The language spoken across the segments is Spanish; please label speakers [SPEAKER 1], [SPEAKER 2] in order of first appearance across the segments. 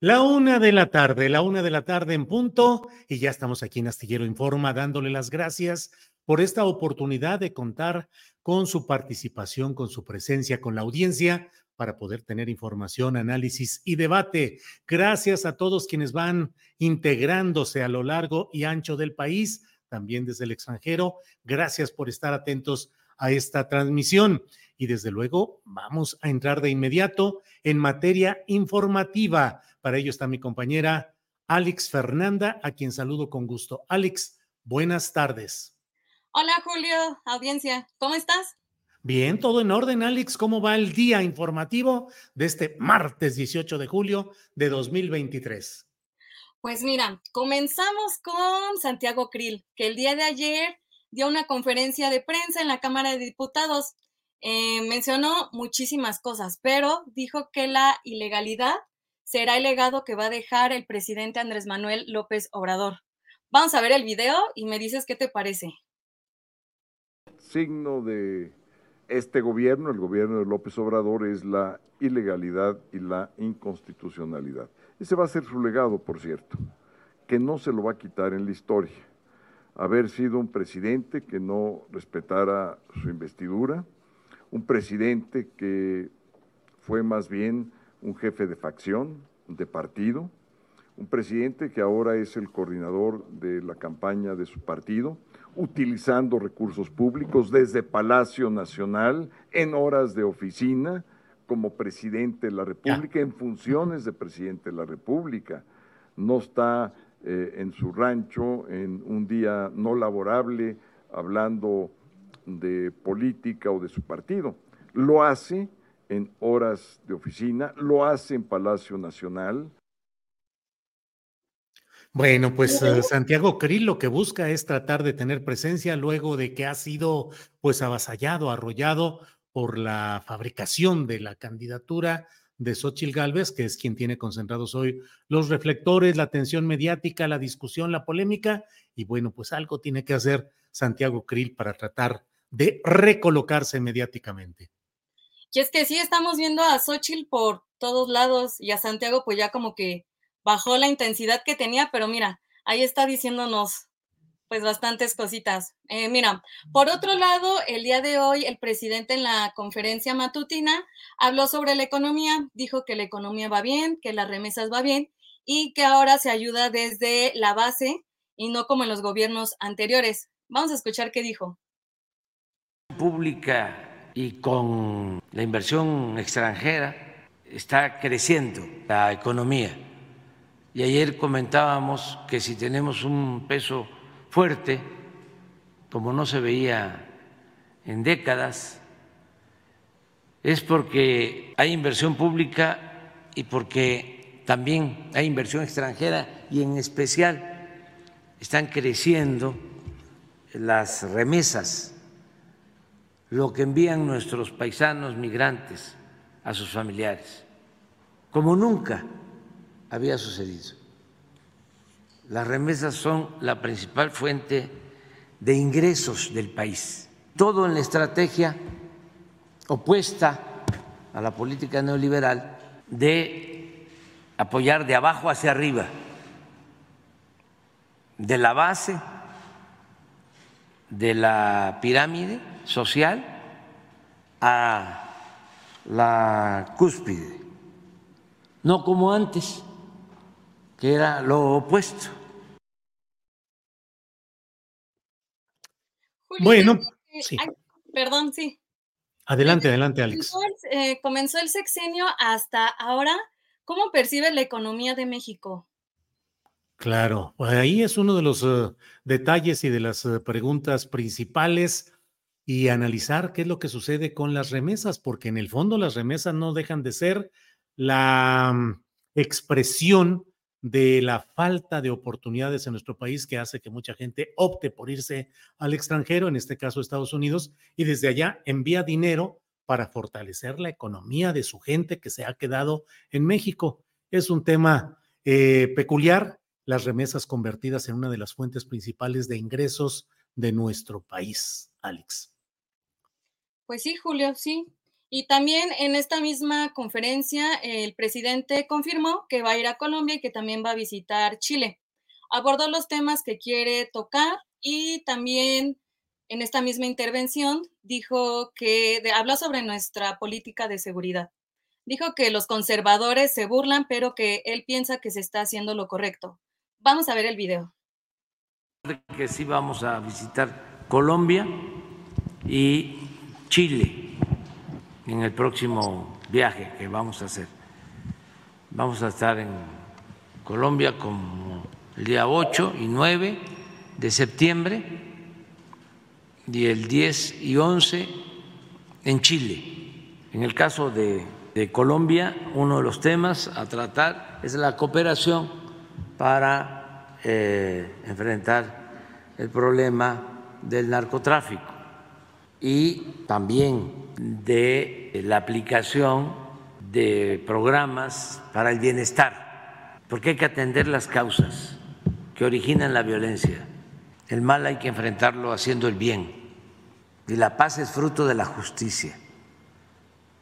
[SPEAKER 1] La una de la tarde, la una de la tarde en punto, y ya estamos aquí en Astillero Informa dándole las gracias por esta oportunidad de contar con su participación, con su presencia, con la audiencia para poder tener información, análisis y debate. Gracias a todos quienes van integrándose a lo largo y ancho del país, también desde el extranjero. Gracias por estar atentos a esta transmisión. Y desde luego vamos a entrar de inmediato en materia informativa. Para ello está mi compañera Alex Fernanda, a quien saludo con gusto. Alex, buenas tardes.
[SPEAKER 2] Hola Julio, audiencia, ¿cómo estás?
[SPEAKER 1] Bien, todo en orden, Alex. ¿Cómo va el día informativo de este martes 18 de julio de 2023?
[SPEAKER 2] Pues mira, comenzamos con Santiago Krill, que el día de ayer dio una conferencia de prensa en la Cámara de Diputados eh, mencionó muchísimas cosas, pero dijo que la ilegalidad será el legado que va a dejar el presidente Andrés Manuel López Obrador. Vamos a ver el video y me dices qué te parece.
[SPEAKER 3] Signo de este gobierno, el gobierno de López Obrador, es la ilegalidad y la inconstitucionalidad. Ese va a ser su legado, por cierto, que no se lo va a quitar en la historia. Haber sido un presidente que no respetara su investidura, un presidente que fue más bien un jefe de facción, de partido, un presidente que ahora es el coordinador de la campaña de su partido, utilizando recursos públicos desde Palacio Nacional en horas de oficina como presidente de la República, en funciones de presidente de la República. No está eh, en su rancho en un día no laborable hablando de política o de su partido. Lo hace en horas de oficina, lo hace en Palacio Nacional.
[SPEAKER 1] Bueno, pues uh, Santiago Krill lo que busca es tratar de tener presencia luego de que ha sido pues avasallado, arrollado por la fabricación de la candidatura de Xochil Gálvez, que es quien tiene concentrados hoy los reflectores, la atención mediática, la discusión, la polémica, y bueno, pues algo tiene que hacer Santiago Krill para tratar de recolocarse mediáticamente.
[SPEAKER 2] Y es que sí estamos viendo a Xochitl por todos lados y a Santiago pues ya como que bajó la intensidad que tenía, pero mira, ahí está diciéndonos pues bastantes cositas. Eh, mira, por otro lado, el día de hoy el presidente en la conferencia matutina habló sobre la economía, dijo que la economía va bien, que las remesas va bien y que ahora se ayuda desde la base y no como en los gobiernos anteriores. Vamos a escuchar qué dijo
[SPEAKER 4] pública y con la inversión extranjera está creciendo la economía. Y ayer comentábamos que si tenemos un peso fuerte, como no se veía en décadas, es porque hay inversión pública y porque también hay inversión extranjera y en especial están creciendo las remesas, lo que envían nuestros paisanos migrantes a sus familiares, como nunca había sucedido. Las remesas son la principal fuente de ingresos del país. Todo en la estrategia opuesta a la política neoliberal de apoyar de abajo hacia arriba, de la base de la pirámide social a la cúspide, no como antes, que era lo opuesto.
[SPEAKER 1] bueno,
[SPEAKER 2] eh, sí. perdón, sí.
[SPEAKER 1] Adelante, adelante, Alex.
[SPEAKER 2] Eh, comenzó el sexenio hasta ahora. ¿Cómo percibe la economía de México?
[SPEAKER 1] Claro, ahí es uno de los uh, detalles y de las uh, preguntas principales y analizar qué es lo que sucede con las remesas, porque en el fondo las remesas no dejan de ser la um, expresión de la falta de oportunidades en nuestro país que hace que mucha gente opte por irse al extranjero, en este caso Estados Unidos, y desde allá envía dinero para fortalecer la economía de su gente que se ha quedado en México. Es un tema eh, peculiar, las remesas convertidas en una de las fuentes principales de ingresos de nuestro país, Alex.
[SPEAKER 2] Pues sí, Julio, sí, y también en esta misma conferencia, el presidente confirmó que va a ir a Colombia y que también va a visitar Chile. Abordó los temas que quiere tocar y también en esta misma intervención dijo que habló sobre nuestra política de seguridad. Dijo que los conservadores se burlan, pero que él piensa que se está haciendo lo correcto. Vamos a ver el video.
[SPEAKER 4] Que sí vamos a visitar Colombia y Chile en el próximo viaje que vamos a hacer. Vamos a estar en Colombia como el día 8 y 9 de septiembre y el 10 y 11 en Chile. En el caso de, Colombia, uno de los temas a tratar es la cooperación para eh, enfrentar el problema del narcotráfico y también de la aplicación de programas para el bienestar, porque hay que atender las causas que originan la violencia. El mal hay que enfrentarlo haciendo el bien y la paz es fruto de la justicia.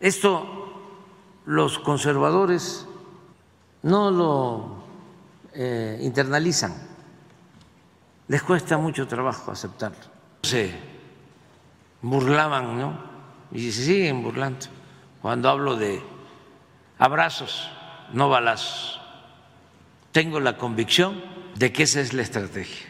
[SPEAKER 4] Esto los conservadores no lo eh, internalizan, les cuesta mucho trabajo aceptarlo. Burlaban, ¿no? y se siguen burlando cuando hablo de abrazos, no balazos. Tengo la convicción de que esa es la estrategia.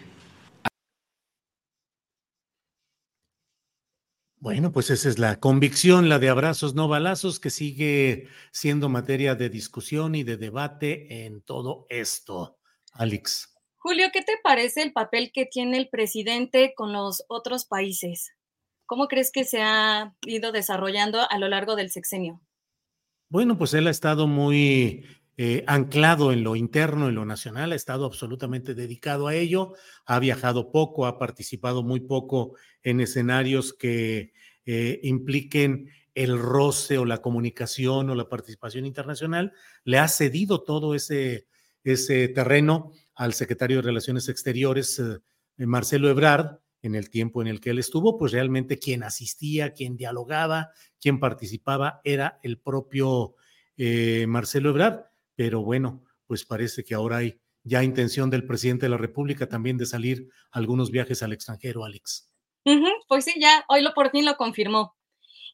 [SPEAKER 1] Bueno, pues esa es la convicción, la de abrazos, no balazos, que sigue siendo materia de discusión y de debate en todo esto. Alex.
[SPEAKER 2] Julio, ¿qué te parece el papel que tiene el presidente con los otros países? ¿Cómo crees que se ha ido desarrollando a lo largo del sexenio?
[SPEAKER 1] Bueno, pues él ha estado muy eh, anclado en lo interno, en lo nacional, ha estado absolutamente dedicado a ello, ha viajado poco, ha participado muy poco en escenarios que eh, impliquen el roce o la comunicación o la participación internacional, le ha cedido todo ese, ese terreno al secretario de Relaciones Exteriores, eh, Marcelo Ebrard, en el tiempo en el que él estuvo, pues realmente quien asistía, quien dialogaba, quien participaba era el propio eh, Marcelo Ebrard. Pero bueno, pues parece que ahora hay ya intención del presidente de la República también de salir algunos viajes al extranjero, Alex.
[SPEAKER 2] pues sí, ya hoy lo por fin lo confirmó.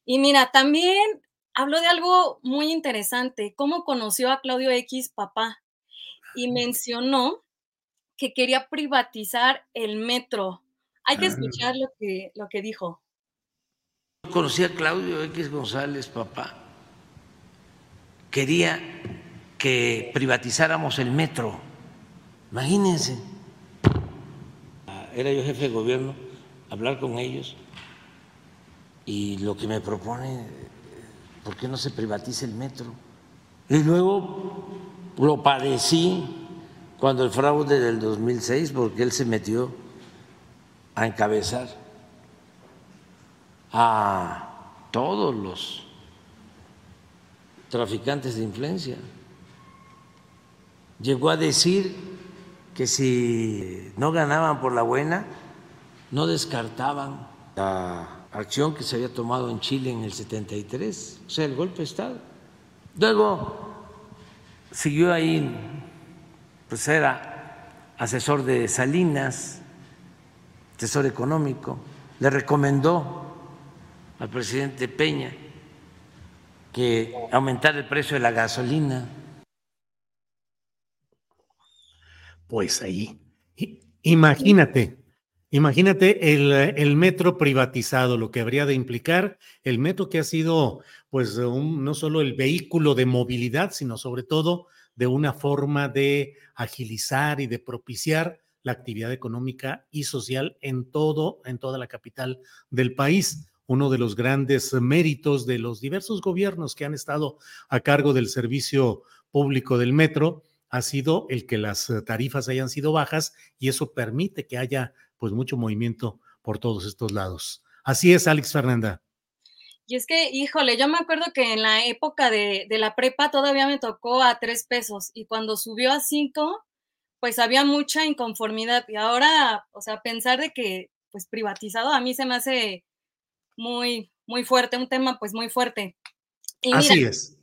[SPEAKER 2] Y mira, también habló de algo muy interesante, cómo conoció a Claudio X, papá, y mencionó que quería privatizar el metro. Hay que ah. escuchar lo que, lo que dijo.
[SPEAKER 4] Conocí a Claudio X González, papá. Quería que privatizáramos el metro. Imagínense. Era yo jefe de gobierno, hablar con ellos y lo que me propone, ¿por qué no se privatiza el metro? Y luego lo padecí cuando el fraude del 2006, porque él se metió a encabezar a todos los traficantes de influencia. Llegó a decir que si no ganaban por la buena, no descartaban la acción que se había tomado en Chile en el 73, o sea, el golpe de Estado. Luego siguió ahí, pues era asesor de Salinas, asesor económico, le recomendó al presidente Peña que aumentara el precio de la gasolina.
[SPEAKER 1] Pues ahí, imagínate, Imagínate el, metro privatizado, lo que habría de implicar el metro que ha sido, pues, no solo el vehículo de movilidad, sino sobre todo de una forma de agilizar y de propiciar la actividad económica y social en todo, en toda la capital del país. Uno de los grandes méritos de los diversos gobiernos que han estado a cargo del servicio público del metro ha sido el que las tarifas hayan sido bajas y eso permite que haya pues mucho movimiento por todos estos lados. Así es, Alex Fernanda.
[SPEAKER 2] Y es que, híjole, yo me acuerdo que en la época de, la prepa todavía me tocó a tres pesos y cuando subió a cinco, pues había mucha inconformidad. Y ahora, o sea, pensar de que, pues privatizado, a mí se me hace muy, muy fuerte, un tema pues muy fuerte.
[SPEAKER 1] Así es.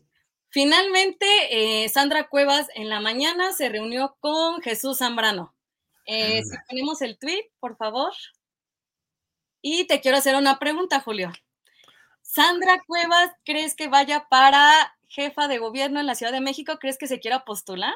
[SPEAKER 2] Finalmente, eh, Sandra Cuevas en la mañana se reunió con Jesús Zambrano. Eh, si ponemos el tweet, por favor. Y te quiero hacer una pregunta, Julio. Sandra Cuevas, ¿crees que vaya para jefa de gobierno en la Ciudad de México? ¿Crees que se quiera postular?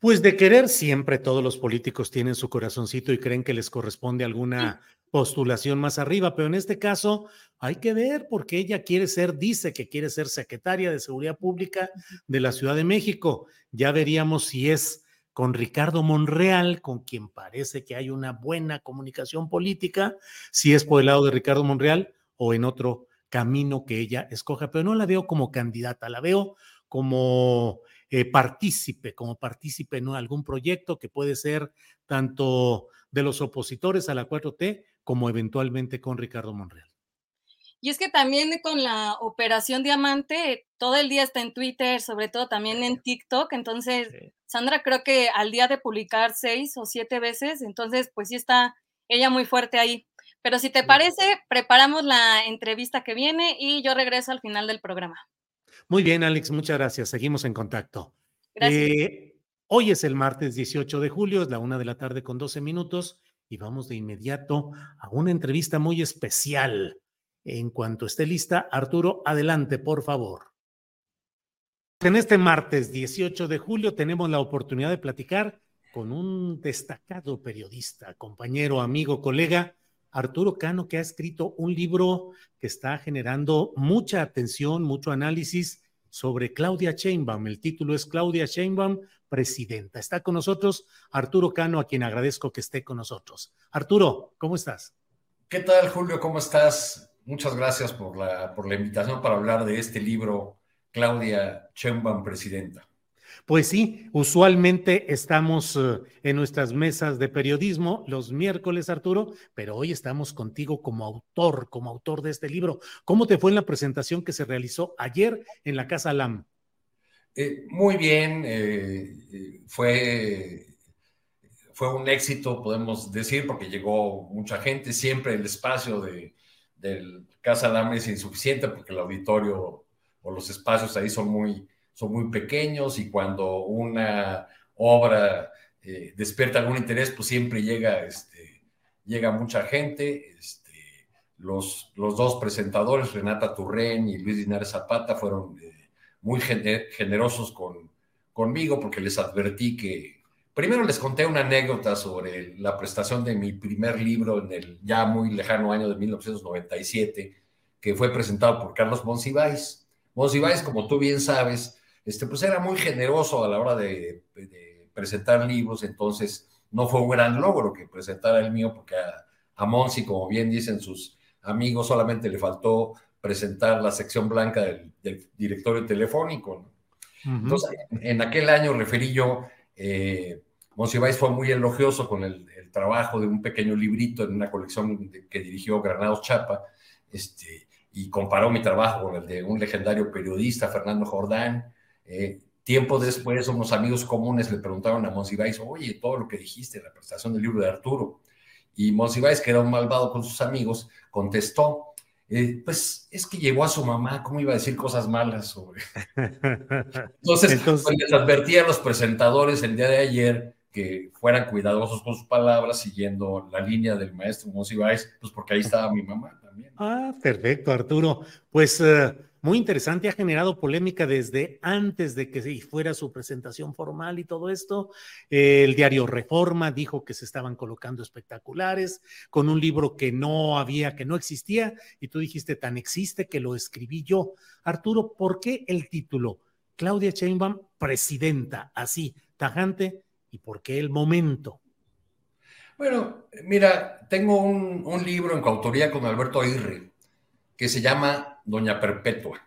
[SPEAKER 1] Pues de querer siempre todos los políticos tienen su corazoncito y creen que les corresponde alguna postulación más arriba, pero en este caso hay que ver porque ella quiere ser, dice que quiere ser secretaria de Seguridad Pública de la Ciudad de México. Ya veríamos si es con Ricardo Monreal, con quien parece que hay una buena comunicación política, si es por el lado de Ricardo Monreal o en otro camino que ella escoja, pero no la veo como candidata, la veo como eh, partícipe, como partícipe en algún proyecto que puede ser tanto de los opositores a la 4T como eventualmente con Ricardo Monreal.
[SPEAKER 2] Y es que también con la operación Diamante, todo el día está en Twitter, sobre todo también en TikTok. Entonces, Sandra creo que al día de publicar seis o siete veces, entonces pues sí está ella muy fuerte ahí. Pero si te parece, preparamos la entrevista que viene y yo regreso al final del programa.
[SPEAKER 1] Muy bien, Alex, muchas gracias. Seguimos en contacto. Gracias. Eh, hoy es el martes 18 de julio, es la una de la tarde con 12 minutos y vamos de inmediato a una entrevista muy especial en cuanto esté lista, Arturo, adelante, por favor. En este martes 18 de julio tenemos la oportunidad de platicar con un destacado periodista, compañero, amigo, colega, Arturo Cano, que ha escrito un libro que está generando mucha atención, mucho análisis sobre Claudia Sheinbaum. El título es Claudia Sheinbaum, presidenta. Está con nosotros Arturo Cano, a quien agradezco que esté con nosotros. Arturo, ¿cómo estás?
[SPEAKER 5] ¿Qué tal, Julio? ¿Cómo estás? Muchas gracias por la, por la invitación para hablar de este libro, Claudia Chemban, Presidenta.
[SPEAKER 1] Pues sí, usualmente estamos eh, en nuestras mesas de periodismo los miércoles, Arturo, pero hoy estamos contigo como autor, como autor de este libro. ¿Cómo te fue en la presentación que se realizó ayer en la Casa LAM?
[SPEAKER 5] Eh, muy bien, eh, fue, fue un éxito, podemos decir, porque llegó mucha gente, siempre el espacio de, del Casa Lam es insuficiente porque el auditorio o los espacios ahí son muy, son muy pequeños y cuando una obra eh, despierta algún interés, pues siempre llega, este, llega mucha gente. Este, los, los dos presentadores, Renata Turren y Luis Linares Zapata, fueron eh, muy generosos con, conmigo porque les advertí que, Primero les conté una anécdota sobre la prestación de mi primer libro en el ya muy lejano año de 1997, que fue presentado por Carlos Monsiváis. Monsiváis, como tú bien sabes, este, pues era muy generoso a la hora de, presentar libros, entonces no fue un gran logro que presentara el mío, porque a, a Monsi, como bien dicen sus amigos, solamente le faltó presentar la sección blanca del, directorio telefónico. Entonces, en aquel año referí yo, eh, Monsiváis fue muy elogioso con el, trabajo de un pequeño librito en una colección que dirigió Granados Chapa, este, y comparó mi trabajo con el de un legendario periodista, Fernando Jordán. Eh, tiempo después, unos amigos comunes le preguntaron a Monsiváis, oye, todo lo que dijiste en la presentación del libro de Arturo. Y Monsiváis, que era un malvado con sus amigos, contestó, eh, pues es que llegó a su mamá, ¿cómo iba a decir cosas malas sobre? Entonces, Pues les advertí a los presentadores el día de ayer que fueran cuidadosos con sus palabras, siguiendo la línea del maestro Monsiváis, pues porque ahí estaba mi mamá también.
[SPEAKER 1] Ah, perfecto, Arturo. Pues uh, muy interesante, ha generado polémica desde antes de que fuera su presentación formal y todo esto. el diario Reforma dijo que se estaban colocando espectaculares con un libro que no había, que no existía, y tú dijiste, tan existe que lo escribí yo. Arturo, ¿por qué el título? Claudia Sheinbaum, presidenta, así, tajante, y por qué el momento?
[SPEAKER 5] Bueno, mira, tengo un, libro en coautoría con Alberto Aguirre que se llama Doña Perpetua.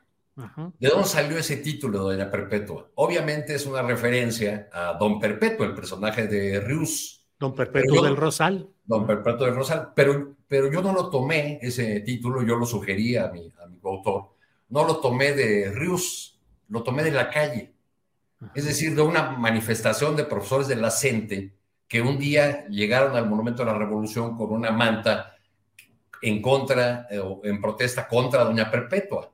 [SPEAKER 5] ¿De dónde salió ese título, Doña Perpetua? Obviamente es una referencia a Don Perpetuo, el personaje de Rius.
[SPEAKER 1] Don Perpetuo del Rosal.
[SPEAKER 5] Don Perpetuo del Rosal, pero, pero yo no lo tomé, ese título, yo lo sugerí a mi, a mi autor, no lo tomé de Rius, lo tomé de la calle. Es decir, de una manifestación de profesores de la CENTE que un día llegaron al Monumento de la Revolución con una manta en contra eh, o en protesta contra Doña Perpetua.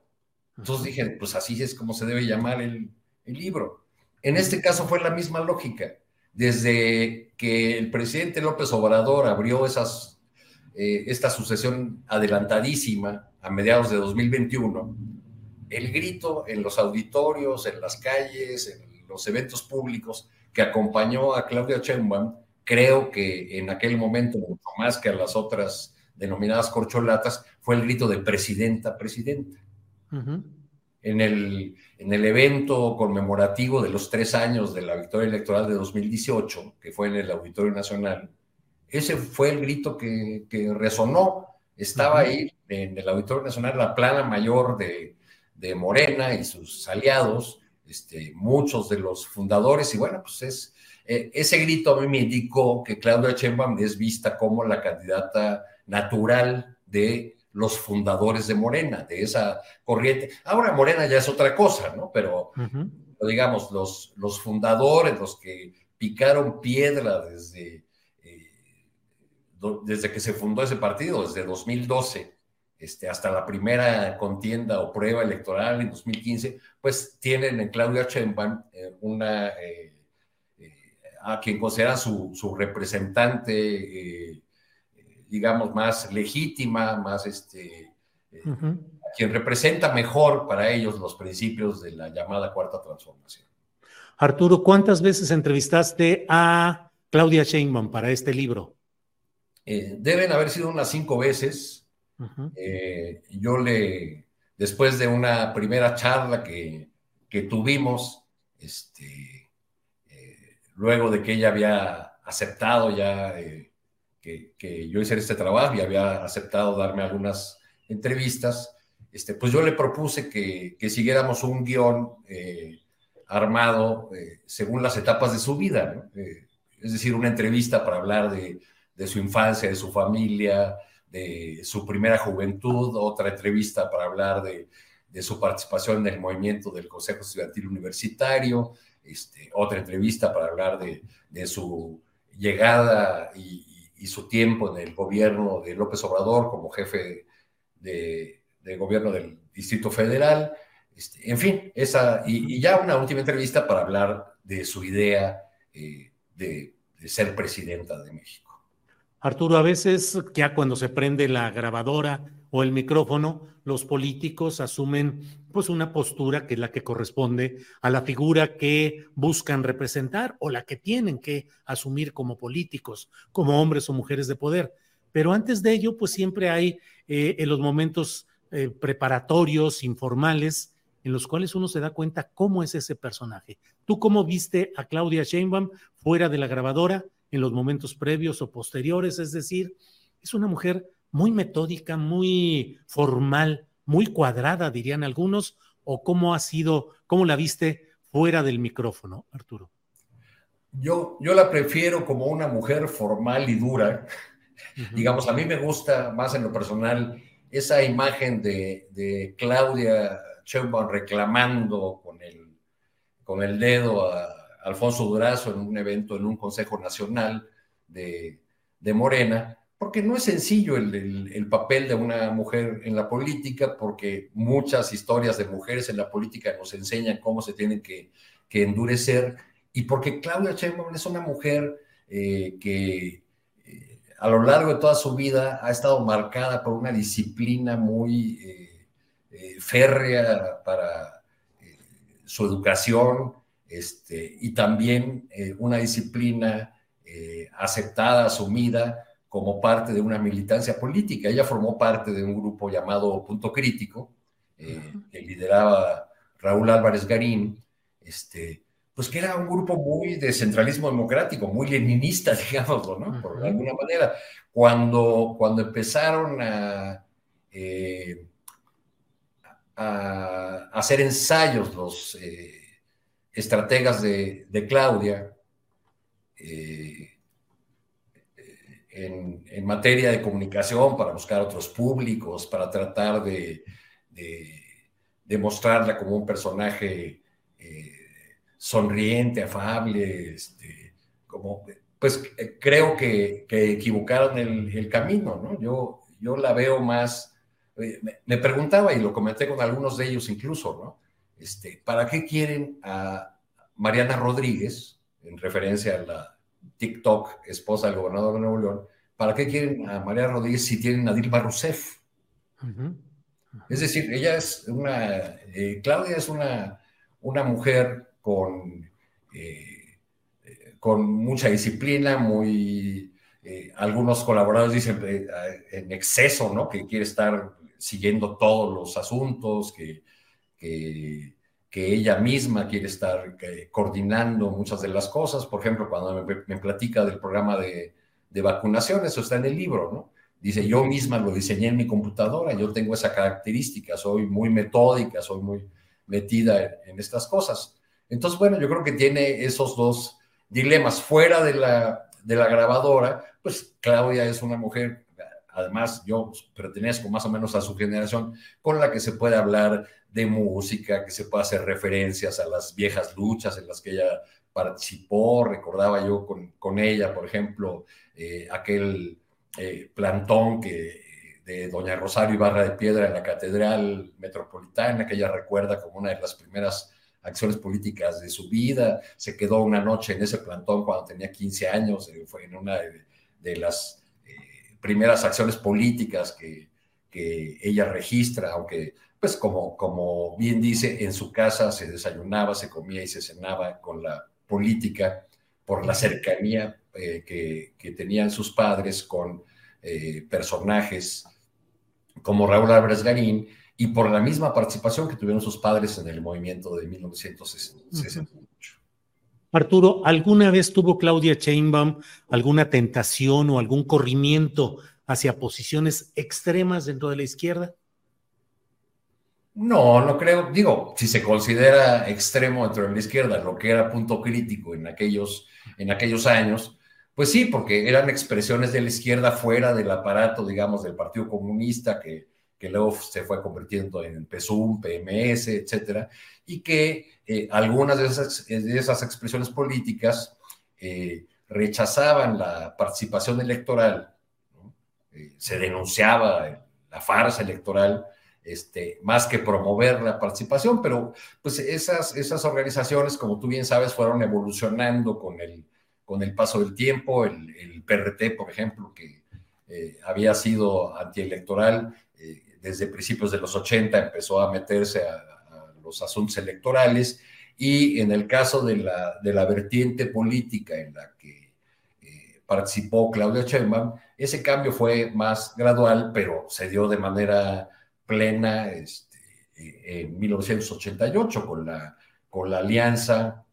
[SPEAKER 5] Entonces dije, pues así es como se debe llamar el, libro. En este caso fue la misma lógica. Desde que el presidente López Obrador abrió esas, eh, esta sucesión adelantadísima a mediados de 2021, el grito en los auditorios, en las calles, en los eventos públicos que acompañó a Claudia Sheinbaum, creo que en aquel momento, mucho más que a las otras denominadas corcholatas, fue el grito de presidenta, presidenta. en, el, en el evento conmemorativo de los tres años de la victoria electoral de 2018, que fue en el Auditorio Nacional, ese fue el grito que, que resonó. Estaba ahí en el Auditorio Nacional la plana mayor de, de Morena y sus aliados, este, muchos de los fundadores, y bueno, pues es, eh, ese grito a mí me indicó que Claudia Sheinbaum es vista como la candidata natural de los fundadores de Morena, de esa corriente. Ahora Morena ya es otra cosa, ¿no? Pero, digamos, los, los fundadores, los que picaron piedra desde, eh, desde que se fundó ese partido, desde 2012 este, hasta la primera contienda o prueba electoral en 2015, pues tienen en Claudia Sheinbaum eh, una, eh, a quien considera su, su representante digamos, más legítima, más este, eh, quien representa mejor para ellos los principios de la llamada cuarta transformación.
[SPEAKER 1] Arturo, ¿cuántas veces entrevistaste a Claudia Sheinbaum para este libro?
[SPEAKER 5] Eh, deben haber sido unas cinco veces. Eh, yo le, después de una primera charla que, que tuvimos, este, luego de que ella había aceptado ya que, yo hice este trabajo y había aceptado darme algunas entrevistas, este, pues yo le propuse que, siguiéramos un guion eh, armado eh, según las etapas de su vida, eh, es decir, una entrevista para hablar de, su infancia, de su familia, de su primera juventud, otra entrevista para hablar de, su participación en el movimiento del Consejo Estudiantil Universitario, este, otra entrevista para hablar de, su llegada y, y su tiempo en el gobierno de López Obrador como jefe de, gobierno del Distrito Federal. Este, en fin, esa, y, ya una última entrevista para hablar de su idea eh, de, de ser presidenta de México.
[SPEAKER 1] Arturo, a veces ya cuando se prende la grabadora o el micrófono, los políticos asumen pues una postura que es la que corresponde a la figura que buscan representar o la que tienen que asumir como políticos, como hombres o mujeres de poder. Pero antes de ello, pues siempre hay eh, en los momentos eh, preparatorios, informales, en los cuales uno se da cuenta cómo es ese personaje. ¿Tú cómo viste a Claudia Sheinbaum fuera de la grabadora en los momentos previos o posteriores? Es decir, es una mujer muy metódica, muy formal, muy cuadrada, dirían algunos, o cómo ha sido, cómo la viste fuera del micrófono, Arturo?
[SPEAKER 5] Yo, yo la prefiero como una mujer formal y dura. Digamos, a mí me gusta más en lo personal esa imagen de, Claudia Sheinbaum reclamando con el, con el dedo a Alfonso Durazo en un evento, en un Consejo Nacional de, de Morena, porque no es sencillo el, papel de una mujer en la política, porque muchas historias de mujeres en la política nos enseñan cómo se tienen que, endurecer, y porque Claudia Sheinbaum es una mujer eh, que eh, a lo largo de toda su vida ha estado marcada por una disciplina muy eh, férrea para su educación, este, y también una disciplina aceptada, asumida, como parte de una militancia política. Ella formó parte de un grupo llamado Punto Crítico, eh, que lideraba Raúl Álvarez Garín, este, pues que era un grupo muy de centralismo democrático, muy leninista, digámoslo, ¿no? Por alguna manera. Cuando, cuando empezaron a, eh, a, hacer ensayos los eh, estrategas de, de Claudia, en, materia de comunicación para buscar otros públicos, para tratar de, de, mostrarla como un personaje eh, sonriente, afable, este, como, pues eh, creo que, que equivocaron el, camino, ¿no? Yo, yo la veo más, eh, me, preguntaba y lo comenté con algunos de ellos incluso, ¿no? Este, ¿Para qué quieren a Mariana Rodríguez, en referencia a la TikTok, esposa del gobernador de Nuevo León, ¿para qué quieren a María Rodríguez si tienen a Dilma Rousseff? Es decir, ella es una, eh, Claudia es una, una mujer con, eh, con mucha disciplina, muy, eh, algunos colaboradores dicen en exceso, ¿no? Que quiere estar siguiendo todos los asuntos, que, que que ella misma quiere estar coordinando muchas de las cosas. Por ejemplo, cuando me, platica del programa de, vacunación, eso está en el libro, ¿no? Dice, yo misma lo diseñé en mi computadora, yo tengo esa característica, soy muy metódica, soy muy metida en, estas cosas. Entonces, bueno, yo creo que tiene esos dos dilemas. Fuera de la, de la grabadora, pues Claudia es una mujer además yo pertenezco más o menos a su generación, con la que se puede hablar de música, que se puede hacer referencias a las viejas luchas en las que ella participó. Recordaba yo con, con ella, por ejemplo, eh, aquel eh, plantón que, de Doña Rosario Ibarra de Piedra en la Catedral Metropolitana, que ella recuerda como una de las primeras acciones políticas de su vida. Se quedó una noche en ese plantón cuando tenía 15 años, eh, fue en una de, las primeras acciones políticas que, que ella registra, aunque pues como, como bien dice, en su casa se desayunaba, se comía y se cenaba con la política por la cercanía eh, que, tenían sus padres con eh, personajes como Raúl Álvarez Garín y por la misma participación que tuvieron sus padres en el movimiento de 1968.
[SPEAKER 1] Arturo, ¿alguna vez tuvo Claudia Sheinbaum alguna tentación o algún corrimiento hacia posiciones extremas dentro de la izquierda?
[SPEAKER 5] No, no creo. Digo, si se considera extremo dentro de la izquierda, lo que era punto crítico en aquellos, en aquellos años, pues sí, porque eran expresiones de la izquierda fuera del aparato, digamos, del Partido Comunista, que, que luego se fue convirtiendo en PSUM, PMS, etcétera, y que eh, algunas de esas, de esas, expresiones políticas eh, rechazaban la participación electoral, eh, se denunciaba la farsa electoral este, más que promover la participación, pero pues esas, esas organizaciones, como tú bien sabes, fueron evolucionando con el, con el paso del tiempo. El, el PRT, por ejemplo, que eh, había sido antielectoral eh, desde principios de los 80, empezó a meterse a, asuntos electorales y en el caso de la, de la vertiente política en la que eh, participó Claudia Sheinbaum, ese cambio fue más gradual, pero se dio de manera plena este, en 1988 con la, con la alianza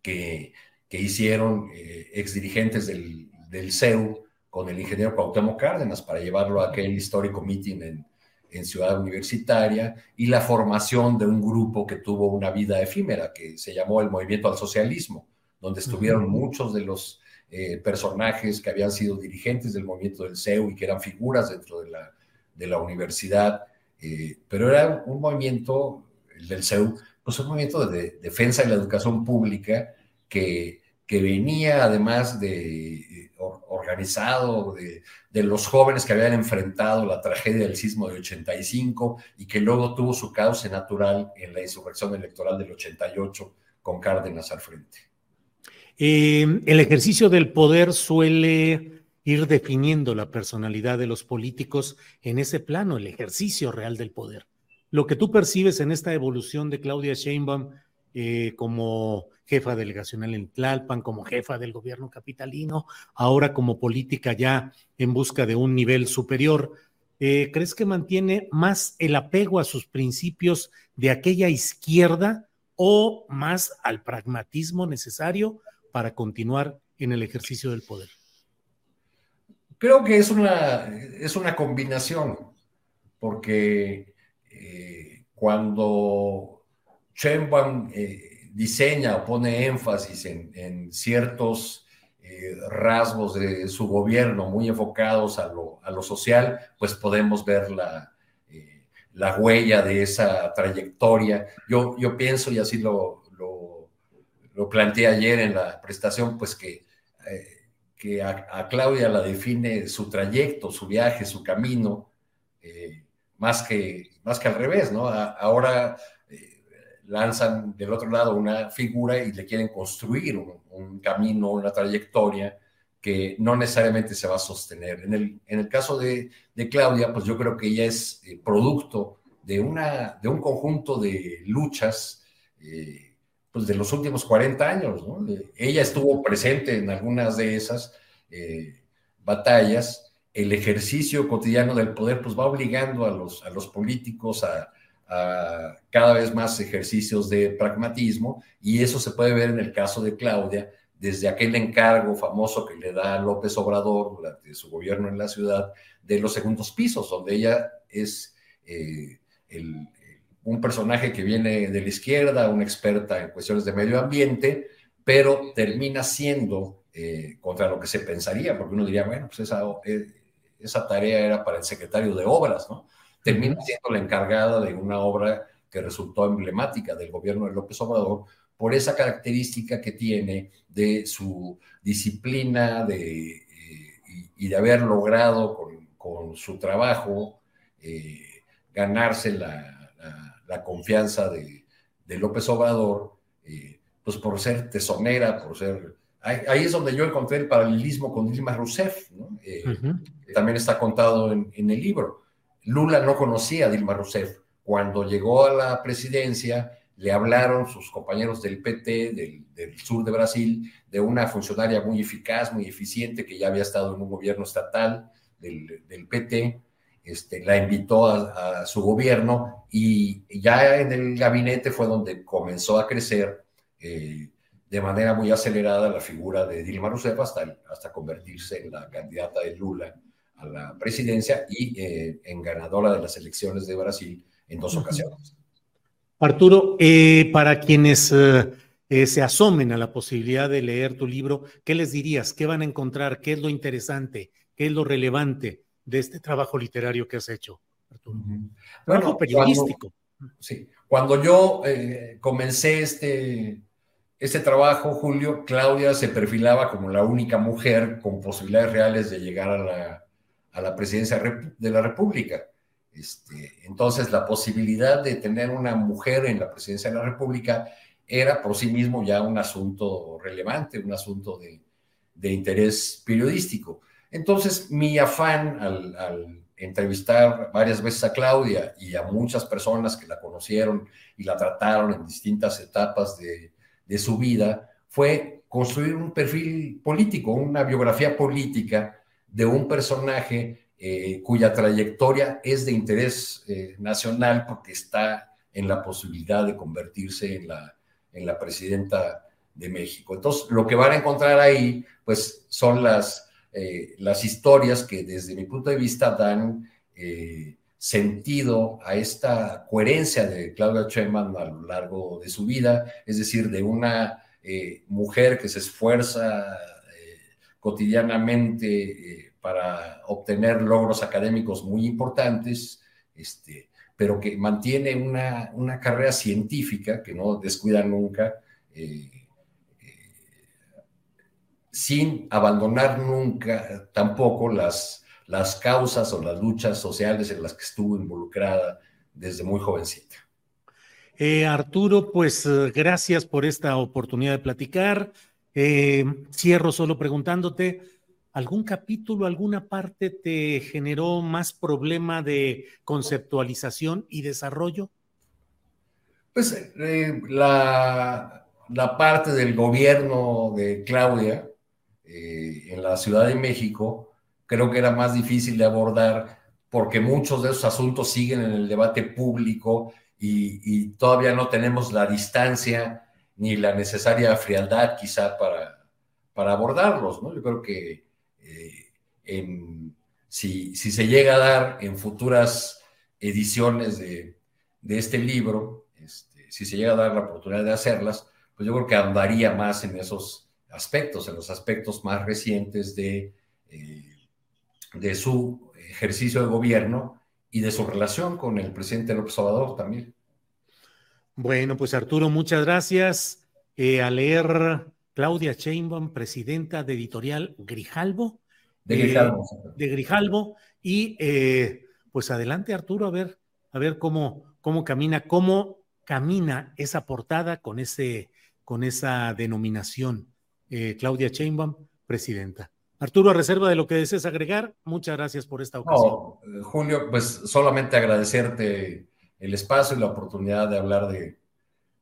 [SPEAKER 5] que, que hicieron eh, exdirigentes del, del CEU con el ingeniero Cuauhtémoc Cárdenas para llevarlo a aquel histórico meeting en, en Ciudad Universitaria y la formación de un grupo que tuvo una vida efímera, que se llamó el Movimiento al Socialismo, donde estuvieron muchos de los eh, personajes que habían sido dirigentes del movimiento del CEU y que eran figuras dentro de la, de la universidad, eh, pero era un movimiento, el del CEU, pues un movimiento de defensa de la educación pública que, que venía además de organizado de, los jóvenes que habían enfrentado la tragedia del sismo de 85 y que luego tuvo su cauce natural en la insurrección electoral del 88 con Cárdenas al frente.
[SPEAKER 1] Eh, el ejercicio del poder suele ir definiendo la personalidad de los políticos en ese plano, el ejercicio real del poder. Lo que tú percibes en esta evolución de Claudia Sheinbaum eh, como jefa delegacional en Tlalpan, como jefa del gobierno capitalino, ahora como política ya en busca de un nivel superior. Eh, ¿Crees que mantiene más el apego a sus principios de aquella izquierda o más al pragmatismo necesario para continuar en el ejercicio del poder?
[SPEAKER 5] Creo que es una, es una combinación, porque eh, cuando eh, diseña o pone énfasis en, ciertos eh, rasgos de su gobierno muy enfocados a lo, a lo social, pues podemos ver la, eh, la, huella de esa trayectoria. Yo, yo pienso, y así lo, lo, lo planteé ayer en la prestación, pues que, eh, que a, Claudia la define su trayecto, su viaje, su camino, más, que, más que al revés, ¿no? ahora lanzan del otro lado una figura y le quieren construir un, camino, una trayectoria que no necesariamente se va a sostener. En el, en el caso de, Claudia, pues yo creo que ella es eh, producto de, una, de un conjunto de luchas eh, pues de los últimos 40 años. ella estuvo presente en algunas de esas eh, batallas. El ejercicio cotidiano del poder pues va obligando a los, a los políticos a, cada vez más ejercicios de pragmatismo y eso se puede ver en el caso de Claudia, desde aquel encargo famoso que le da López Obrador durante su gobierno en la ciudad de los segundos pisos, donde ella es eh, un personaje que viene de la izquierda, una experta en cuestiones de medio ambiente, pero termina siendo eh, contra lo que se pensaría, porque uno diría, bueno, pues esa, eh, esa tarea era para el secretario de Obras, ¿no? Termina siendo la encargada de una obra que resultó emblemática del gobierno de López Obrador por esa característica que tiene de su disciplina de, eh, y, de haber logrado con, su trabajo eh, ganarse la, confianza de, López Obrador, eh, pues por ser tesonera, por ser... Ahí, es donde yo encontré el paralelismo con Dilma Rousseff, que también está contado en el libro Lula no conocía a Dilma Rousseff. Cuando llegó a la presidencia, le hablaron sus compañeros del PT, del, sur de Brasil, de una funcionaria muy eficaz, muy eficiente, que ya había estado en un gobierno estatal del, PT. Este, la invitó a, su gobierno y ya en el gabinete fue donde comenzó a crecer eh, de manera muy acelerada la figura de Dilma Rousseff hasta, hasta convertirse en la candidata de Lula a la presidencia y eh, en ganadora de las elecciones de Brasil en dos ocasiones.
[SPEAKER 1] Arturo, eh, para quienes eh, se asomen a la posibilidad de leer tu libro, ¿qué les dirías? ¿Qué van a encontrar? ¿Qué es lo interesante? ¿Qué es lo relevante de este trabajo literario que has hecho, Arturo? Trabajo periodístico.
[SPEAKER 5] sí, cuando yo comencé este, este trabajo, Julio, Claudia se perfilaba como la única mujer con posibilidades reales de llegar a la a la presidencia de la República. Este, entonces, la posibilidad de tener una mujer en la presidencia de la República era por sí mismo ya un asunto relevante, un asunto de, interés periodístico. Entonces, mi afán al, entrevistar varias veces a Claudia y a muchas personas que la conocieron y la trataron en distintas etapas de, de su vida fue construir un perfil político, una biografía política de un personaje eh, cuya trayectoria es de interés eh, nacional porque está en la posibilidad de convertirse en la, en la presidenta de México. Entonces, lo que van a encontrar ahí, pues, son las, eh, las historias que desde mi punto de vista dan sentido a esta coherencia de Claudia Sheinbaum a lo largo de su vida, es decir, de una mujer que se esfuerza eh, cotidianamente para obtener logros académicos muy importantes, este, pero que mantiene una, una, carrera científica que no descuida nunca, eh, eh, sin abandonar nunca tampoco las, las causas o las luchas sociales en las que estuvo involucrada desde muy jovencita.
[SPEAKER 1] Eh, Arturo, pues gracias por esta oportunidad de platicar. Cierro solo preguntándote, ¿Algún capítulo, alguna parte te generó más problema de conceptualización y desarrollo?
[SPEAKER 5] Pues eh, la, parte del gobierno de Claudia eh, en la Ciudad de México creo que era más difícil de abordar porque muchos de esos asuntos siguen en el debate público y todavía no tenemos la distancia ni la necesaria frialdad quizá para, para abordarlos. ¿no? Yo creo que en, si, si, se llega a dar en futuras ediciones de, de este libro, este, si se llega a dar la oportunidad de hacerlas, pues yo creo que andaría más en esos aspectos, en los aspectos más recientes de, eh, de su ejercicio de gobierno y de su relación con el presidente López Obrador también.
[SPEAKER 1] Bueno, pues Arturo, muchas gracias. Eh, a leer Claudia Sheinbaum, presidenta de Editorial Grijalbo,
[SPEAKER 5] de Grijalbo.
[SPEAKER 1] de Grijalbo. Y eh, pues adelante, Arturo, a ver, a ver cómo, cómo camina, cómo camina esa portada con, ese, con esa denominación. Eh, Claudia Chainbaum, presidenta. Arturo, a reserva de lo que desees agregar, muchas gracias por esta ocasión.
[SPEAKER 5] No, Julio, pues solamente agradecerte el espacio y la oportunidad de hablar de,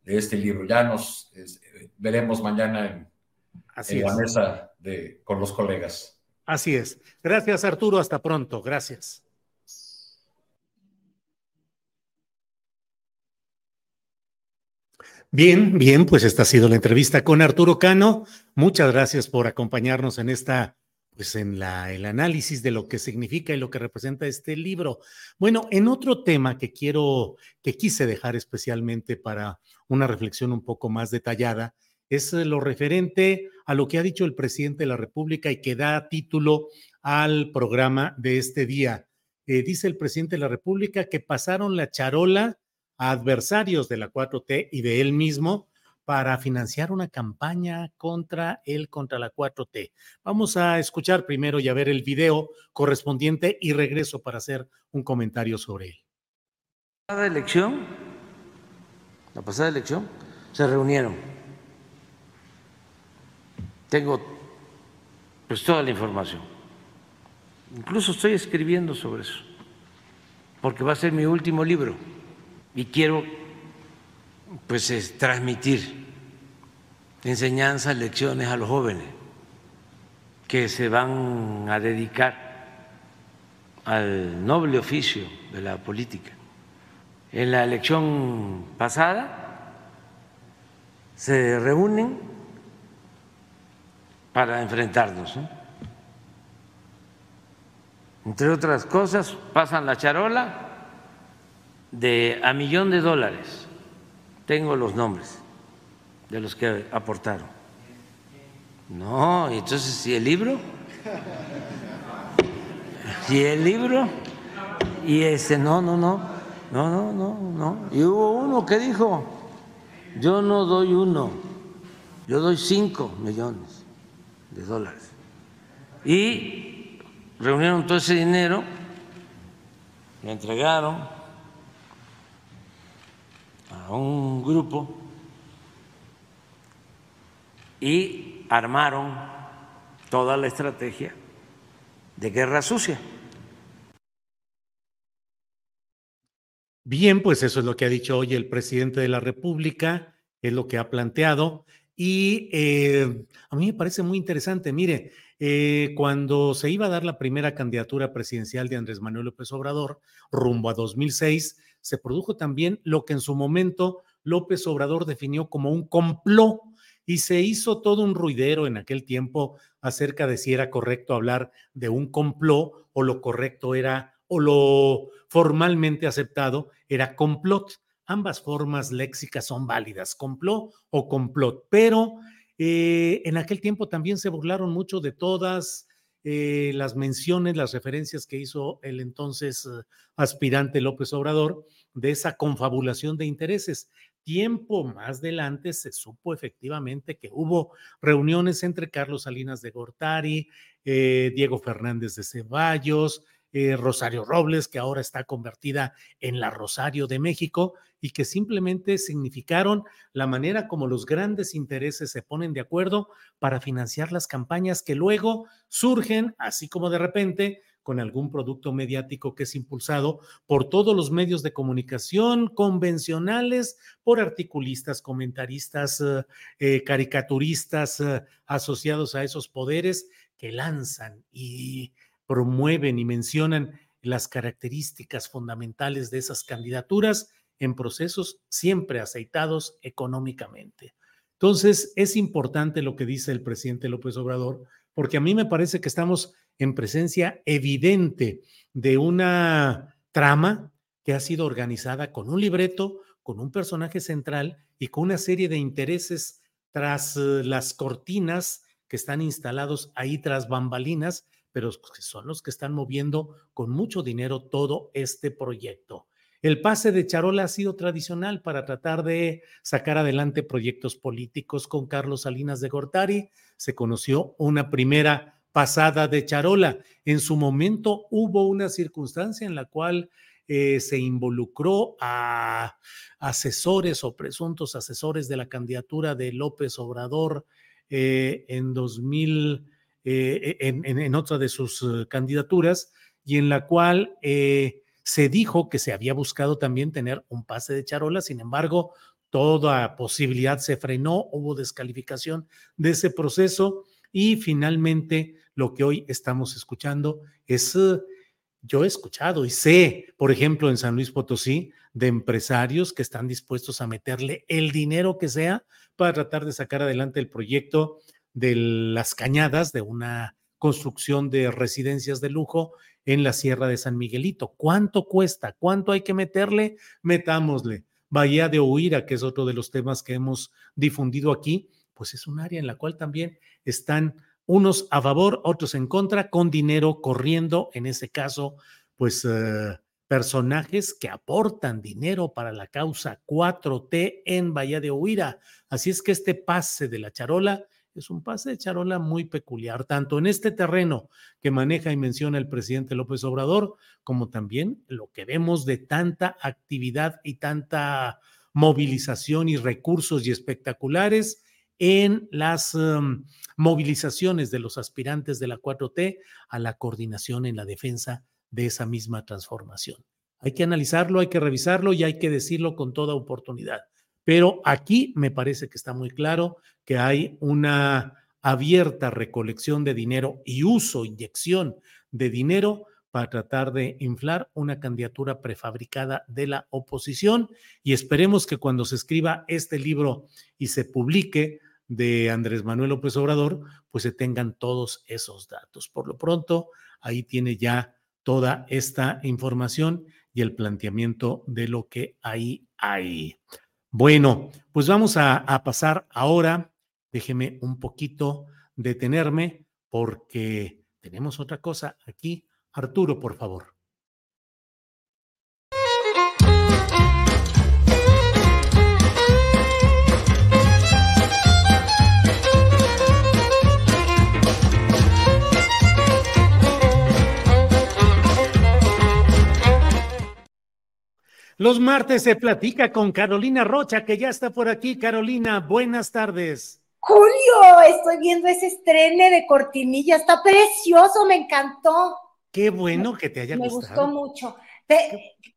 [SPEAKER 5] de este libro. Ya nos veremos mañana en, en la mesa de, con los colegas.
[SPEAKER 1] Así es. Gracias, Arturo. Hasta pronto. Gracias. Bien, bien, pues esta ha sido la entrevista con Arturo Cano. Muchas gracias por acompañarnos en esta, pues en la, el análisis de lo que significa y lo que representa este libro. Bueno, en otro tema que quiero, que quise dejar especialmente para una reflexión un poco más detallada, es lo referente a lo que ha dicho el presidente de la República y que da título al programa de este día. Eh, dice el presidente de la República que pasaron la charola a adversarios de la 4T y de él mismo para financiar una campaña contra él, contra la 4T. Vamos a escuchar primero y a ver el video correspondiente y regreso para hacer un comentario sobre él.
[SPEAKER 4] La pasada elección, la pasada elección, se reunieron tengo pues toda la información. Incluso estoy escribiendo sobre eso, porque va a ser mi último libro y quiero pues transmitir enseñanzas, lecciones a los jóvenes que se van a dedicar al noble oficio de la política. En la elección pasada se reúnen para enfrentarnos. Entre otras cosas, pasan la charola de a millón de dólares. Tengo los nombres de los que aportaron. No, entonces, si el libro? ¿Y el libro? Y ese, no, no, no, no, no, no, no. Y hubo uno que dijo, yo no doy uno, yo doy cinco millones de dólares. Y reunieron todo ese dinero, lo entregaron un grupo y armaron toda la estrategia de guerra sucia.
[SPEAKER 1] Bien, pues eso es lo que ha dicho hoy el presidente de la República, es lo que ha planteado. Y eh, a mí me parece muy interesante. Mire, eh, cuando se iba a dar la primera candidatura presidencial de Andrés Manuel López Obrador, rumbo a 2006, se produjo también lo que en su momento López Obrador definió como un complot y se hizo todo un ruidero en aquel tiempo acerca de si era correcto hablar de un complot o lo correcto era o lo formalmente aceptado era complot. Ambas formas léxicas son válidas, complot o complot, pero eh, en aquel tiempo también se burlaron mucho de todas eh, las menciones, las referencias que hizo el entonces eh, aspirante López Obrador de esa confabulación de intereses. Tiempo más adelante se supo efectivamente que hubo reuniones entre Carlos Salinas de Gortari, Diego Fernández de Ceballos, eh, Rosario Robles, que ahora está convertida en la Rosario de México y que simplemente significaron la manera como los grandes intereses se ponen de acuerdo para financiar las campañas que luego surgen, así como de repente, con algún producto mediático que es impulsado por todos los medios de comunicación convencionales, por articulistas, comentaristas, eh, eh, caricaturistas asociados a esos poderes que lanzan. Y promueven y mencionan las características fundamentales de esas candidaturas en procesos siempre aceitados económicamente. Entonces, es importante lo que dice el presidente López Obrador, porque a mí me parece que estamos en presencia evidente de una trama que ha sido organizada con un libreto, con un personaje central y con una serie de intereses tras eh, las cortinas que están instalados ahí tras bambalinas pero son los que están moviendo con mucho dinero todo este proyecto. El pase de charola ha sido tradicional para tratar de sacar adelante proyectos políticos con Carlos Salinas de Gortari. Se conoció una primera pasada de charola. En su momento hubo una circunstancia en la cual eh, se involucró a asesores o presuntos asesores de la candidatura de López Obrador eh, en 2000 eh, en, otra de sus eh, candidaturas y en la cual eh, se dijo que se había buscado también tener un pase de charola, sin embargo, toda posibilidad se frenó, hubo descalificación de ese proceso y finalmente lo que hoy estamos escuchando es, yo he escuchado y sé, por ejemplo, en San Luis Potosí, de empresarios que están dispuestos a meterle el dinero que sea para tratar de sacar adelante el proyecto de las cañadas de una construcción de residencias de lujo en la Sierra de San Miguelito. ¿Cuánto cuesta? ¿Cuánto hay que meterle? Metámosle. Bahía de Huira, que es otro de los temas que hemos difundido aquí, pues es un área en la cual también están unos a favor, otros en contra, con dinero corriendo, en ese caso, pues eh, personajes que aportan dinero para la causa 4T en Bahía de Huira. Así es que este pase de la charola es un pase de charola muy peculiar, tanto en este terreno que maneja y menciona el presidente López Obrador, como también lo que vemos de tanta actividad y tanta movilización y recursos y espectaculares en las em, movilizaciones de los aspirantes de la 4T a la coordinación en la defensa de esa misma transformación. Hay que analizarlo, hay que revisarlo y hay que decirlo con toda oportunidad. Pero aquí me parece que está muy claro que hay una abierta recolección de dinero y uso, inyección de dinero para tratar de inflar una candidatura prefabricada de la oposición y esperemos que cuando se escriba este libro y se publique de Andrés Manuel López Obrador, pues se tengan todos esos datos. Por lo pronto, ahí tiene ya toda esta información y el planteamiento de lo que ahí hay. Bueno, pues vamos a, pasar ahora. Déjeme un poquito detenerme porque tenemos otra cosa aquí. Arturo, por favor. Los martes se platica con Carolina Rocha, que ya está por aquí. Carolina, buenas tardes.
[SPEAKER 6] Julio, estoy viendo ese estreno de cortinilla, está precioso, me encantó.
[SPEAKER 1] Qué bueno que te haya gustado.
[SPEAKER 6] Me gustó mucho.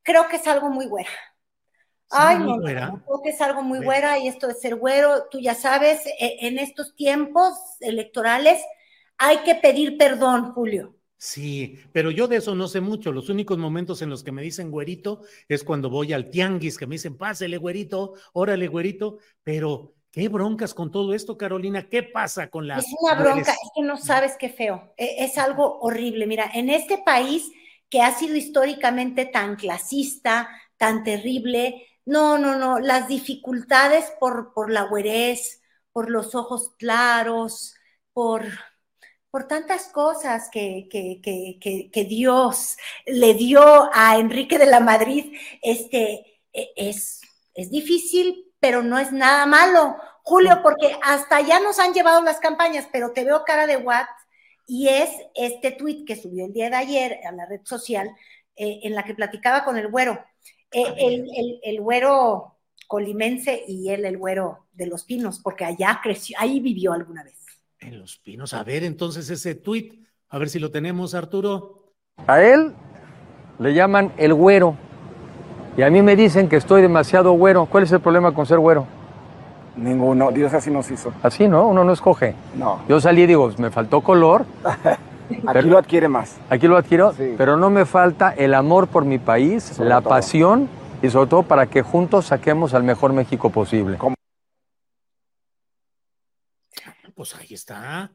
[SPEAKER 6] creo que es algo muy güera. Ay, no, creo que es algo muy güera y esto de ser güero, tú ya sabes, e, en estos tiempos electorales hay que pedir perdón, Julio.
[SPEAKER 1] Sí, pero yo de eso no sé mucho. Los únicos momentos en los que me dicen güerito es cuando voy al tianguis, que me dicen, pásele güerito, órale güerito, pero qué broncas con todo esto, Carolina, ¿qué pasa con la...
[SPEAKER 6] Es una bronca, es que no sabes qué feo, e, es algo horrible. Mira, en este país que ha sido históricamente tan clasista, tan terrible. No, no, no, las dificultades por, por la huerez, por los ojos claros, por, por tantas cosas que, que, que, que, Dios le dio a Enrique de la Madrid, este, e, es, es difícil, pero no es nada malo. Julio, porque hasta ya nos han llevado las campañas, pero te veo cara de what, y es este tweet que subió el día de ayer a la red social, eh, en la que platicaba con el güero. Eh, el, el, el, güero colimense y él el güero de los pinos, porque allá creció, ahí vivió alguna vez.
[SPEAKER 1] En los pinos, a ver entonces ese tweet, a ver si lo tenemos, Arturo.
[SPEAKER 7] A él le llaman el güero, y a mí me dicen que estoy demasiado güero. ¿Cuál es el problema con ser güero?
[SPEAKER 8] Ninguno, Dios así nos hizo.
[SPEAKER 7] Así, ¿no? Uno no escoge.
[SPEAKER 8] No.
[SPEAKER 7] Yo salí y digo, me faltó color.
[SPEAKER 8] aquí lo adquiere más.
[SPEAKER 7] Aquí lo adquiero, sí. pero no me falta el amor por mi país, sobre la todo. pasión y sobre todo para que juntos saquemos al mejor México posible. ¿Cómo?
[SPEAKER 1] Pues ahí está.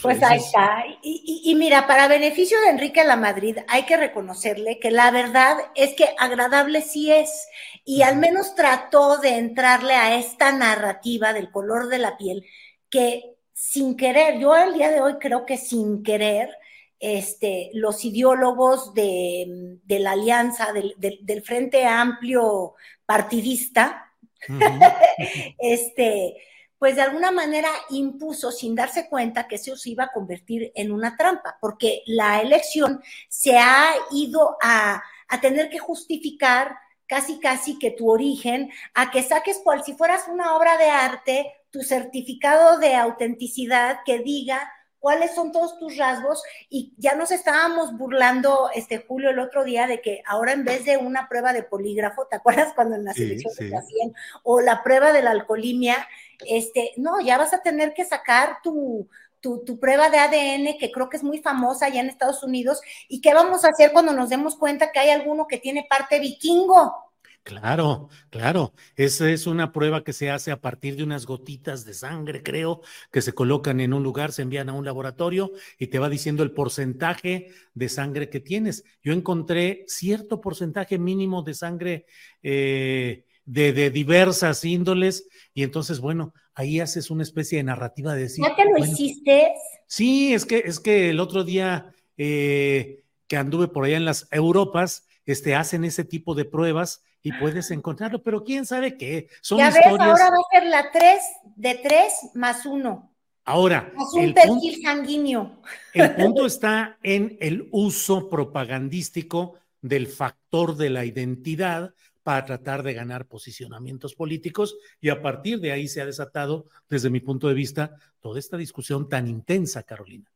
[SPEAKER 6] Pues ahí está. Y, y, y, mira, para beneficio de Enrique La Madrid, hay que reconocerle que la verdad es que agradable sí es. Y al menos trató de entrarle a esta narrativa del color de la piel que sin querer, yo el día de hoy creo que sin querer, este, los ideólogos de, de la alianza, del, del, del, Frente Amplio partidista, uh -huh. este, pues de alguna manera impuso sin darse cuenta que eso se iba a convertir en una trampa, porque la elección se ha ido a, a tener que justificar casi casi que tu origen, a que saques cual si fueras una obra de arte, tu certificado de autenticidad que diga cuáles son todos tus rasgos y ya nos estábamos burlando, este Julio, el otro día de que ahora en vez de una prueba de polígrafo, ¿te acuerdas cuando en las sí, elecciones sí. hacían? O la prueba de la alcoholimia, este, no, ya vas a tener que sacar tu, tu, prueba de ADN, que creo que es muy famosa allá en Estados Unidos, y qué vamos a hacer cuando nos demos cuenta que hay alguno que tiene parte vikingo.
[SPEAKER 1] Claro, claro. Esa es una prueba que se hace a partir de unas gotitas de sangre, creo, que se colocan en un lugar, se envían a un laboratorio y te va diciendo el porcentaje de sangre que tienes. Yo encontré cierto porcentaje mínimo de sangre eh, de, de, diversas índoles y entonces, bueno, ahí haces una especie de narrativa de decir.
[SPEAKER 6] ¿Ya te lo
[SPEAKER 1] bueno,
[SPEAKER 6] hiciste?
[SPEAKER 1] Sí, es que, es que el otro día eh, que anduve por allá en las Europas, este, hacen ese tipo de pruebas y puedes encontrarlo, pero quién sabe qué. Son
[SPEAKER 6] ya
[SPEAKER 1] historias...
[SPEAKER 6] ves, ahora va a ser la 3 de 3 más 1.
[SPEAKER 1] Ahora,
[SPEAKER 6] más un perfil punto, sanguíneo.
[SPEAKER 1] El punto está en el uso propagandístico del factor de la identidad para tratar de ganar posicionamientos políticos y a partir de ahí se ha desatado, desde mi punto de vista, toda esta discusión tan intensa, Carolina.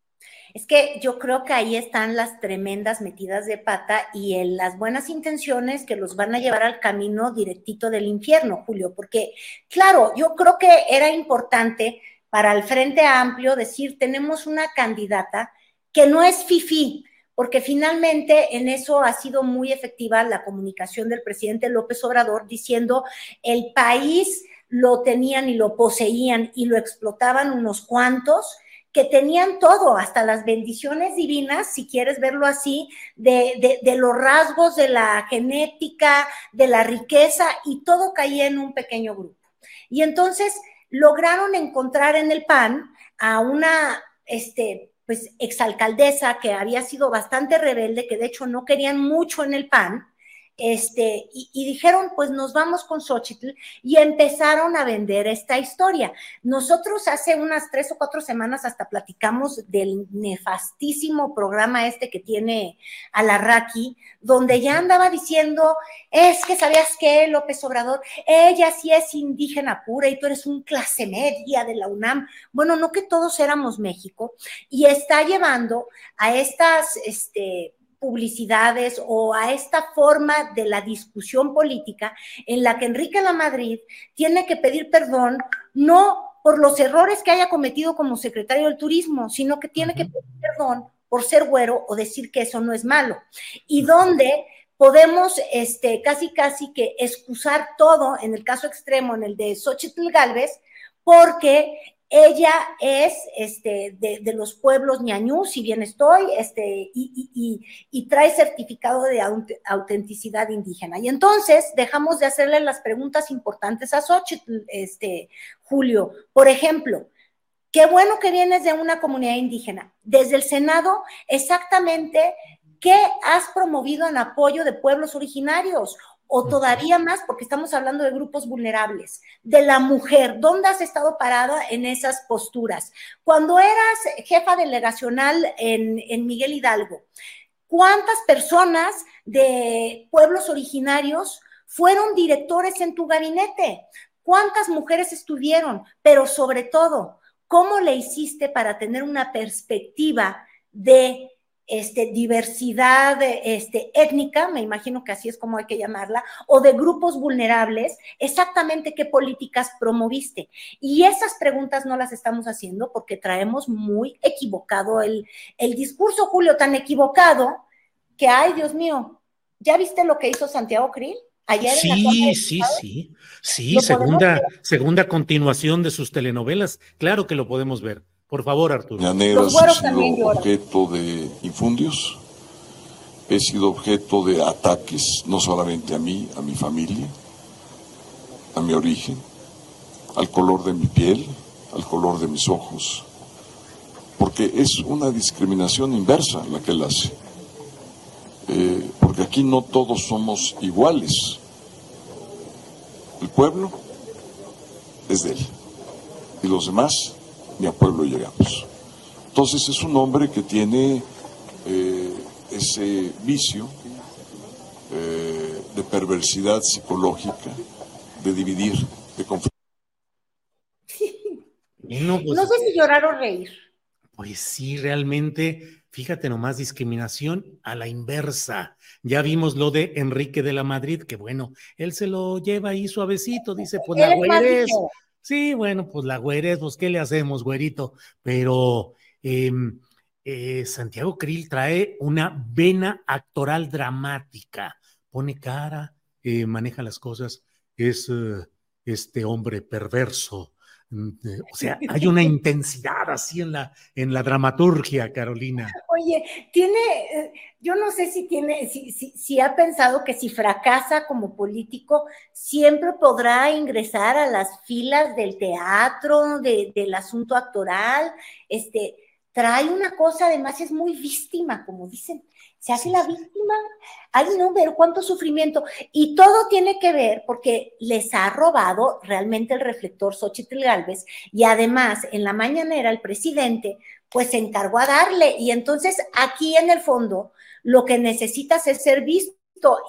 [SPEAKER 6] Es que yo creo que ahí están las tremendas metidas de pata y las buenas intenciones que los van a llevar al camino directito del infierno, Julio, porque claro, yo creo que era importante para el Frente Amplio decir, tenemos una candidata que no es FIFI, porque finalmente en eso ha sido muy efectiva la comunicación del presidente López Obrador diciendo, el país lo tenían y lo poseían y lo explotaban unos cuantos, que tenían todo, hasta las bendiciones divinas, si quieres verlo así, de, de, los rasgos de la genética, de la riqueza, y todo caía en un pequeño grupo. Y entonces lograron encontrar en el PAN a una, este, pues, exalcaldesa que había sido bastante rebelde, que de hecho no querían mucho en el PAN, este, y, y, dijeron, pues nos vamos con Xochitl y empezaron a vender esta historia. Nosotros hace unas tres o cuatro semanas hasta platicamos del nefastísimo programa este que tiene Alarraqui, donde ya andaba diciendo, es que sabías que López Obrador, ella sí es indígena pura y tú eres un clase media de la UNAM. Bueno, no que todos éramos México y está llevando a estas, este, publicidades o a esta forma de la discusión política en la que Enrique La Madrid tiene que pedir perdón no por los errores que haya cometido como secretario del turismo, sino que tiene que pedir perdón por ser güero o decir que eso no es malo. Y donde podemos este, casi casi que excusar todo, en el caso extremo, en el de Xochitl Galvez, porque ella es este, de, los pueblos ñañú, si bien estoy, este, y, trae certificado de autenticidad indígena. Y entonces dejamos de hacerle las preguntas importantes a Xochitl, este, Julio. Por ejemplo, qué bueno que vienes de una comunidad indígena. Desde el Senado, exactamente, ¿qué has promovido en apoyo de pueblos originarios? O todavía más, porque estamos hablando de grupos vulnerables, de la mujer, ¿dónde has estado parada en esas posturas? Cuando eras jefa delegacional en, en Miguel Hidalgo, ¿cuántas personas de pueblos originarios fueron directores en tu gabinete? ¿Cuántas mujeres estuvieron? Pero sobre todo, ¿cómo le hiciste para tener una perspectiva de este, diversidad este, étnica, me imagino que así es como hay que llamarla, o de grupos vulnerables, exactamente qué políticas promoviste. Y esas preguntas no las estamos haciendo porque traemos muy equivocado el, el discurso, Julio, tan equivocado que, ay, Dios mío, ¿ya viste lo que hizo Santiago Krill? Ayer
[SPEAKER 1] sí, en la sí, sí, sí, segunda, segunda continuación de sus telenovelas, claro que lo podemos ver. Por favor, Arturo.
[SPEAKER 9] Llaneras he sido objeto de infundios, he sido objeto de ataques, no solamente a mí, a mi familia, a mi origen, al color de mi piel, al color de mis ojos, porque es una discriminación inversa la que él hace. Eh, porque aquí no todos somos iguales. El pueblo es de él y los demás ni a pueblo llegamos. Entonces es un hombre que tiene eh, ese vicio eh, de perversidad psicológica, de dividir, de conflicto.
[SPEAKER 6] No, pues, no sé si llorar o reír.
[SPEAKER 1] Pues sí, realmente, fíjate nomás, discriminación a la inversa. Ya vimos lo de Enrique de la Madrid, que bueno, él se lo lleva ahí suavecito, dice, pues la güey Sí, bueno, pues la güerez, pues ¿qué le hacemos, güerito? Pero em, eh, Santiago Krill trae una vena actoral dramática, pone cara, eh, maneja las cosas, es eh, este hombre perverso. Mm, o sea, hay una intensidad así en la, en la dramaturgia, Carolina.
[SPEAKER 6] Oye, tiene, yo no sé si tiene, si, ha pensado que si fracasa como político, siempre podrá ingresar a las filas del teatro, del asunto actoral, este, trae una cosa, además es muy víctima, como dicen, se hace la víctima, ay no, pero cuánto sufrimiento, y todo tiene que ver porque les ha robado realmente el reflector Xochitl Galvez, y además en la mañanera el presidente pues se encargó a darle, y entonces aquí en el fondo lo que necesitas es ser visto.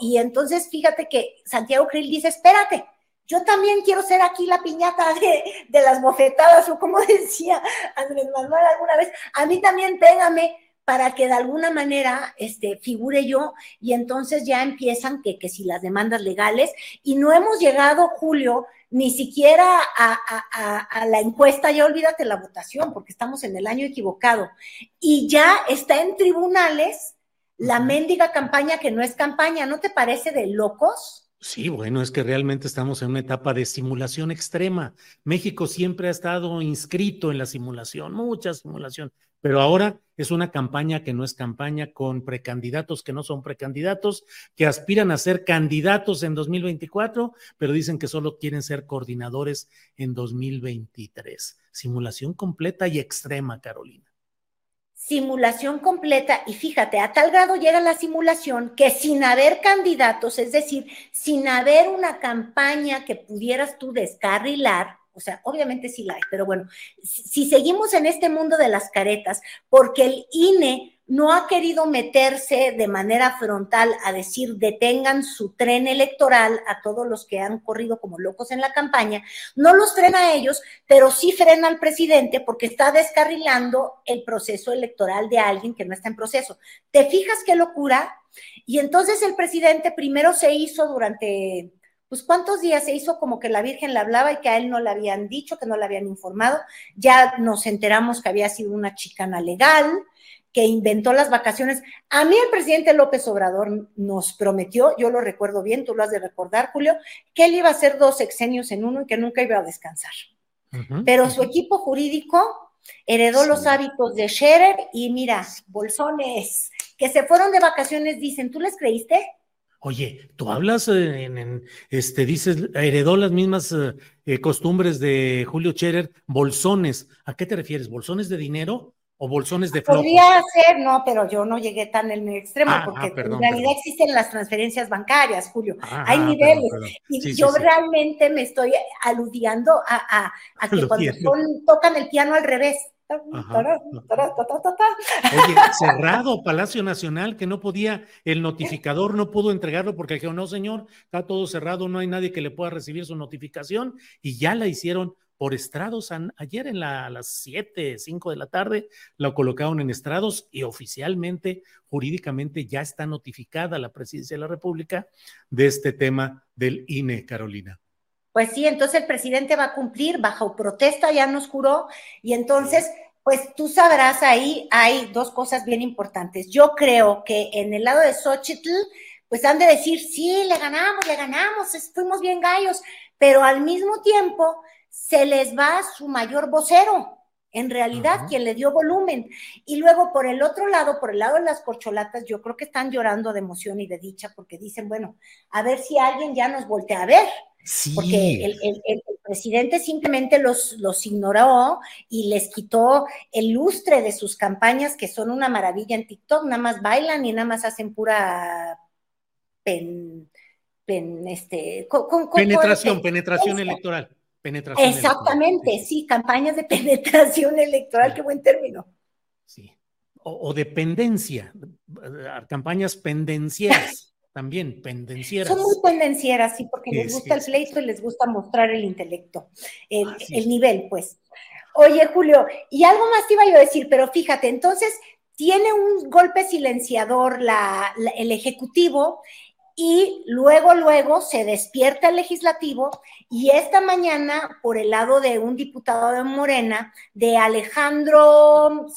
[SPEAKER 6] Y entonces fíjate que Santiago Krill dice, espérate, yo también quiero ser aquí la piñata de, de las bofetadas, o como decía Andrés Manuel alguna vez, a mí también pégame para que de alguna manera este, figure yo y entonces ya empiezan que, que si las demandas legales y no hemos llegado, Julio, ni siquiera a, a, a, la encuesta, ya olvídate la votación porque estamos en el año equivocado y ya está en tribunales la mendiga campaña que no es campaña, ¿no te parece de locos?
[SPEAKER 1] Sí, bueno, es que realmente estamos en una etapa de simulación extrema. México siempre ha estado inscrito en la simulación, mucha simulación, pero ahora es una campaña que no es campaña con precandidatos que no son precandidatos, que aspiran a ser candidatos en 2024, pero dicen que solo quieren ser coordinadores en 2023. Simulación completa y extrema, Carolina
[SPEAKER 6] simulación completa y fíjate, a tal grado llega la simulación que sin haber candidatos, es decir, sin haber una campaña que pudieras tú descarrilar, o sea, obviamente sí la hay, pero bueno, si seguimos en este mundo de las caretas, porque el INE no ha querido meterse de manera frontal a decir detengan su tren electoral a todos los que han corrido como locos en la campaña, no los frena a ellos, pero sí frena al presidente porque está descarrilando el proceso electoral de alguien que no está en proceso. ¿Te fijas qué locura? Y entonces el presidente primero se hizo durante pues cuántos días se hizo como que la Virgen le hablaba y que a él no le habían dicho, que no le habían informado. Ya nos enteramos que había sido una chicana legal, que inventó las vacaciones. A mí el presidente López Obrador nos prometió, yo lo recuerdo bien, tú lo has de recordar, Julio, que él iba a hacer dos sexenios en uno y que nunca iba a descansar. pero su equipo jurídico heredó los hábitos de Scherer y mira, bolsones, que se fueron de vacaciones, dicen, ¿tú les creíste?
[SPEAKER 1] Oye, tú hablas en, este, dices, heredó las mismas eh, eh, costumbres de Julio Scherer, bolsones. ¿A qué te refieres? ¿Bolsones de dinero o bolsones de flojos?
[SPEAKER 6] Podría ser, no, pero yo no llegué tan en el extremo, ah, porque ah, en realidad existen las transferencias bancarias, Julio. Ah, Hay niveles. y yo realmente me estoy aludiendo a, que cuando tocan el piano al revés.
[SPEAKER 1] Oye, cerrado Palacio Nacional, que no podía, el notificador no pudo entregarlo porque dijeron, no señor, está todo cerrado, no hay nadie que le pueda recibir su notificación y ya la hicieron por estrados. Ayer en la, a las 7, 5 de la tarde lo colocaron en estrados y oficialmente, jurídicamente ya está notificada la presidencia de la República de este tema del INE, Carolina.
[SPEAKER 6] Pues sí, entonces el presidente va a cumplir bajo protesta, ya nos juró, y entonces, pues tú sabrás, ahí hay dos cosas bien importantes. Yo creo que en el lado de Xochitl, pues han de decir, sí, le ganamos, le ganamos, fuimos bien gallos, pero al mismo tiempo se les va su mayor vocero, en realidad, quien le dio volumen. Y luego, por el otro lado, por el lado de las corcholatas, yo creo que están llorando de emoción y de dicha porque dicen, bueno, a ver si alguien ya nos voltea a ver. Porque el, presidente simplemente los, los ignoró y les quitó el lustre de sus campañas, que son una maravilla en TikTok, nada más bailan y nada más hacen pura pen, este,
[SPEAKER 1] penetración, penetración electoral. Penetración
[SPEAKER 6] Exactamente, sí, campañas de penetración electoral, qué buen término.
[SPEAKER 1] Sí. O, o dependencia, campañas pendencieras. también pendencieras.
[SPEAKER 6] Son muy pendencieras, sí, porque les gusta el pleito y les gusta mostrar el intelecto, el, nivel, pues. Oye, Julio, y algo más te iba yo a decir, pero fíjate, entonces tiene un golpe silenciador la, el Ejecutivo y luego, luego se despierta el legislativo y esta mañana, por el lado de un diputado de Morena, de Alejandro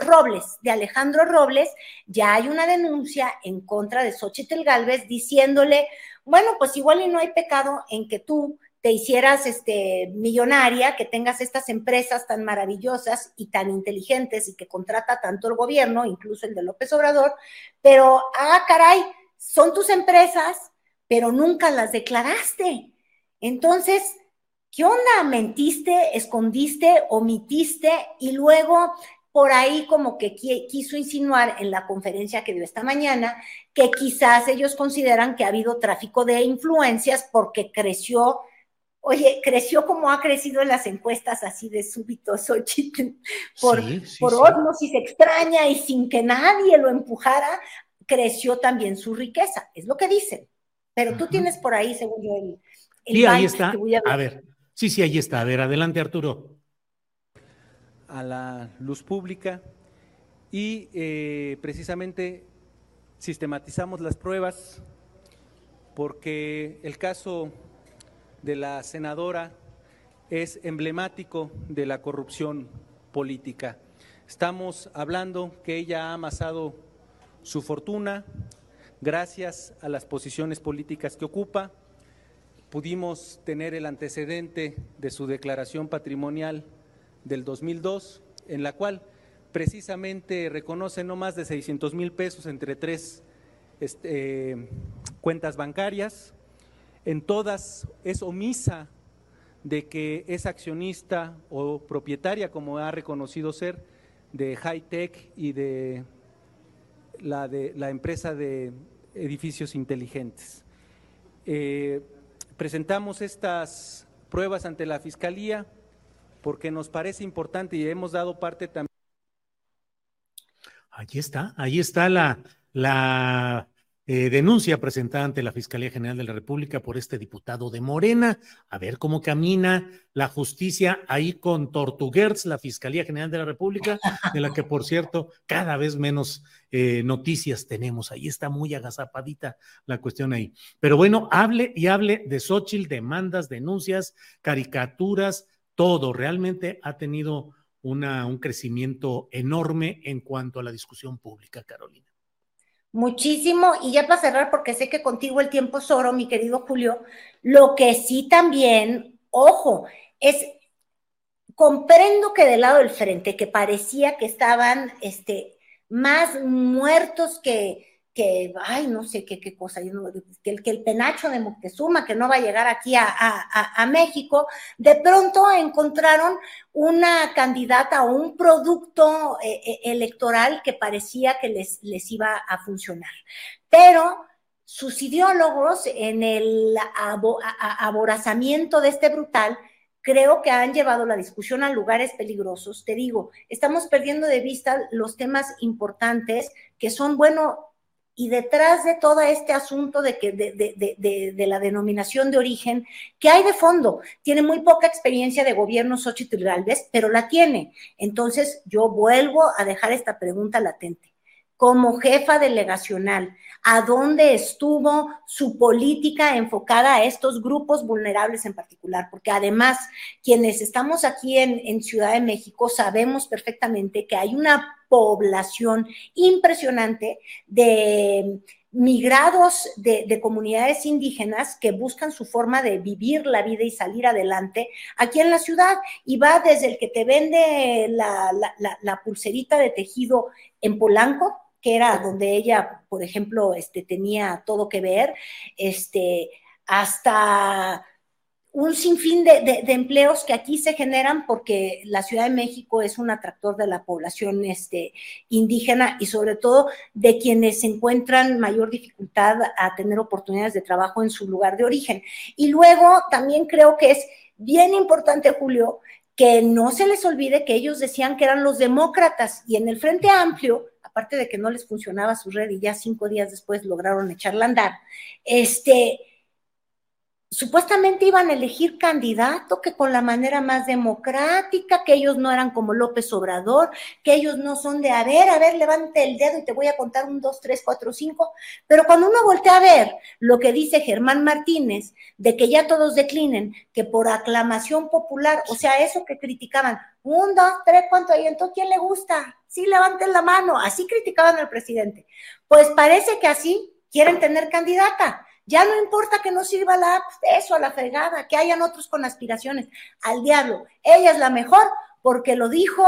[SPEAKER 6] Robles, de Alejandro Robles, ya hay una denuncia en contra de Xochitl Galvez diciéndole, bueno, pues igual y no hay pecado en que tú te hicieras este, millonaria, que tengas estas empresas tan maravillosas y tan inteligentes y que contrata tanto el gobierno, incluso el de López Obrador, pero, ah, caray, son tus empresas, pero nunca las declaraste. Entonces, ¿qué onda? ¿Mentiste, escondiste, omitiste y luego por ahí como que quiso insinuar en la conferencia que dio esta mañana que quizás ellos consideran que ha habido tráfico de influencias porque creció, oye, creció como ha crecido en las encuestas así de súbito Xochitl, por, por osmosis extraña y sin que nadie lo empujara, creció también su riqueza, es lo que dicen. Pero tú tienes por ahí, según yo, el...
[SPEAKER 1] sí, ahí está. A ver. sí, sí, ahí está. A ver, adelante, Arturo.
[SPEAKER 10] A la luz pública y eh, precisamente sistematizamos las pruebas porque el caso de la senadora es emblemático de la corrupción política. Estamos hablando que ella ha amasado su fortuna, gracias a las posiciones políticas que ocupa, pudimos tener el antecedente de su declaración patrimonial del 2002, en la cual precisamente reconoce no más de 600 mil pesos entre tres este, cuentas bancarias. En todas es omisa de que es accionista o propietaria, como ha reconocido ser, de High Tech y de la, de, la empresa de edificios inteligentes. Eh, presentamos estas pruebas ante la Fiscalía porque nos parece importante y hemos dado parte también.
[SPEAKER 1] Ahí está, ahí está la, la eh, denuncia presentada ante la Fiscalía General de la República por este diputado de Morena. A ver cómo camina la justicia ahí con Tortuguerz, la Fiscalía General de la República, de la que, por cierto, cada vez menos eh, noticias tenemos. Ahí está muy agazapadita la cuestión ahí. Pero bueno, hable y hable de Xochitl, demandas, denuncias, caricaturas, todo. Realmente ha tenido una, un crecimiento enorme en cuanto a la discusión pública, Carolina.
[SPEAKER 6] Muchísimo, y ya para cerrar, porque sé que contigo el tiempo es oro, mi querido Julio, lo que sí también, ojo, es comprendo que del lado del frente, que parecía que estaban este, más muertos que, que, ay, no sé qué, qué cosa, que, el, que el penacho de Moctezuma, que no va a llegar aquí a, a, México, de pronto encontraron una candidata o un producto eh, eh, electoral que parecía que les, les iba a funcionar. Pero sus ideólogos en el aborazamiento de este brutal, creo que han llevado la discusión a lugares peligrosos. Te digo, estamos perdiendo de vista los temas importantes que son, bueno, y detrás de todo este asunto de, que, de, la denominación de origen, que hay de fondo? Tiene muy poca experiencia de gobierno Xochitl Galvez, pero la tiene. Entonces, yo vuelvo a dejar esta pregunta latente como jefa delegacional, a dónde estuvo su política enfocada a estos grupos vulnerables en particular, porque además quienes estamos aquí en, Ciudad de México sabemos perfectamente que hay una población impresionante de migrados de, comunidades indígenas que buscan su forma de vivir la vida y salir adelante aquí en la ciudad. Y va desde el que te vende la, pulserita de tejido en Polanco, que era donde ella, por ejemplo, este, tenía todo que ver, este, hasta un sinfín de, de, empleos que aquí se generan porque la Ciudad de México es un atractor de la población este, indígena y sobre todo de quienes encuentran mayor dificultad a tener oportunidades de trabajo en su lugar de origen. Y luego también creo que es bien importante, Julio, que no se les olvide que ellos decían que eran los demócratas y en el Frente Amplio aparte de que no les funcionaba su red y ya cinco días después lograron echarla a andar, este, supuestamente iban a elegir candidato que con la manera más democrática, que ellos no eran como López Obrador, que ellos no son de, a ver, a ver, levante el dedo y te voy a contar un, dos, tres, cuatro, cinco. Pero cuando uno voltea a ver lo que dice Germán Martínez, de que ya todos declinen, que por aclamación popular, o sea, eso que criticaban, un, dos, tres, ¿cuánto hay? Entonces, ¿quién le gusta? Sí, levanten la mano. Así criticaban al presidente. Pues parece que así quieren tener candidata. Ya no importa que no sirva la eso a la fregada, que hayan otros con aspiraciones. Al diablo. Ella es la mejor porque lo dijo,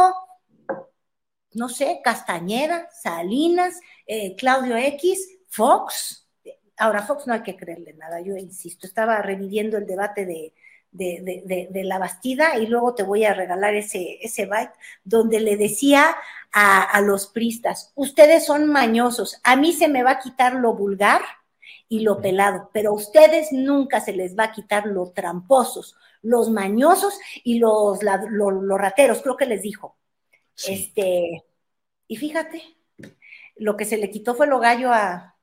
[SPEAKER 6] no sé, Castañeda, Salinas, eh, Claudio X, Fox. Ahora, Fox no hay que creerle nada, yo insisto. Estaba reviviendo el debate de, de, la Bastida y luego te voy a regalar ese, ese byte donde le decía a, a los pristas, ustedes son mañosos, a mí se me va a quitar lo vulgar y lo pelado, pero a ustedes nunca se les va a quitar lo tramposos, los mañosos y los, los, rateros, creo que les dijo. Este, y fíjate, lo que se le quitó fue lo gallo a,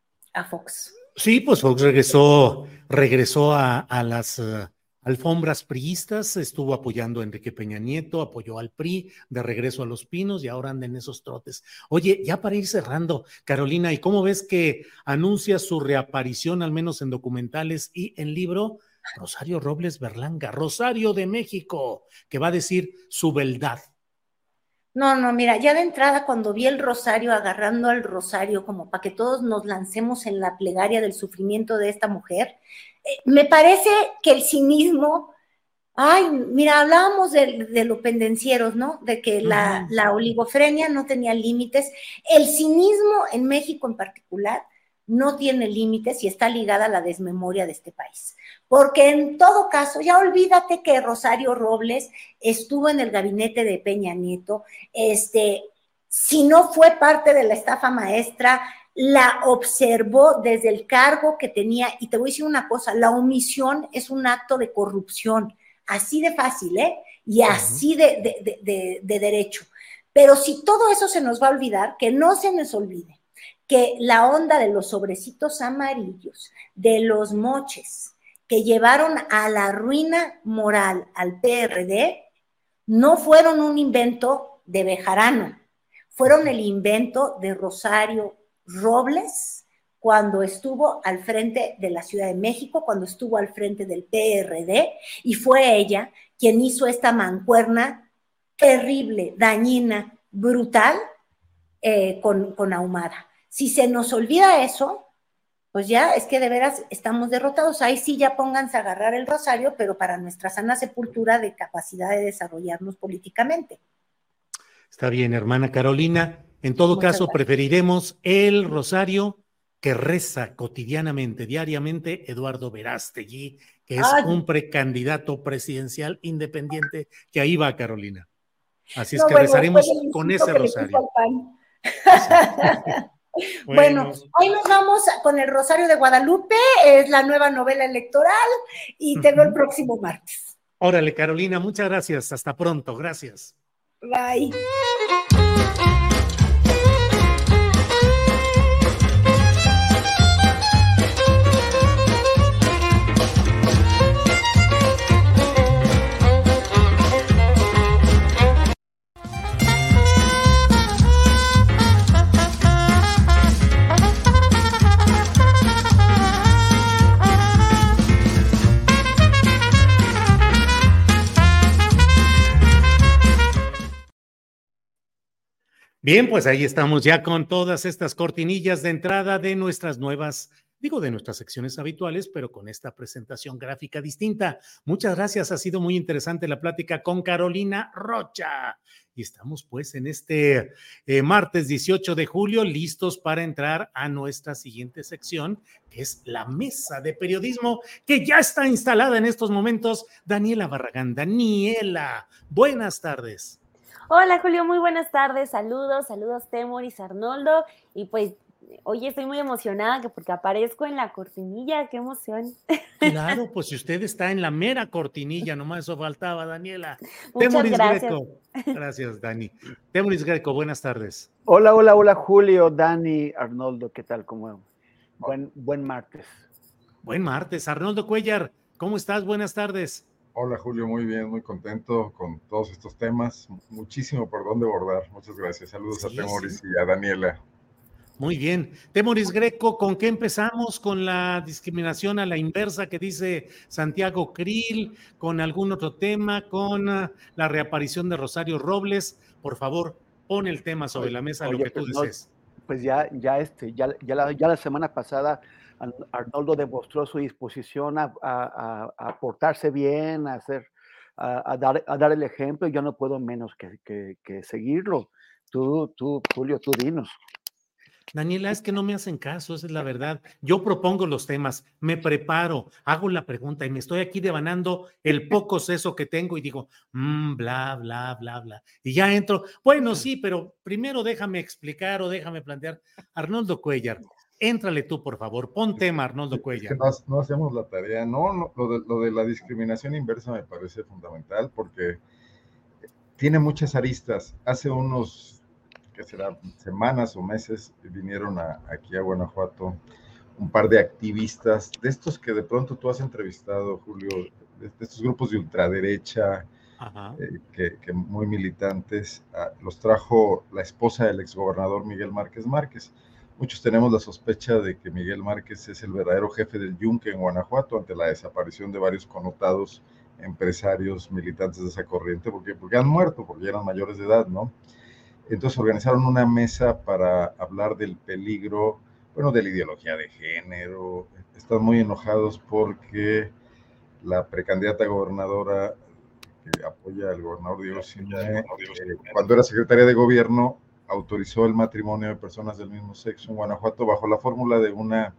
[SPEAKER 6] Fox.
[SPEAKER 1] Sí, pues Fox regresó, regresó a, las eh, alfombras priistas, estuvo apoyando a Enrique Peña Nieto, apoyó al PRI de regreso a los pinos y ahora anda en esos trotes. Oye, ya para ir cerrando, Carolina, ¿y cómo ves que anuncia su reaparición, al menos en documentales y en libro? Rosario Robles Berlanga, Rosario de México, que va a decir su beldad.
[SPEAKER 6] No, no, mira, ya de entrada cuando vi el rosario agarrando al rosario como para que todos nos lancemos en la plegaria del sufrimiento de esta mujer, me parece que el cinismo, ay, mira, hablábamos de, de los pendencieros, ¿no? De que la, la oligofrenia no tenía límites. El cinismo en México en particular no tiene límites y está ligada a la desmemoria de este país. Porque en todo caso, ya olvídate que Rosario Robles estuvo en el gabinete de Peña Nieto, este, si no fue parte de la estafa maestra, la observó desde el cargo que tenía. Y te voy a decir una cosa, la omisión es un acto de corrupción, así de fácil, ¿eh? Y así de, de, derecho. Pero si todo eso se nos va a olvidar, que no se nos olvide que la onda de los sobrecitos amarillos, de los moches, que llevaron a la ruina moral al PRD, no fueron un invento de Bejarano, fueron el invento de Rosario Robles cuando estuvo al frente de la Ciudad de México, cuando estuvo al frente del PRD, y fue ella quien hizo esta mancuerna terrible, dañina, brutal eh, con, con Ahumada. Si se nos olvida eso, pues ya es que de veras estamos derrotados. Ahí sí ya pónganse a agarrar el rosario, pero para nuestra sana sepultura de capacidad de desarrollarnos políticamente.
[SPEAKER 1] Está bien, hermana Carolina. En todo caso, preferiremos el rosario que reza cotidianamente, diariamente, Eduardo Verástegui, que es un precandidato presidencial independiente, que ahí va Carolina. Así es que rezaremos con ese rosario.
[SPEAKER 6] Bueno. hoy nos vamos con el Rosario de Guadalupe, es la nueva novela electoral y te veo el próximo martes.
[SPEAKER 1] Órale, Carolina, muchas gracias. Hasta pronto. Gracias.
[SPEAKER 6] Bye.
[SPEAKER 1] Bien, pues ahí estamos ya con todas estas cortinillas de entrada de nuestras nuevas, digo de nuestras secciones habituales, pero con esta presentación gráfica distinta. Muchas gracias, ha sido muy interesante la plática con Carolina Rocha. Y estamos pues en este eh, martes 18 de julio listos para entrar a nuestra siguiente sección, que es la mesa de periodismo, que ya está instalada en estos momentos. Daniela Barragán. Daniela, buenas tardes.
[SPEAKER 11] Hola Julio, muy buenas tardes, saludos, saludos Temoris, Arnoldo, y pues hoy estoy muy emocionada porque aparezco en la cortinilla, qué emoción.
[SPEAKER 1] Claro, pues si usted está en la mera cortinilla, nomás eso faltaba, Daniela.
[SPEAKER 11] Muchas Temoris gracias.
[SPEAKER 1] Greco. Gracias, Dani. Temoris Greco, buenas tardes.
[SPEAKER 12] Hola, hola, hola, Julio, Dani, Arnoldo, ¿qué tal? ¿Cómo? Buen, buen martes.
[SPEAKER 1] Buen martes. Arnoldo Cuellar, ¿cómo estás? Buenas tardes.
[SPEAKER 13] Hola Julio, muy bien, muy contento con todos estos temas. Muchísimo por dónde abordar. Muchas gracias. Saludos a Temoris y a Daniela.
[SPEAKER 1] Muy bien. Temoris Greco, ¿con qué empezamos? ¿Con la discriminación a la inversa que dice Santiago Krill? ¿Con algún otro tema? ¿Con ah, la reaparición de Rosario Robles? Por favor, pon el tema sobre la mesa, lo que tú pues dices.
[SPEAKER 12] pues ya, ya, este, ya, ya, la, ya la semana pasada Arnoldo demostró su disposición a, portarse bien, a, hacer, a, dar, a dar el ejemplo, y yo no puedo menos que, seguirlo. Tú, tú, Julio, tú dinos.
[SPEAKER 1] Daniela, es que no me hacen caso, esa es la verdad. Yo propongo los temas, me preparo, hago la pregunta y me estoy aquí devanando el poco seso que tengo y digo, mmm, bla, bla, bla, bla. Y ya entro. Bueno, sí, pero primero déjame explicar o déjame plantear. Arnoldo Cuellar, Éntrale tú, por favor. Pon tema, Arnoldo Cuella.
[SPEAKER 13] no, hacemos la tarea. No, lo, de, la discriminación inversa me parece fundamental porque tiene muchas aristas. Hace unos, ¿qué será? Semanas o meses vinieron aquí a Guanajuato un par de activistas, de estos que de pronto tú has entrevistado, Julio, de, estos grupos de ultraderecha, eh, que, que, muy militantes, ah, los trajo la esposa del exgobernador Miguel Márquez Márquez. Muchos tenemos la sospecha de que Miguel Márquez es el verdadero jefe del Yunque en Guanajuato ante la desaparición de varios connotados empresarios militantes de esa corriente, porque, porque han muerto, porque eran mayores de edad, ¿no? Entonces organizaron una mesa para hablar del peligro, bueno, de la ideología de género. Están muy enojados porque la precandidata gobernadora que apoya al gobernador Diego eh, cuando era secretaria de gobierno, autorizó el matrimonio de personas del mismo sexo en Guanajuato bajo la fórmula de una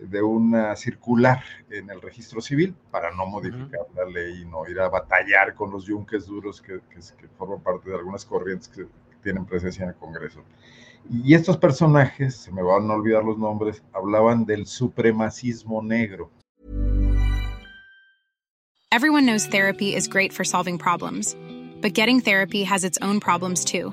[SPEAKER 13] de una circular en el registro civil para no modificar la ley y no ir a batallar con los yunques duros que, que, forman parte de algunas corrientes que tienen presencia en el Congreso. Y estos personajes, se me van a olvidar los nombres, hablaban del supremacismo negro.
[SPEAKER 14] Everyone knows therapy is great for solving problems, but getting therapy has its own problems too.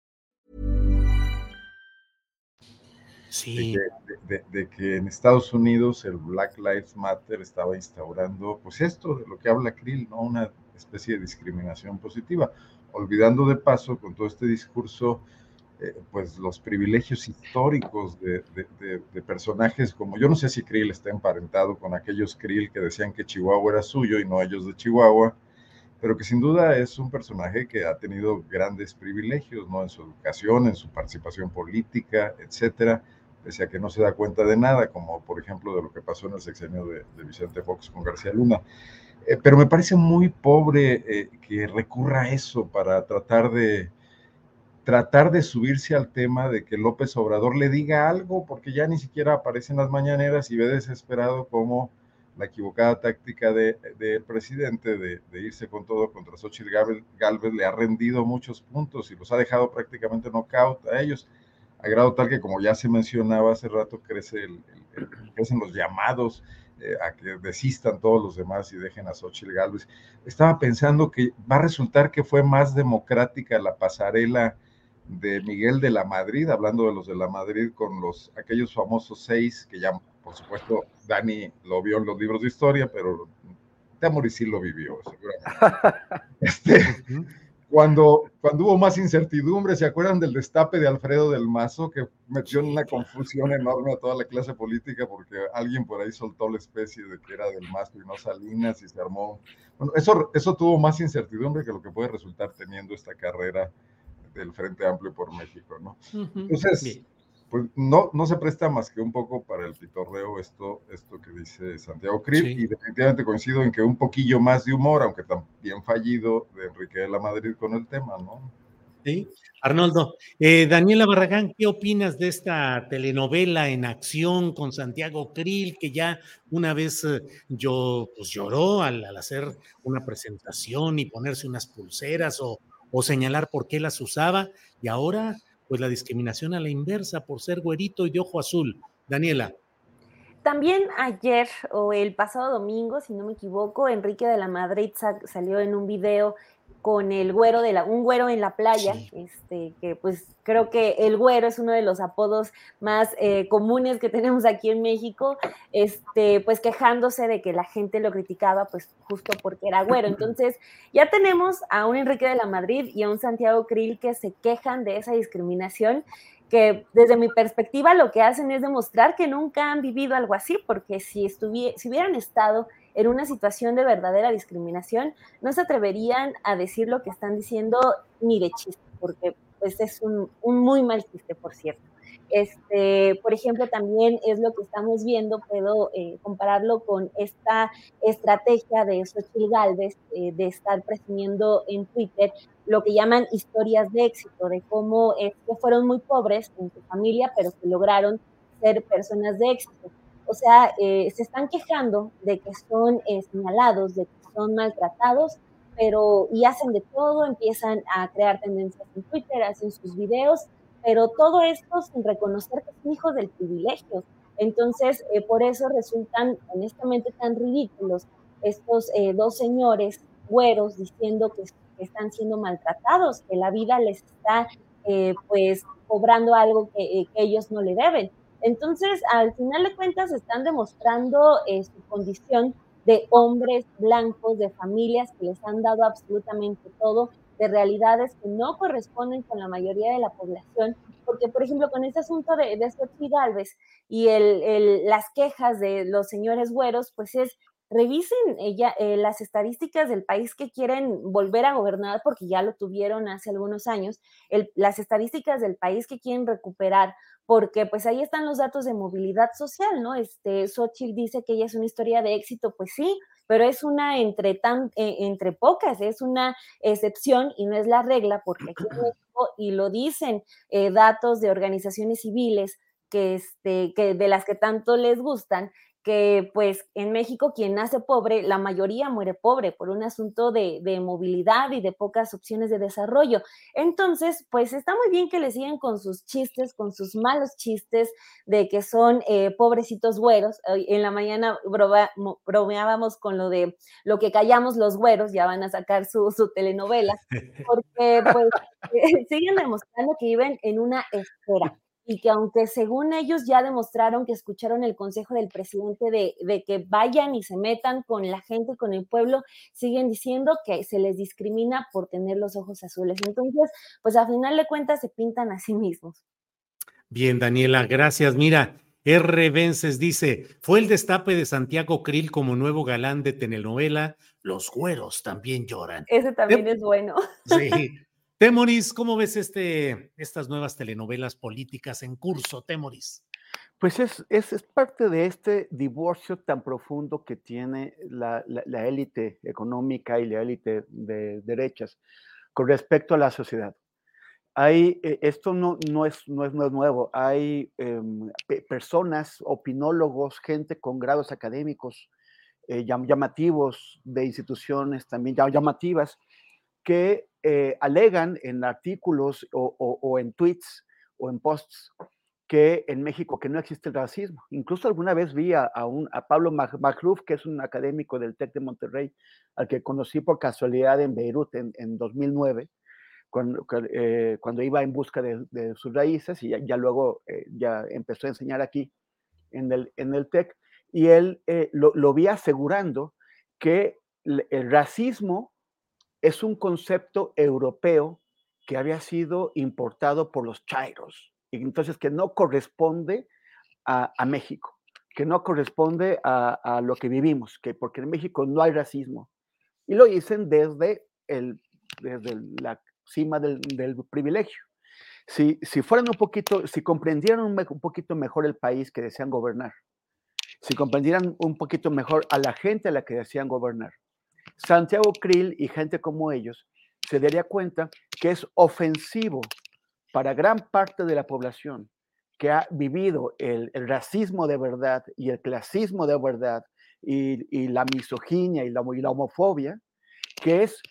[SPEAKER 13] Sí. De, de, de, que en Estados Unidos el Black Lives Matter estaba instaurando, pues esto de lo que habla Krill, ¿no? Una especie de discriminación positiva, olvidando de paso con todo este discurso eh, pues los privilegios históricos de, de, personajes como, yo no sé si Krill está emparentado con aquellos Krill que decían que Chihuahua era suyo y no ellos de Chihuahua, pero que sin duda es un personaje que ha tenido grandes privilegios, ¿no? En su educación, en su participación política, etcétera, pese a que no se da cuenta de nada, como por ejemplo de lo que pasó en el sexenio de, Vicente Fox con García Luna. Eh, pero me parece muy pobre eh, que recurra a eso para tratar de, tratar de subirse al tema de que López Obrador le diga algo, porque ya ni siquiera aparece en las mañaneras y ve desesperado como la equivocada táctica del de, presidente de, irse con todo contra Xochitl Galvez le ha rendido muchos puntos y los ha dejado prácticamente knockout a ellos, a grado tal que, como ya se mencionaba hace rato, crece el, crecen los llamados eh, a que desistan todos los demás y dejen a Xochitl Galvez. Estaba pensando que va a resultar que fue más democrática la pasarela de Miguel de la Madrid, hablando de los de la Madrid con los aquellos famosos seis, que ya por supuesto Dani lo vio en los libros de historia, pero Temori sí lo vivió, seguramente. Este, cuando, cuando hubo más incertidumbre, ¿se acuerdan del destape de Alfredo del Mazo que metió en una confusión enorme a toda la clase política porque alguien por ahí soltó la especie de que era del Mazo y no Salinas y se armó? Bueno, eso, eso tuvo más incertidumbre que lo que puede resultar teniendo esta carrera del Frente Amplio por México, ¿no? Entonces, pues no, no se presta más que un poco para el pitorreo esto, esto que dice Santiago Krill, y definitivamente coincido en que un poquillo más de humor, aunque también fallido, de Enrique de la Madrid con el tema, ¿no?
[SPEAKER 1] Sí, Arnoldo. Eh, Daniela Barragán, ¿qué opinas de esta telenovela en acción con Santiago Krill, que ya una vez eh, yo, pues lloró al, al, hacer una presentación y ponerse unas pulseras o, o señalar por qué las usaba y ahora pues la discriminación a la inversa por ser güerito y de ojo azul. Daniela.
[SPEAKER 11] También ayer o el pasado domingo, si no me equivoco, Enrique de la Madrid salió en un video con el güero de la, un güero en la playa, este, que pues creo que el güero es uno de los apodos más eh, comunes que tenemos aquí en México, este, pues quejándose de que la gente lo criticaba, pues justo porque era güero. Entonces, ya tenemos a un Enrique de la Madrid y a un Santiago Krill que se quejan de esa discriminación que desde mi perspectiva lo que hacen es demostrar que nunca han vivido algo así, porque si, si hubieran estado en una situación de verdadera discriminación, no se atreverían a decir lo que están diciendo ni de chiste, porque pues es un, muy mal chiste, por cierto. Este, por ejemplo, también es lo que estamos viendo, puedo eh, compararlo con esta estrategia de Xochitl Galvez eh, de estar presumiendo en Twitter lo que llaman historias de éxito, de cómo es fueron muy pobres en su familia, pero que lograron ser personas de éxito. O sea, eh, se están quejando de que son eh, señalados, de que son maltratados, pero y hacen de todo, empiezan a crear tendencias en Twitter, hacen sus videos, pero todo esto sin reconocer que son hijos del privilegio. Entonces, eh, por eso resultan honestamente tan ridículos estos dos señores güeros diciendo que, están siendo maltratados, que la vida les está pues cobrando algo que ellos no le deben. Entonces, al final de cuentas, están demostrando eh, su condición de hombres blancos, de familias que les han dado absolutamente todo, de realidades que no corresponden con la mayoría de la población, porque, por ejemplo, con este asunto de, de Galvez y el, las quejas de los señores güeros, pues es revisen ella, eh, las estadísticas del país que quieren volver a gobernar, porque ya lo tuvieron hace algunos años, las estadísticas del país que quieren recuperar, porque pues ahí están los datos de movilidad social, ¿no? Este, Xochitl dice que ella es una historia de éxito, pues sí, pero es una entre, tan, eh, entre pocas, es una excepción y no es la regla, porque aquí en México, y lo dicen eh, datos de organizaciones civiles, que, este, que de las que tanto les gustan, que pues en México quien nace pobre, la mayoría muere pobre por un asunto de, movilidad y de pocas opciones de desarrollo. Entonces, pues está muy bien que le siguen con sus chistes, con sus malos chistes de que son eh, pobrecitos güeros. En la mañana bromeábamos con lo de lo que callamos los güeros, ya van a sacar su, su telenovela, porque pues siguen demostrando que viven en una esfera y que aunque según ellos ya demostraron que escucharon el consejo del presidente de, que vayan y se metan con la gente, con el pueblo, siguen diciendo que se les discrimina por tener los ojos azules. Entonces, pues a final de cuentas se pintan a sí mismos.
[SPEAKER 1] Bien, Daniela, gracias. Mira, R. Vences dice, fue el destape de Santiago Krill como nuevo galán de telenovela, Los güeros también lloran.
[SPEAKER 11] Ese también es bueno.
[SPEAKER 1] Sí, Temoris, ¿cómo ves este, estas nuevas telenovelas políticas en curso, Temoris?
[SPEAKER 12] Pues es, es, parte de este divorcio tan profundo que tiene la, élite económica y la élite de derechas con respecto a la sociedad. Hay, eh, esto no, no, es, no, es, nuevo, hay em, personas, opinólogos, gente con grados académicos eh, llamativos de instituciones también llamativas que eh, alegan en artículos o, en tweets o en posts que en México que no existe el racismo. Incluso alguna vez vi a, un, a Pablo Macluf, que es un académico del TEC de Monterrey, al que conocí por casualidad en Beirut en, 2009, cuando, eh, cuando, iba en busca de, sus raíces y ya, luego eh, ya empezó a enseñar aquí en el, en el TEC. Y él lo, lo vi asegurando que el racismo es un concepto europeo que había sido importado por los chairos, y entonces que no corresponde a, México, que no corresponde a, lo que vivimos, que porque en México no hay racismo. Y lo dicen desde, el, desde la cima del, privilegio. Si, si, fueran un poquito, si comprendieran un, un, poquito mejor el país que desean gobernar, si comprendieran un poquito mejor a la gente a la que desean gobernar, Santiago Krill y gente como ellos se daría cuenta que es ofensivo para gran parte de la población que ha vivido el, racismo de verdad y el clasismo de verdad y, la misoginia y la, homofobia, que es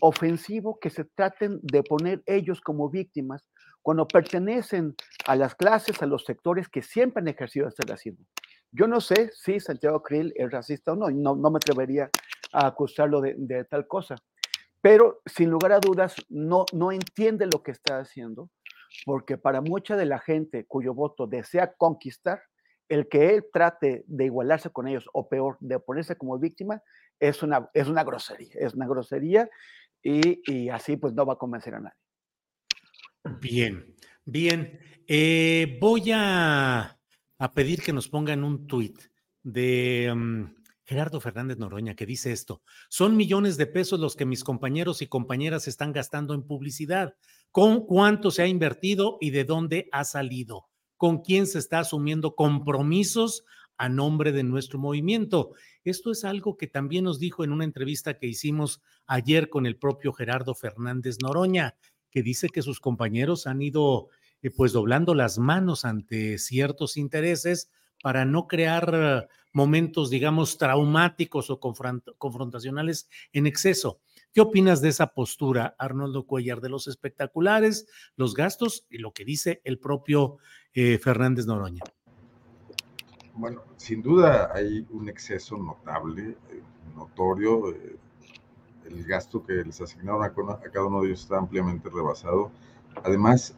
[SPEAKER 12] ofensivo que se traten de poner ellos como víctimas cuando pertenecen a las clases, a los sectores que siempre han ejercido este racismo. Yo no sé si Santiago Krill es racista o no, no, no me atrevería a acusarlo de, tal cosa. Pero sin lugar a dudas, no, no entiende lo que está haciendo, porque para mucha de la gente cuyo voto desea conquistar, el que él trate de igualarse con ellos, o peor, de ponerse como víctima, es una, es una grosería, es una grosería y, así pues no va a convencer a nadie.
[SPEAKER 1] Bien, bien. Eh, voy a, pedir que nos pongan un tuit de mm, Gerardo Fernández Noroña, que dice esto, son millones de pesos los que mis compañeros y compañeras están gastando en publicidad. ¿Con cuánto se ha invertido y de dónde ha salido? ¿Con quién se está asumiendo compromisos a nombre de nuestro movimiento? Esto es algo que también nos dijo en una entrevista que hicimos ayer con el propio Gerardo Fernández Noroña, que dice que sus compañeros han ido eh, pues doblando las manos ante ciertos intereses para no crear momentos, digamos, traumáticos o confrontacionales en exceso. ¿Qué opinas de esa postura, Arnoldo Cuellar, de los espectaculares, los gastos y lo que dice el propio eh, Fernández Noroña?
[SPEAKER 13] Bueno, sin duda hay un exceso notable, eh, notorio. Eh, el gasto que les asignaron a, cada uno de ellos está ampliamente rebasado. Además,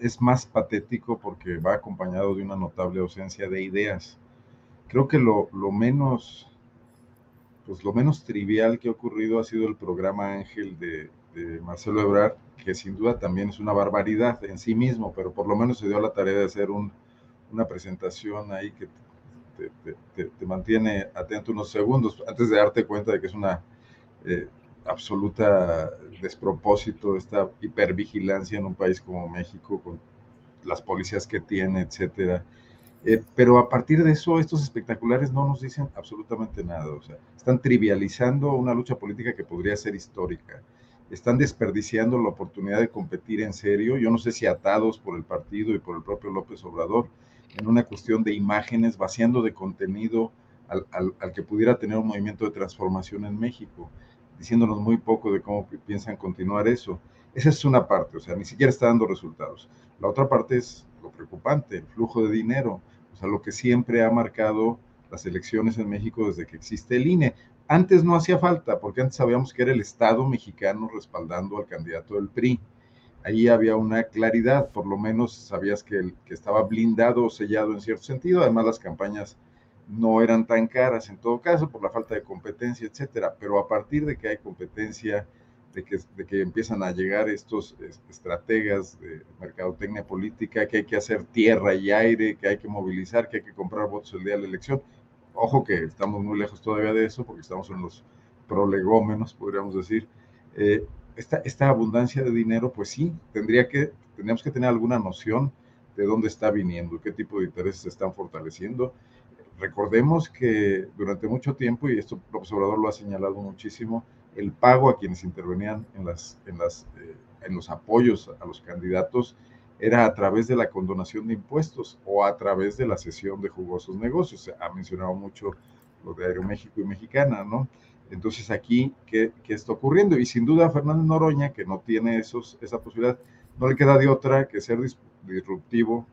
[SPEAKER 13] es más patético porque va acompañado de una notable ausencia de ideas. Creo que lo, menos, pues lo menos trivial que ha ocurrido ha sido el programa Ángel de, Marcelo Ebrard, que sin duda también es una barbaridad en sí mismo, pero por lo menos se dio la tarea de hacer una presentación ahí que te, mantiene atento unos segundos antes de darte cuenta de que es una eh, absoluta despropósito, esta hipervigilancia en un país como México, con las policías que tiene, etcétera. Eh, pero a partir de eso, estos espectaculares no nos dicen absolutamente nada. O sea, están trivializando una lucha política que podría ser histórica. Están desperdiciando la oportunidad de competir en serio. Yo no sé si atados por el partido y por el propio López Obrador, en una cuestión de imágenes, vaciando de contenido al, al, que pudiera tener un movimiento de transformación en México, diciéndonos muy poco de cómo piensan continuar eso. Esa es una parte, o sea, ni siquiera está dando resultados. La otra parte es lo preocupante, el flujo de dinero, o sea, lo que siempre ha marcado las elecciones en México desde que existe el INE. Antes no hacía falta, porque antes sabíamos que era el Estado mexicano respaldando al candidato del PRI. Ahí había una claridad, por lo menos sabías que, que estaba blindado o sellado en cierto sentido. Además, las campañas no eran tan caras en todo caso por la falta de competencia, etcétera. Pero a partir de que hay competencia, de que, de que empiezan a llegar estos estrategas de mercadotecnia política, que hay que hacer tierra y aire, que hay que movilizar, que hay que comprar votos el día de la elección, Ojo que estamos muy lejos todavía de eso, porque estamos en los prolegómenos, podríamos decir. Eh, esta, esta, abundancia de dinero, pues sí, tendría que, tendríamos que tener alguna noción de dónde está viniendo, qué tipo de intereses se están fortaleciendo. Recordemos que durante mucho tiempo, y esto el Obrador lo ha señalado muchísimo, el pago a quienes intervenían en, las, en, las, eh, en los apoyos a los candidatos era a través de la condonación de impuestos o a través de la cesión de jugosos negocios. Ha mencionado mucho lo de Aeroméxico y Mexicana, ¿no? Entonces aquí, ¿qué, ¿qué, está ocurriendo? Y sin duda Fernández Noroña, que no tiene esos, esa posibilidad, no le queda de otra que ser disruptivo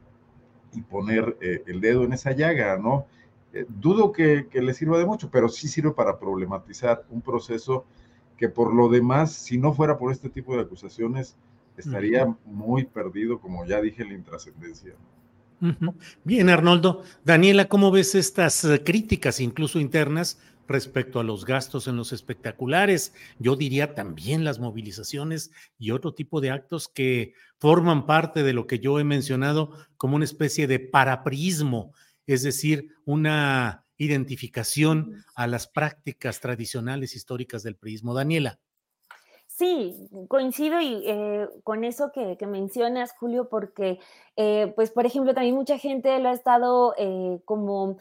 [SPEAKER 13] y poner eh, el dedo en esa llaga, ¿no? Eh, dudo que, que, le sirva de mucho, pero sí sirve para problematizar un proceso que por lo demás, si no fuera por este tipo de acusaciones, estaría muy perdido, como ya dije, la intrascendencia.
[SPEAKER 1] Bien, Arnoldo. Daniela, ¿cómo ves estas eh, críticas, incluso internas, respecto a los gastos en los espectaculares? Yo diría también las movilizaciones y otro tipo de actos que forman parte de lo que yo he mencionado como una especie de paraprismo, es decir, una identificación a las prácticas tradicionales históricas del prismo. Daniela.
[SPEAKER 11] Sí, coincido y eh, con eso que, mencionas, Julio, porque, eh, pues, por ejemplo, también mucha gente lo ha estado eh, como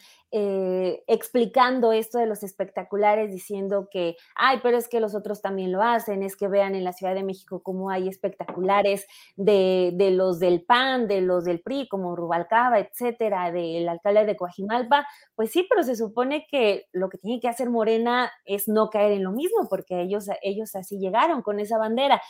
[SPEAKER 11] explicando esto de los espectaculares, diciendo que, ay, pero es que los otros también lo hacen, es que vean en la Ciudad de México cómo hay espectaculares de, de los del PAN, de los del PRI, como Rubalcaba, etcétera, del alcalde de Coajimalpa. Pues sí, pero se supone que lo que tiene que hacer Morena es no caer en lo mismo, porque ellos, ellos así llegaron con esa bandera.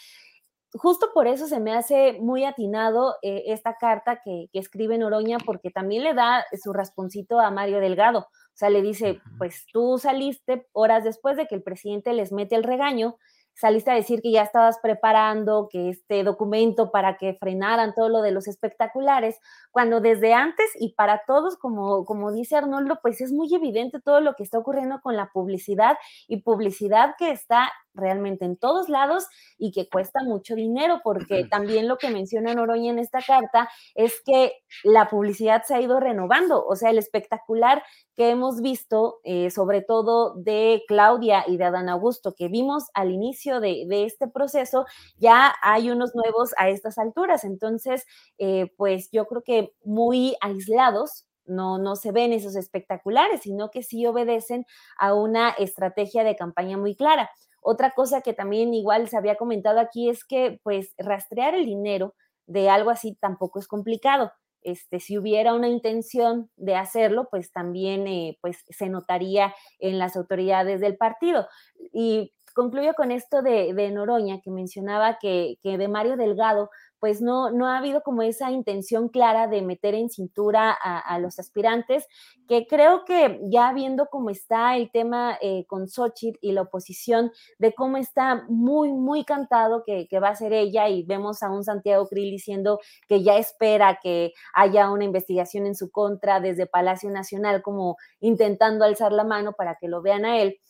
[SPEAKER 11] Justo por eso se me hace muy atinado eh, esta carta que, escribe Noroña, porque también le da su rasponcito a Mario Delgado. O sea, le dice, pues tú saliste horas después de que el presidente les mete el regaño, saliste a decir que ya estabas preparando que este documento para que frenaran todo lo de los espectaculares, cuando desde antes y para todos, como, como dice Arnoldo, pues es muy evidente todo lo que está ocurriendo con la publicidad y publicidad que está realmente en todos lados y que cuesta mucho dinero, porque también lo que menciona Noroña en esta carta es que la publicidad se ha ido renovando, o sea, el espectacular que hemos visto, eh, sobre todo de Claudia y de Adán Augusto, que vimos al inicio de, este proceso, ya hay unos nuevos a estas alturas. Entonces, eh, pues yo creo que muy aislados, no, no se ven esos espectaculares, sino que sí obedecen a una estrategia de campaña muy clara. Otra cosa que también igual se había comentado aquí es que pues rastrear el dinero de algo así tampoco es complicado. Este, si hubiera una intención de hacerlo, pues también eh, pues, se notaría en las autoridades del partido. Y concluyo con esto de, Noroña, que mencionaba que, que, de Mario Delgado pues no, no ha habido como esa intención clara de meter en cintura a, los aspirantes, que creo que ya viendo cómo está el tema eh, con Xochitl y la oposición, de cómo está muy, muy cantado que, va a ser ella y vemos a un Santiago Krill diciendo que ya espera que haya una investigación en su contra desde Palacio Nacional, como intentando alzar la mano para que lo vean a él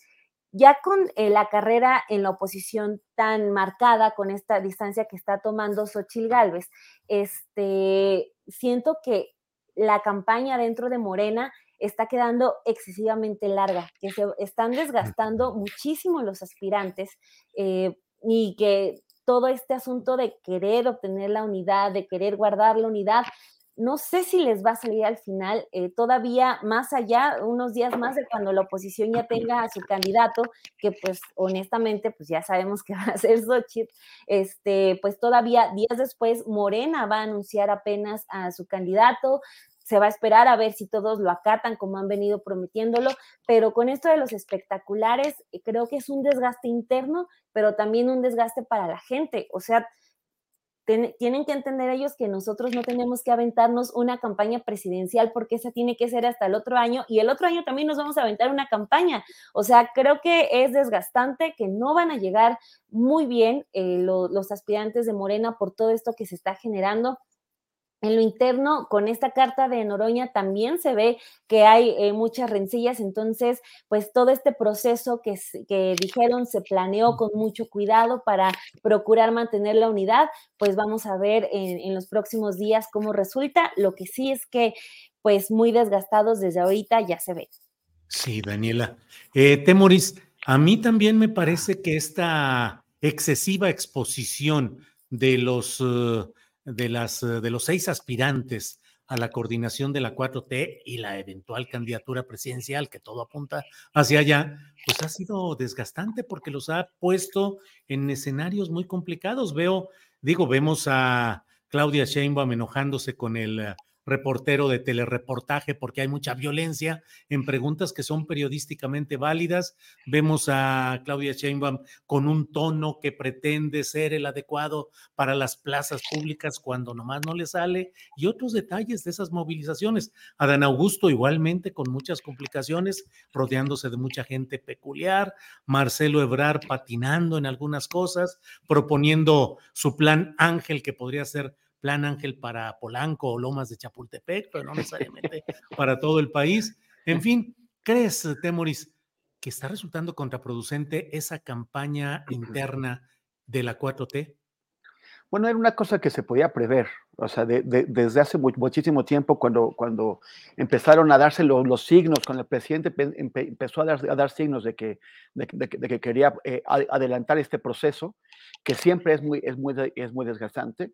[SPEAKER 11] ya con eh, la carrera en la oposición tan marcada, con esta distancia que está tomando Xochil Gálvez, este, siento que la campaña dentro de Morena está quedando excesivamente larga, que se están desgastando muchísimo los aspirantes eh, y que todo este asunto de querer obtener la unidad, de querer guardar la unidad, no sé si les va a salir al final, eh, todavía más allá, unos días más de cuando la oposición ya tenga a su candidato, que pues honestamente pues ya sabemos que va a ser Xochitl, este, pues todavía días después Morena va a anunciar apenas a su candidato, se va a esperar a ver si todos lo acatan como han venido prometiéndolo, pero con esto de los espectaculares, eh, creo que es un desgaste interno, pero también un desgaste para la gente. O sea, tienen que entender ellos que nosotros no tenemos que aventarnos una campaña presidencial porque esa tiene que ser hasta el otro año y el otro año también nos vamos a aventar una campaña. O sea, creo que es desgastante, que no van a llegar muy bien eh, los aspirantes de Morena por todo esto que se está generando. En lo interno, con esta carta de Noroña también se ve que hay eh, muchas rencillas, entonces, pues todo este proceso que, dijeron se planeó con mucho cuidado para procurar mantener la unidad, pues vamos a ver en, los próximos días cómo resulta. Lo que sí es que, pues muy desgastados desde ahorita ya se ve.
[SPEAKER 1] Sí, Daniela. Eh, Temoris, a mí también me parece que esta excesiva exposición de los... Uh, de, las, eh, de los seis aspirantes a la coordinación de la 4T y la eventual candidatura presidencial, que todo apunta hacia allá, pues ha sido desgastante porque los ha puesto en escenarios muy complicados. Veo, digo, vemos a Claudia Sheinbaum enojándose con el reportero de telereportaje porque hay mucha violencia en preguntas que son periodísticamente válidas. Vemos a Claudia Sheinbaum con un tono que pretende ser el adecuado para las plazas públicas cuando nomás no le sale y otros detalles de esas movilizaciones. Adán Augusto igualmente con muchas complicaciones, rodeándose de mucha gente peculiar. Marcelo Ebrar patinando en algunas cosas, proponiendo su plan Ángel que podría ser Plan Ángel para Polanco o Lomas de Chapultepec, pero no necesariamente para todo el país. En fin, ¿crees, Temoris, que está resultando contraproducente esa campaña interna de la 4T?
[SPEAKER 12] Bueno, era una cosa que se podía prever, o sea, desde hace muchísimo tiempo, cuando, cuando empezaron a darse los, signos, cuando el presidente empezó a dar, a dar signos de que, de, que quería eh, adelantar este proceso, que siempre es muy, es muy, es muy desgastante,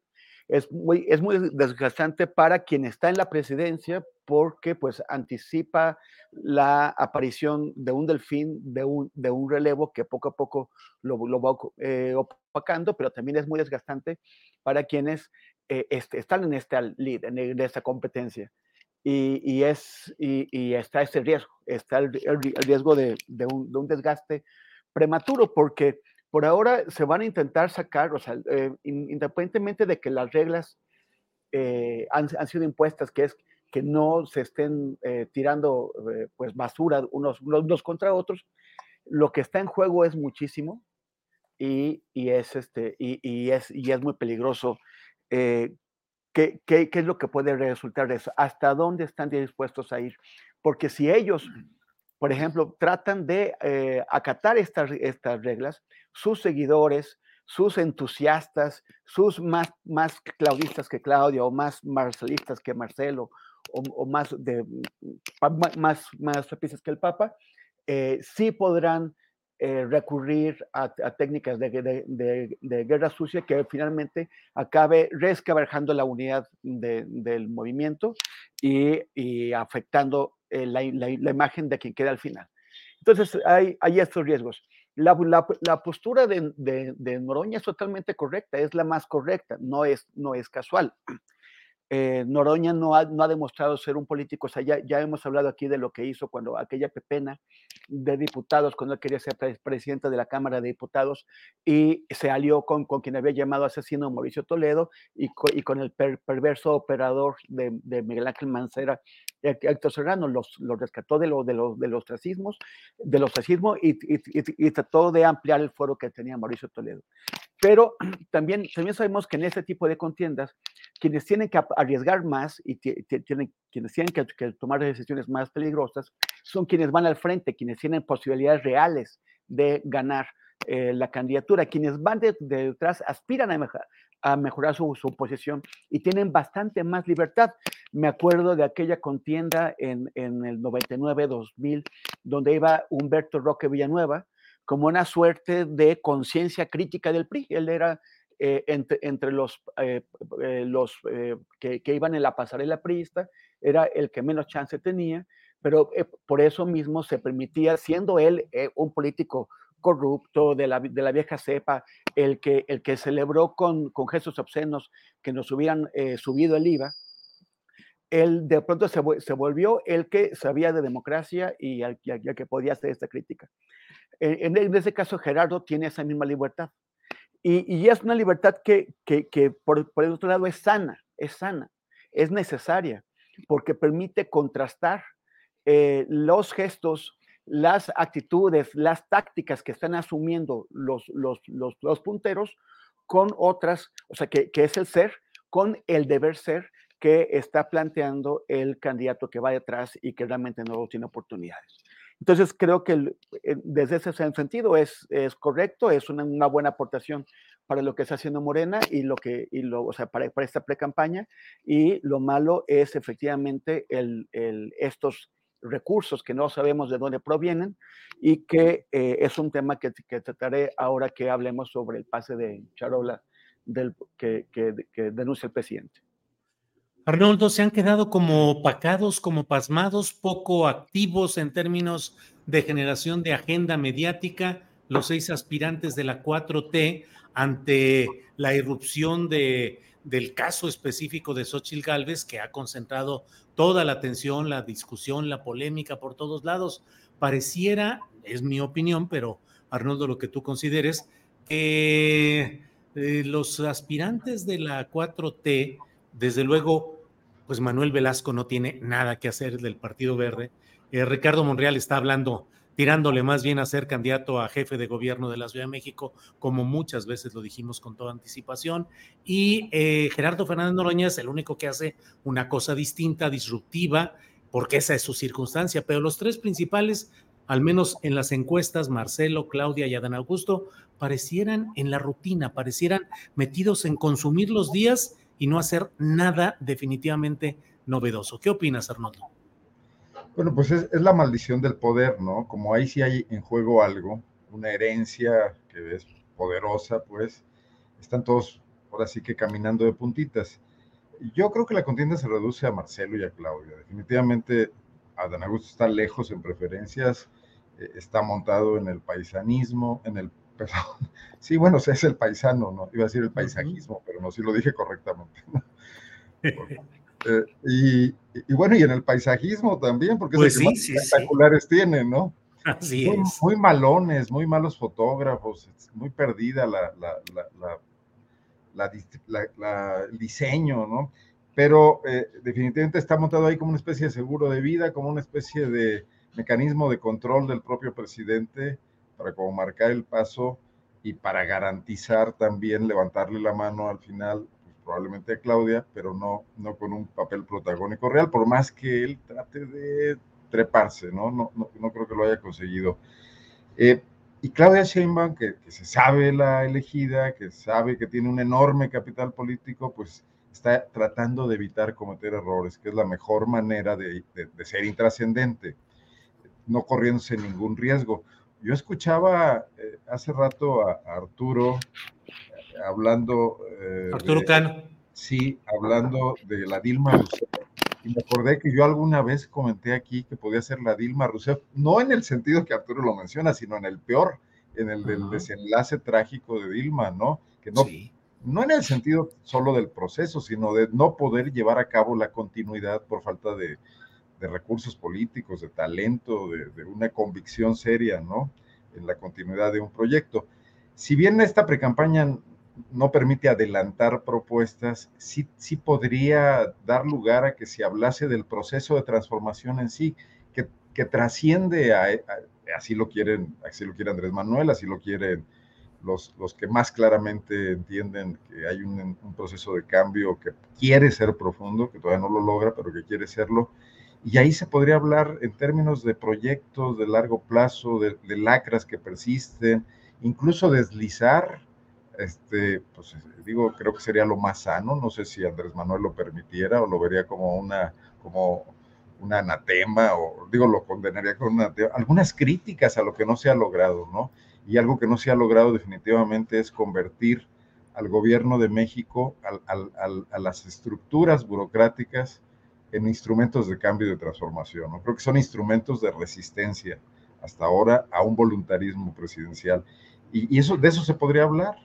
[SPEAKER 12] es muy, es muy desgastante para quien está en la presidencia porque pues anticipa la aparición de un delfín, de un, de un relevo que poco a poco lo, lo va eh, opacando, pero también es muy desgastante para quienes eh, este, están en esta lead, en, esta competencia. Y, y es, y, y, está ese riesgo, está el, riesgo de, de, un, de un desgaste prematuro, porque por ahora se van a intentar sacar, o sea, eh, independientemente de que las reglas eh, han, sido impuestas, que es que no se estén eh, tirando pues basura unos, unos, contra otros, lo que está en juego es muchísimo y, es, este, y, es, y es muy peligroso. ¿qué, qué, qué es lo que puede resultar de eso? ¿Hasta dónde están dispuestos a ir? Porque si ellos por ejemplo, tratan de eh, acatar estas, estas reglas, sus seguidores, sus entusiastas, sus más, más claudistas que Claudia, o más marcelistas que Marcelo, o, más, de, más, más que el Papa, eh, sí podrán eh, recurrir a, técnicas de, de, guerra sucia que finalmente acabe rescabrajando la unidad del movimiento y, y afectando eh, la, imagen de quien queda al final. Entonces, hay, hay estos riesgos. La, la, postura de, de, Noroña es totalmente correcta, es la más correcta, no es, no es casual. Eh, Noroña no ha, no ha, demostrado ser un político, o sea, ya, ya, hemos hablado aquí de lo que hizo cuando aquella pepena de diputados, cuando él quería ser presidente de la Cámara de Diputados y se alió con, con quien había llamado asesino Mauricio Toledo y, y con el perverso operador de, de, Miguel Ángel Mancera, Héctor Serrano, los, rescató de, lo, de, los, de los racismos, de los racismos y, y, y, trató de ampliar el foro que tenía Mauricio Toledo. Pero también, también sabemos que en ese tipo de contiendas, quienes tienen que arriesgar más y tienen, quienes tienen que, tomar decisiones más peligrosas son quienes van al frente, quienes tienen posibilidades reales de ganar eh, la candidatura. Quienes van detrás aspiran a, a mejorar su, su, posición y tienen bastante más libertad. Me acuerdo de aquella contienda en, en el 99-2000, donde iba Humberto Roque Villanueva como una suerte de conciencia crítica del PRI. Él era eh, entre, los, eh, eh, los que, iban en la pasarela priista, era el que menos chance tenía, pero por eso mismo se permitía, siendo él un político corrupto de la, de la, vieja cepa, el que, el que celebró con, con gestos obscenos que nos hubieran subido el IVA, él de pronto se, se, volvió el que sabía de democracia y el, que podía hacer esta crítica. En, en, ese caso, Gerardo tiene esa misma libertad. Y, y es una libertad que, que, que por, por, el otro lado es sana, es sana, es necesaria, porque permite contrastar eh, los gestos, las actitudes, las tácticas que están asumiendo los, los, los, punteros con otras, o sea, que, que es el ser, con el deber ser que está planteando el candidato que va detrás y que realmente no tiene oportunidades. Entonces, creo que eh, desde ese sentido es, es correcto, es una, una, buena aportación para lo que está haciendo Morena y lo que, y lo, o sea, para, para esta pre-campaña. Y lo malo es efectivamente el, el, estos recursos que no sabemos de dónde provienen y que eh, es un tema que, que, trataré ahora que hablemos sobre el pase de charola del, que, que, denuncia el presidente.
[SPEAKER 1] Arnoldo, se han quedado como opacados, como pasmados, poco activos en términos de generación de agenda mediática, los seis aspirantes de la 4T ante la irrupción de, del caso específico de Xochitl Gálvez, que ha concentrado toda la atención, la discusión, la polémica por todos lados. Pareciera, es mi opinión, pero Arnoldo, lo que tú consideres, que eh, los aspirantes de la 4T, desde luego, pues Manuel Velasco no tiene nada que hacer del Partido Verde. Eh, Ricardo Monreal está hablando, tirándole más bien a ser candidato a jefe de gobierno de la Ciudad de México, como muchas veces lo dijimos con toda anticipación. Y eh, Gerardo Fernández Noroña es el único que hace una cosa distinta, disruptiva, porque esa es su circunstancia. Pero los tres principales, al menos en las encuestas, Marcelo, Claudia y Adán Augusto, parecieran en la rutina, parecieran metidos en consumir los días y no hacer nada definitivamente novedoso. ¿Qué opinas, Arnoldo?
[SPEAKER 13] Bueno, pues es, es, la maldición del poder, ¿no? Como ahí sí hay en juego algo, una herencia que es poderosa, pues están todos ahora sí que caminando de puntitas. Yo creo que la contienda se reduce a Marcelo y a Claudia. Definitivamente Adán Augusto está lejos en preferencias, eh, está montado en el paisanismo, en el perdón. Sí, bueno, es el paisano, ¿no? Iba a decir el paisajismo, pero no, sí lo dije correctamente. eh, y, y, bueno, y en el paisajismo también, porque
[SPEAKER 1] pues
[SPEAKER 13] es el
[SPEAKER 1] sí, sí,
[SPEAKER 13] espectaculares sí. tienen, ¿no?
[SPEAKER 1] Así
[SPEAKER 13] muy,
[SPEAKER 1] es.
[SPEAKER 13] muy malones, muy malos fotógrafos, muy perdida la, la, la, la, el diseño, ¿no? Pero eh, definitivamente está montado ahí como una especie de seguro de vida, como una especie de mecanismo de control del propio presidente para como marcar el paso y para garantizar también levantarle la mano al final, probablemente a Claudia, pero no, no con un papel protagónico real, por más que él trate de treparse, ¿no? No, no, no creo que lo haya conseguido. Eh, y Claudia Sheinbaum, que, que, se sabe la elegida, que sabe que tiene un enorme capital político, pues está tratando de evitar cometer errores, que es la mejor manera de, de, de ser intrascendente, no corriéndose ningún riesgo. Yo escuchaba eh, hace rato a, Arturo hablando. Eh,
[SPEAKER 1] Arturo
[SPEAKER 13] de,
[SPEAKER 1] Cano.
[SPEAKER 13] Sí, hablando de la Dilma Rousseff. Y me acordé que yo alguna vez comenté aquí que podía ser la Dilma Rousseff, no en el sentido que Arturo lo menciona, sino en el peor, en el del uh -huh. desenlace trágico de Dilma, ¿no? Que no, sí. no en el sentido solo del proceso, sino de no poder llevar a cabo la continuidad por falta de, de recursos políticos, de talento, de, de, una convicción seria, ¿no? En la continuidad de un proyecto. Si bien esta precampaña no permite adelantar propuestas, sí, sí podría dar lugar a que se hablase del proceso de transformación en sí, que, que trasciende a, así lo quieren, así lo quiere Andrés Manuel, así lo quieren los, los que más claramente entienden que hay un, proceso de cambio que quiere ser profundo, que todavía no lo logra, pero que quiere serlo, y ahí se podría hablar en términos de proyectos de largo plazo, de lacras que persisten, incluso deslizar, este, pues digo, creo que sería lo más sano, no sé si Andrés Manuel lo permitiera o lo vería como una, como un anatema, o digo, lo condenaría con una, algunas críticas a lo que no se ha logrado, ¿no? Y algo que no se ha logrado definitivamente es convertir al gobierno de México, al, al, al, a las estructuras burocráticas, en instrumentos de cambio y de transformación. ¿no? Creo que son instrumentos de resistencia hasta ahora a un voluntarismo presidencial. Y, y eso, de eso se podría hablar.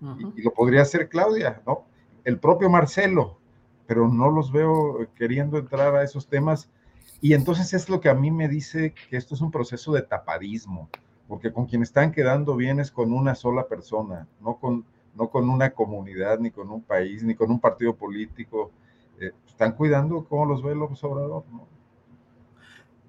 [SPEAKER 13] Uh -huh. y, y, lo podría hacer Claudia, ¿no? El propio Marcelo, pero no los veo queriendo entrar a esos temas. Y entonces es lo que a mí me dice que esto es un proceso de tapadismo, porque con quien están quedando bien es con una sola persona, no con, no con una comunidad, ni con un país, ni con un partido político. Eh, están cuidando cómo los ve López Obrador, ¿no?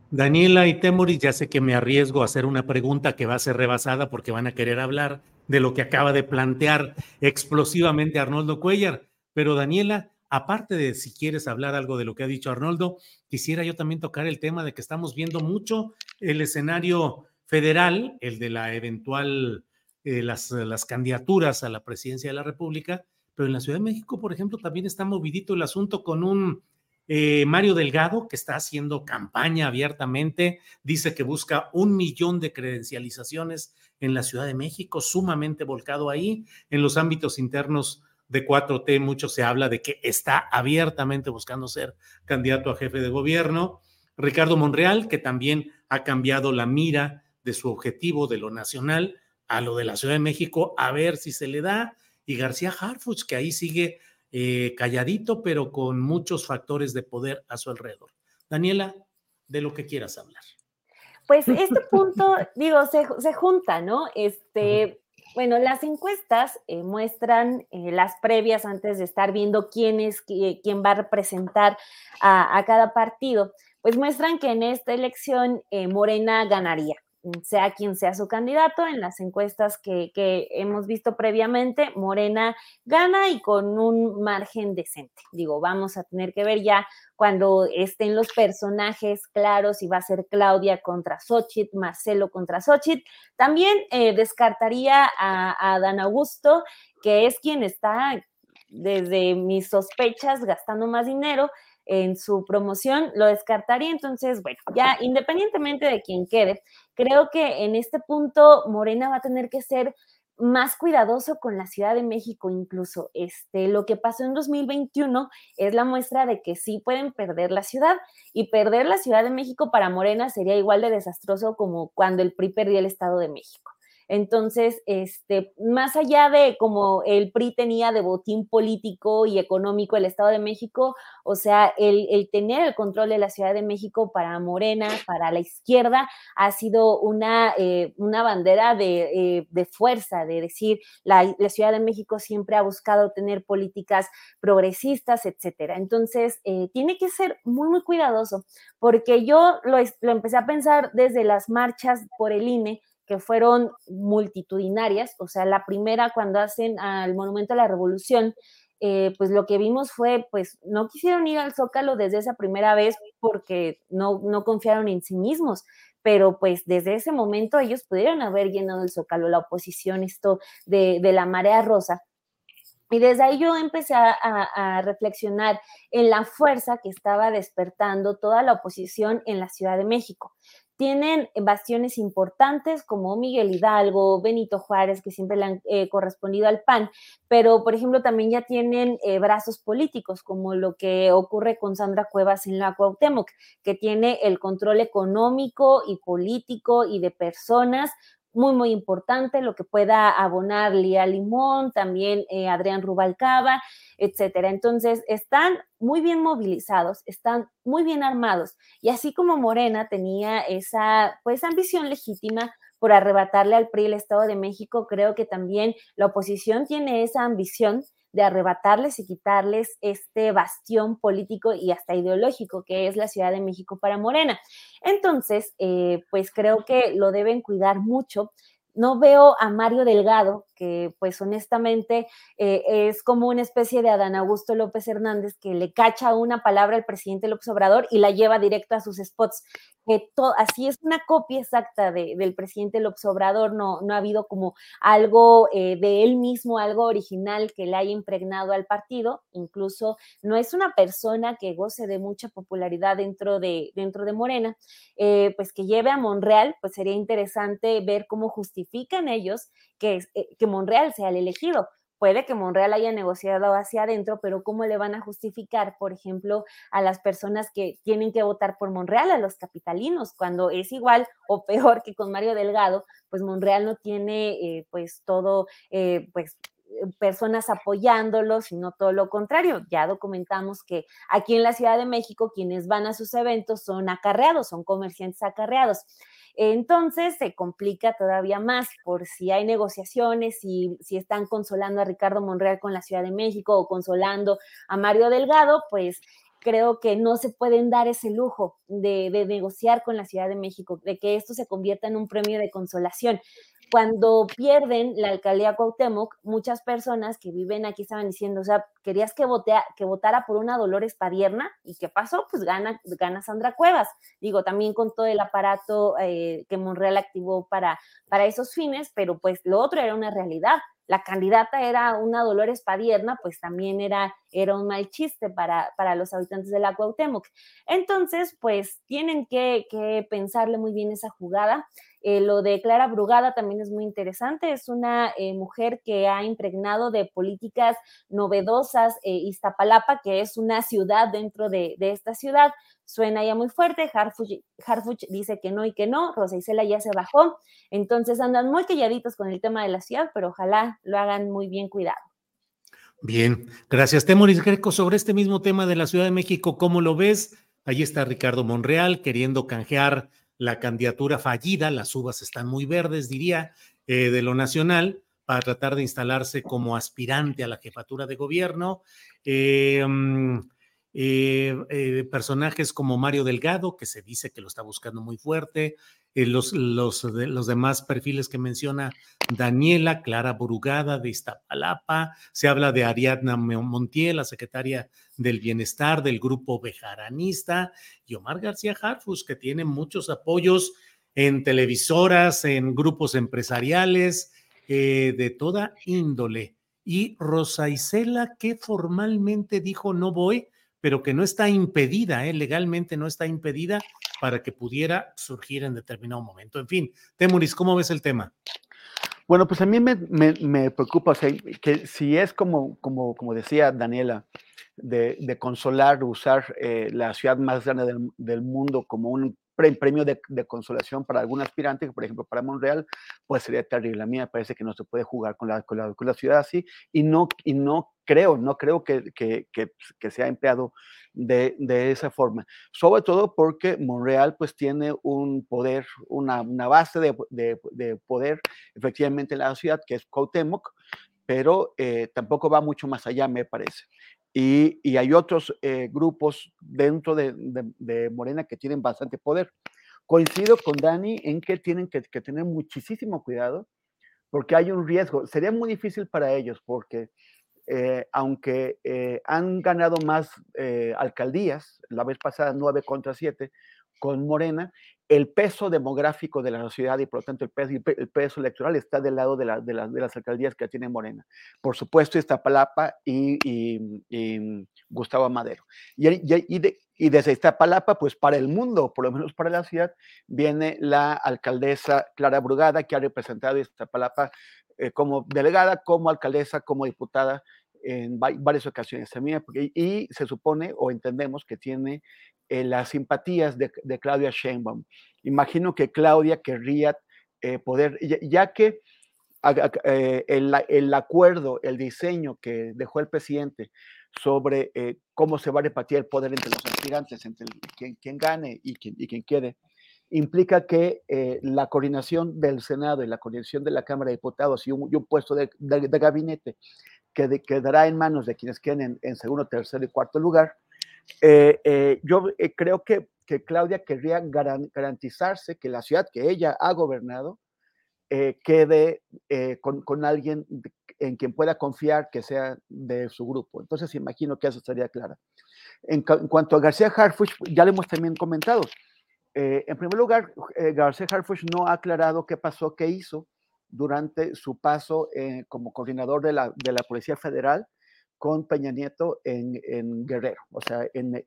[SPEAKER 1] Daniela y Temoris, ya sé que me arriesgo a hacer una pregunta que va a ser rebasada porque van a querer hablar de lo que acaba de plantear explosivamente Arnoldo Cuellar. Pero Daniela, aparte de si quieres hablar algo de lo que ha dicho Arnoldo, quisiera yo también tocar el tema de que estamos viendo mucho el escenario federal, el de la eventual, eh, las, las candidaturas a la presidencia de la República, pero en la Ciudad de México, por ejemplo, también está movidito el asunto con un eh, Mario Delgado, que está haciendo campaña abiertamente, dice que busca un millón de credencializaciones en la Ciudad de México, sumamente volcado ahí. En los ámbitos internos de 4T, mucho se habla de que está abiertamente buscando ser candidato a jefe de gobierno. Ricardo Monreal, que también ha cambiado la mira de su objetivo de lo nacional a lo de la Ciudad de México, a ver si se le da. Y García Harfuch, que ahí sigue eh, calladito, pero con muchos factores de poder a su alrededor. Daniela, de lo que quieras hablar.
[SPEAKER 11] Pues este punto, digo, se, junta, ¿no? Este, bueno, las encuestas eh, muestran eh, las previas antes de estar viendo quién es quién va a representar a, a, cada partido, pues muestran que en esta elección Morena ganaría sea quien sea su candidato, en las encuestas que, hemos visto previamente, Morena gana y con un margen decente. Digo, vamos a tener que ver ya cuando estén los personajes claros si va a ser Claudia contra Xochitl, Marcelo contra Xochitl. También eh, descartaría a, a Dan Augusto, que es quien está desde mis sospechas gastando más dinero en su promoción, lo descartaría. Entonces, bueno, ya independientemente de quién quede, creo que en este punto Morena va a tener que ser más cuidadoso con la Ciudad de México incluso. Este, lo que pasó en 2021 es la muestra de que sí pueden perder la ciudad y perder la Ciudad de México para Morena sería igual de desastroso como cuando el PRI perdió el Estado de México. Entonces, este, más allá de como el PRI tenía de botín político y económico el Estado de México, o sea, el, tener el control de la Ciudad de México para Morena, para la izquierda, ha sido una, eh, una bandera de, eh, de, fuerza, de decir, la, Ciudad de México siempre ha buscado tener políticas progresistas, etcétera. Entonces, eh, tiene que ser muy, muy cuidadoso, porque yo lo, lo empecé a pensar desde las marchas por el INE, que fueron multitudinarias, o sea, la primera cuando hacen al Monumento a la Revolución, eh, pues lo que vimos fue, pues no quisieron ir al Zócalo desde esa primera vez porque no, no confiaron en sí mismos, pero pues desde ese momento ellos pudieron haber llenado el Zócalo, la oposición, esto de, de la marea rosa. Y desde ahí yo empecé a, a, reflexionar en la fuerza que estaba despertando toda la oposición en la Ciudad de México tienen bastiones importantes como Miguel Hidalgo, Benito Juárez, que siempre le han eh, correspondido al PAN, pero por ejemplo también ya tienen eh, brazos políticos, como lo que ocurre con Sandra Cuevas en la Cuauhtémoc, que tiene el control económico y político y de personas muy, muy importante, lo que pueda abonar Lía Limón, también eh, Adrián Rubalcaba, etcétera. Entonces, están muy bien movilizados, están muy bien armados. Y así como Morena tenía esa, pues, ambición legítima por arrebatarle al PRI el Estado de México, creo que también la oposición tiene esa ambición de arrebatarles y quitarles este bastión político y hasta ideológico que es la Ciudad de México para Morena. Entonces, eh, pues creo que lo deben cuidar mucho no veo a Mario Delgado, que pues honestamente eh, es como una especie de Adán Augusto López Hernández que le cacha una palabra al presidente López Obrador y la lleva directo a sus spots. Así es una copia exacta del presidente López Obrador, no, no ha habido como algo eh, de él mismo, algo original que le haya impregnado al partido, incluso no es una persona que goce de mucha popularidad dentro de, dentro de Morena, eh, pues que lleve a Monreal, pues sería interesante ver cómo justifican ellos que, eh, que Monreal sea el elegido. Puede que Monreal haya negociado hacia adentro, pero ¿cómo le van a justificar, por ejemplo, a las personas que tienen que votar por Monreal, a los capitalinos, cuando es igual o peor que con Mario Delgado, pues Monreal no tiene eh, pues todo, eh, pues personas apoyándolo, sino todo lo contrario. Ya documentamos que aquí en la Ciudad de México quienes van a sus eventos son acarreados, son comerciantes acarreados. Entonces se complica todavía más por si hay negociaciones, si, si están consolando a Ricardo Monreal con la Ciudad de México o consolando a Mario Delgado, pues creo que no se pueden dar ese lujo de, negociar con la Ciudad de México, de que esto se convierta en un premio de consolación cuando pierden la alcaldía Cuauhtémoc, muchas personas que viven aquí estaban diciendo, o sea, querías que, votea, que votara por una Dolores Padierna y ¿qué pasó? Pues gana, gana Sandra Cuevas. Digo, también con todo el aparato eh, que Monreal activó para, para esos fines, pero pues lo otro era una realidad. La candidata era una Dolores Padierna, pues también era, era un mal chiste para, para los habitantes de la Cuauhtémoc. Entonces, pues tienen que, que pensarle muy bien esa jugada. Eh, lo de Clara Brugada también es muy interesante. Es una eh, mujer que ha impregnado de políticas novedosas eh, Iztapalapa, que es una ciudad dentro de, esta ciudad. Suena ya muy fuerte. Harfuch, dice que no y que no. Rosa Isela ya se bajó. Entonces andan muy calladitos con el tema de la ciudad, pero ojalá lo hagan muy bien cuidado.
[SPEAKER 1] Bien, gracias. Temoris Greco, sobre este mismo tema de la Ciudad de México, ¿cómo lo ves? Ahí está Ricardo Monreal queriendo canjear la candidatura fallida, las uvas están muy verdes, diría, eh, de lo nacional, para tratar de instalarse como aspirante a la jefatura de gobierno. Eh, mm, eh, personajes como Mario Delgado, que se dice que lo está buscando muy fuerte, los, los, los, demás perfiles que menciona Daniela, Clara Burugada de Iztapalapa, se habla de Ariadna Montiel, la secretaria del Bienestar del grupo Bejaranista, y Omar García Harfus, que tiene muchos apoyos en televisoras, en grupos empresariales, eh, de toda índole. Y Rosa Isela, que formalmente dijo no voy, pero que no está impedida, eh, legalmente no está impedida para que pudiera surgir en determinado momento. En fin, Temuris, ¿cómo ves el tema?
[SPEAKER 12] Bueno, pues a mí me, me, preocupa que si es como, como, como decía Daniela, de, de consolar, usar eh, la ciudad más grande del, del, mundo como un premio de, de, consolación para algún aspirante, por ejemplo para Monreal, pues sería terrible. A mí me parece que no se puede jugar con la, con la, con la ciudad así y no, y no creo, no creo que, que, que, que sea empleado de, de, esa forma. Sobre todo porque Monreal pues tiene un poder, una, una base de, de, poder efectivamente en la ciudad que es Cuauhtémoc, pero eh, tampoco va mucho más allá, me parece. Y, hay otros eh, grupos dentro de, Morena que tienen bastante poder. Coincido con Dani en que tienen que, tener muchísimo cuidado porque hay un riesgo. Sería muy difícil para ellos porque eh, aunque eh, han ganado más alcaldías, la vez pasada 9 contra 7 con Morena, el peso demográfico de la sociedad y por lo tanto el peso, el peso electoral está del lado de, la, de, de, las alcaldías que tiene Morena. Por supuesto, Iztapalapa y, y, y Gustavo Madero. Y, y, de, y, desde Iztapalapa, pues para el mundo, por lo menos para la ciudad, viene la alcaldesa Clara Brugada, que ha representado Iztapalapa eh, como delegada, como alcaldesa, como diputada en varias ocasiones también, y se supone o entendemos que tiene eh, las simpatías de, Claudia Sheinbaum. Imagino que Claudia querría eh, poder, ya, que eh, el, acuerdo, el diseño que dejó el presidente sobre cómo se va a repartir el poder entre los aspirantes, entre quien, gane y quien, y quien quede, implica que la coordinación del Senado y la coordinación de la Cámara de Diputados y un, puesto de, gabinete que quedará en manos de quienes queden en segundo, tercer y cuarto lugar, eh, eh, yo eh, creo que, que, Claudia querría garantizarse que la ciudad que ella ha gobernado quede con, con, alguien en quien pueda confiar que sea de su grupo. Entonces imagino que eso estaría claro. En, cuanto a García Harfuch, ya le hemos también comentado. en primer lugar, García Harfuch no ha aclarado qué pasó, qué hizo durante su paso como coordinador de la, de la Policía Federal con Peña Nieto en, Guerrero, o sea, en,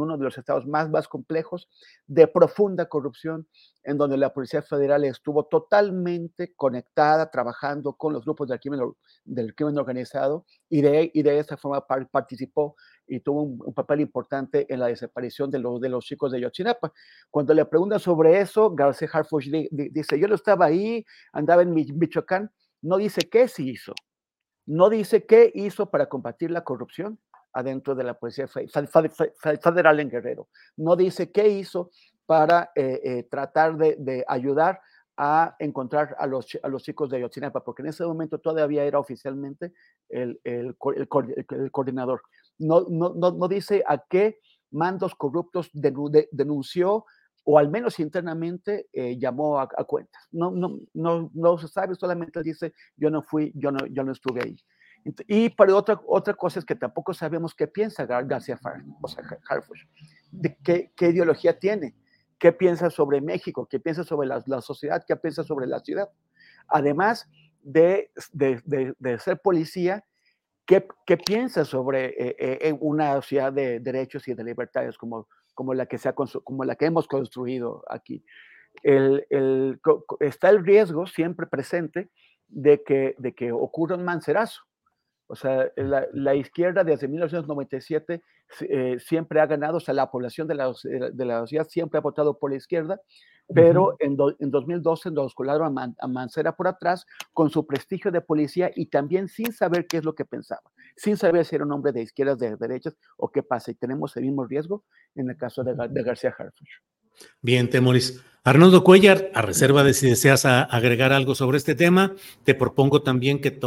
[SPEAKER 12] uno de los estados más, complejos de profunda corrupción, en donde la Policía Federal estuvo totalmente conectada, trabajando con los grupos del crimen, organizado y de, y de forma participó y tuvo un, papel importante en la desaparición de los, de los chicos de Yotzinapa. Cuando le preguntan sobre eso, García Harfuch dice, yo no estaba ahí, andaba en Michoacán, no dice qué se hizo, No dice qué hizo para combatir la corrupción adentro de la Policía Federal en Guerrero. No dice qué hizo para eh, eh, tratar de, ayudar a encontrar a los, a los chicos de Ayotzinapa, porque en ese momento todavía era oficialmente el, el, coordinador. No, no, no, dice a qué mandos corruptos denunció o al menos internamente eh, llamó a, cuentas. No, no, no, no se sabe, solamente dice yo no fui, yo no, yo no estuve ahí. Y para otra, otra cosa es que tampoco sabemos qué piensa García o sea, Harfuch, de qué, qué, ideología tiene, qué piensa sobre México, qué piensa sobre la, la sociedad, qué piensa sobre la ciudad. Además de, de, de, ser policía, ¿qué, qué piensa sobre eh, eh, una sociedad de derechos y de libertades como, como, la, que se ha, como la que hemos construido aquí? El, está el riesgo siempre presente de que, de que ocurra un mancerazo o sea, la, izquierda desde 1997 eh, siempre ha ganado, o sea, la población de la, de la sociedad siempre ha votado por la izquierda, pero en, en 2012 nos colaron a, Mancera por atrás con su prestigio de policía y también sin saber qué es lo que pensaba, sin saber si era un hombre de izquierdas, de derechas o qué pasa. Y tenemos el mismo riesgo en el caso de, de García Harfuch.
[SPEAKER 1] Bien, Temoris. Arnoldo Cuellar, a reserva de si deseas agregar algo sobre este tema, te propongo también que,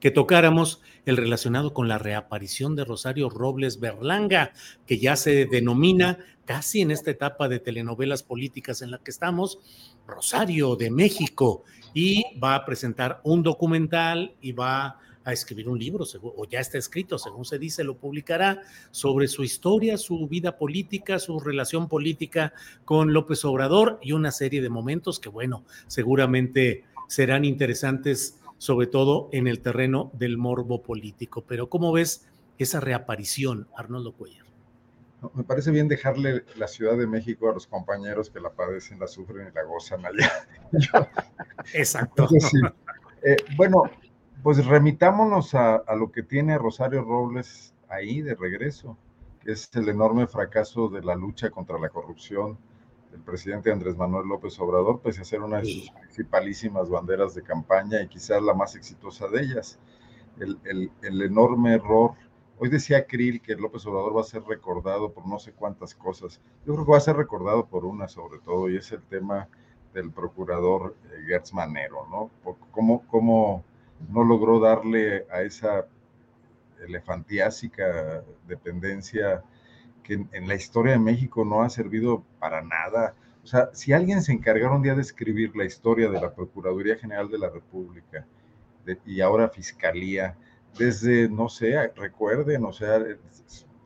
[SPEAKER 1] que, tocáramos el relacionado con la reaparición de Rosario Robles Berlanga, que ya se denomina casi en esta etapa de telenovelas políticas en la que estamos, Rosario de México, y va a presentar un documental y va a escribir un libro, o ya está escrito, según se dice, lo publicará, sobre su historia, su vida política, su relación política con López Obrador y una serie de momentos que, bueno, seguramente serán interesantes, sobre todo en el terreno del morbo político. Pero ¿cómo ves esa reaparición, Arnoldo Cuellar?
[SPEAKER 13] Me parece bien dejarle la Ciudad de México a los compañeros que la padecen, la sufren y la gozan allá.
[SPEAKER 1] Exacto.
[SPEAKER 13] Eh, bueno, pues remitámonos a, lo que tiene Rosario Robles ahí de regreso, que es el enorme fracaso de la lucha contra la corrupción del presidente Andrés Manuel López Obrador, pese a ser una de sus principalísimas banderas de campaña y quizás la más exitosa de ellas. El, enorme error. Hoy decía Krill que López Obrador va a ser recordado por no sé cuántas cosas. Yo creo que va a ser recordado por una sobre todo, y es el tema del procurador eh, Gertz Manero, ¿no? ¿Cómo, cómo no logró darle a esa elefantiásica dependencia que en, la historia de México no ha servido para nada. O sea, si alguien se encargara un día de escribir la historia de la Procuraduría General de la República y ahora Fiscalía, desde, no sé, recuerden, o sea,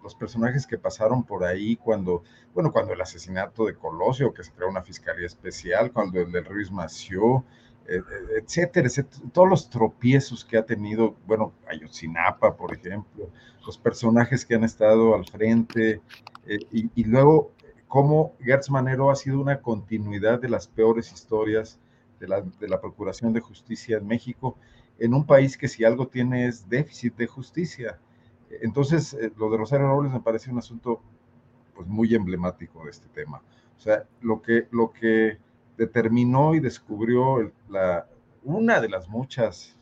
[SPEAKER 13] los personajes que pasaron por ahí cuando, bueno, cuando el asesinato de Colosio, que se creó una fiscalía especial, cuando el de Ruiz Mació, eh, etcétera, todos los tropiezos que ha tenido, bueno, Ayotzinapa, por ejemplo, los personajes que han estado al frente, eh, y, luego cómo Gertz Manero ha sido una continuidad de las peores historias de la, de la Procuración de Justicia en México, en un país que si algo tiene es déficit de justicia. Entonces, eh, lo de Rosario Robles me parece un asunto pues muy emblemático de este tema. O sea, lo que, lo que determinó y descubrió la, una de las muchas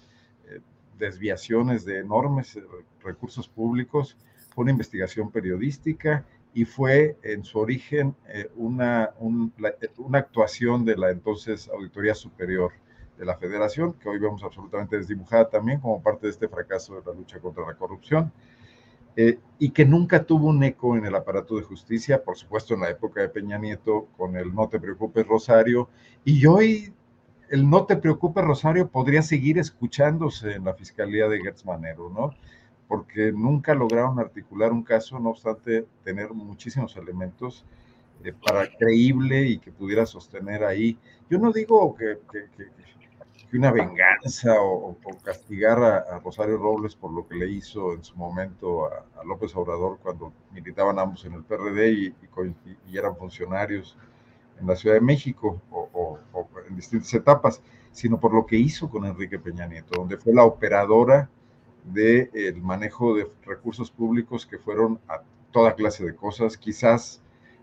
[SPEAKER 13] eh, desviaciones de enormes eh, recursos públicos, fue una investigación periodística y fue en su origen eh, una, una actuación de la entonces Auditoría Superior de la Federación, que hoy vemos absolutamente desdibujada también como parte de este fracaso de la lucha contra la corrupción. Eh, y que nunca tuvo un eco en el aparato de justicia, por supuesto en la época de Peña Nieto con el No te preocupes Rosario, y hoy el No te preocupes Rosario podría seguir escuchándose en la Fiscalía de Gertz Manero, ¿no? Porque nunca lograron articular un caso, no obstante tener muchísimos elementos eh, para creíble y que pudiera sostener ahí. Yo no digo que, que una venganza o, castigar a, Rosario Robles por lo que le hizo en su momento a, López Obrador cuando militaban ambos en el PRD y, eran funcionarios en la Ciudad de México o, en distintas etapas, sino por lo que hizo con Enrique Peña Nieto, donde fue la operadora del manejo de recursos públicos que fueron a toda clase de cosas, quizás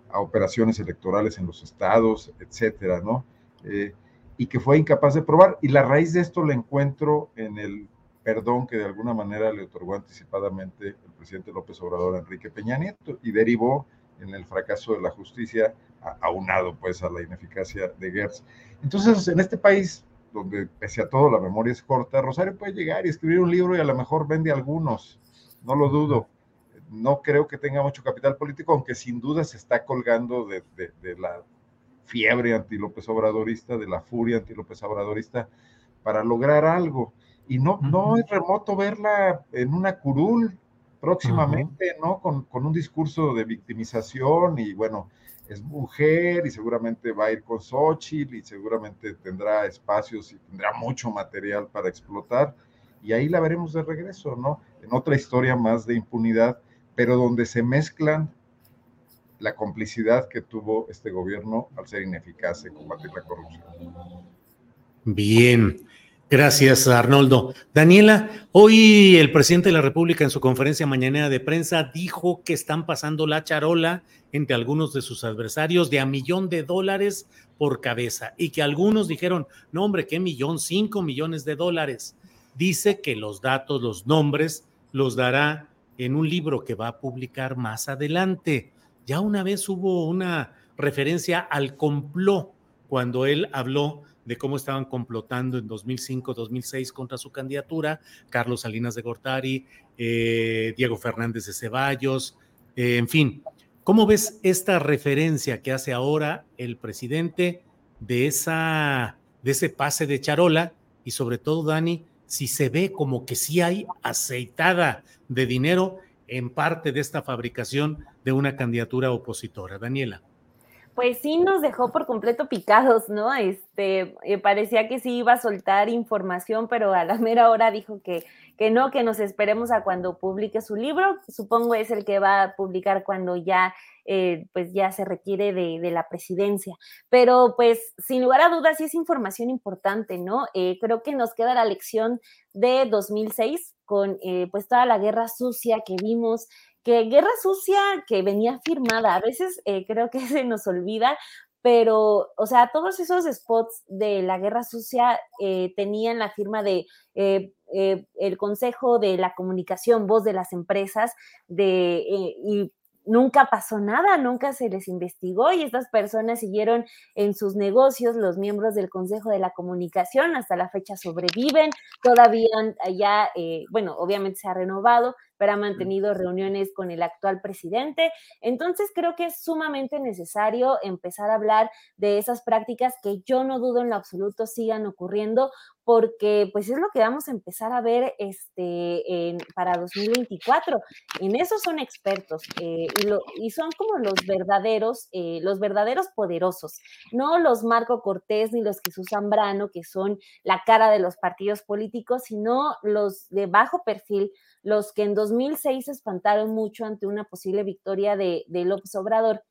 [SPEAKER 13] a operaciones electorales en los estados, etcétera, ¿no? Eh, y que fue incapaz de probar. Y la raíz de esto la encuentro en el perdón que de alguna manera le otorgó anticipadamente el presidente López Obrador a Enrique Peña Nieto y derivó en el fracaso de la justicia, aunado pues a la ineficacia de Gertz. Entonces, en este país, donde pese a todo la memoria es corta, Rosario puede llegar y escribir un libro y a lo mejor vende algunos, no lo dudo. No creo que tenga mucho capital político, aunque sin duda se está colgando de, de la fiebre anti-López Obradorista, de la furia anti-López Obradorista, para lograr algo. Y no, no es remoto verla en una curul próximamente, ¿no? Con, con, un discurso de victimización y bueno, es mujer y seguramente va a ir con Xochitl y seguramente tendrá espacios y tendrá mucho material para explotar. Y ahí la veremos de regreso, ¿no? En otra historia más de impunidad, pero donde se mezclan la complicidad que tuvo este gobierno al ser ineficaz en combatir la corrupción.
[SPEAKER 1] Bien. Gracias, Arnoldo. Daniela, hoy el presidente de la República en su conferencia mañanera de prensa dijo que están pasando la charola entre algunos de sus adversarios de a millón de dólares por cabeza y que algunos dijeron, no hombre, ¿qué millón? Cinco millones de dólares. Dice que los datos, los nombres, los dará en un libro que va a publicar más adelante. Ya una vez hubo una referencia al complot cuando él habló de cómo estaban complotando en 2005-2006 contra su candidatura, Carlos Salinas de Gortari, eh, Diego Fernández de Ceballos, eh, en fin. ¿Cómo ves esta referencia que hace ahora el presidente de, de ese pase de charola? Y sobre todo, Dani, si se ve como que sí hay aceitada de dinero en parte de esta fabricación de una candidatura opositora. Daniela
[SPEAKER 11] pues sí nos dejó por completo picados, ¿no? Este, eh, parecía que sí iba a soltar información, pero a la mera hora dijo que, que no, que nos esperemos a cuando publique su libro. Supongo es el que va a publicar cuando ya, eh, pues ya se requiere de, de, la presidencia. Pero pues sin lugar a dudas sí es información importante, ¿no? Eh, creo que nos queda la lección de 2006 con pues toda la guerra sucia que vimos que Guerra Sucia que venía firmada, a veces eh, creo que se nos olvida, pero, o sea, todos esos spots de la Guerra Sucia eh, tenían la firma de eh, el Consejo de la Comunicación, voz de las empresas, de, y nunca pasó nada, nunca se les investigó y estas personas siguieron en sus negocios, los miembros del Consejo de la Comunicación hasta la fecha sobreviven, todavía ya, bueno, obviamente se ha renovado, pero ha mantenido reuniones con el actual presidente. Entonces creo que es sumamente necesario empezar a hablar de esas prácticas que yo no dudo en lo absoluto sigan ocurriendo porque pues es lo que vamos a empezar a ver este, en, para 2024. En eso son expertos eh, y, lo, y, son como los verdaderos, eh, los verdaderos poderosos, no los Marco Cortés ni los Jesús Zambrano, que son la cara de los partidos políticos, sino los de bajo perfil, los que en 2006 se espantaron mucho ante una posible victoria de, de López Obrador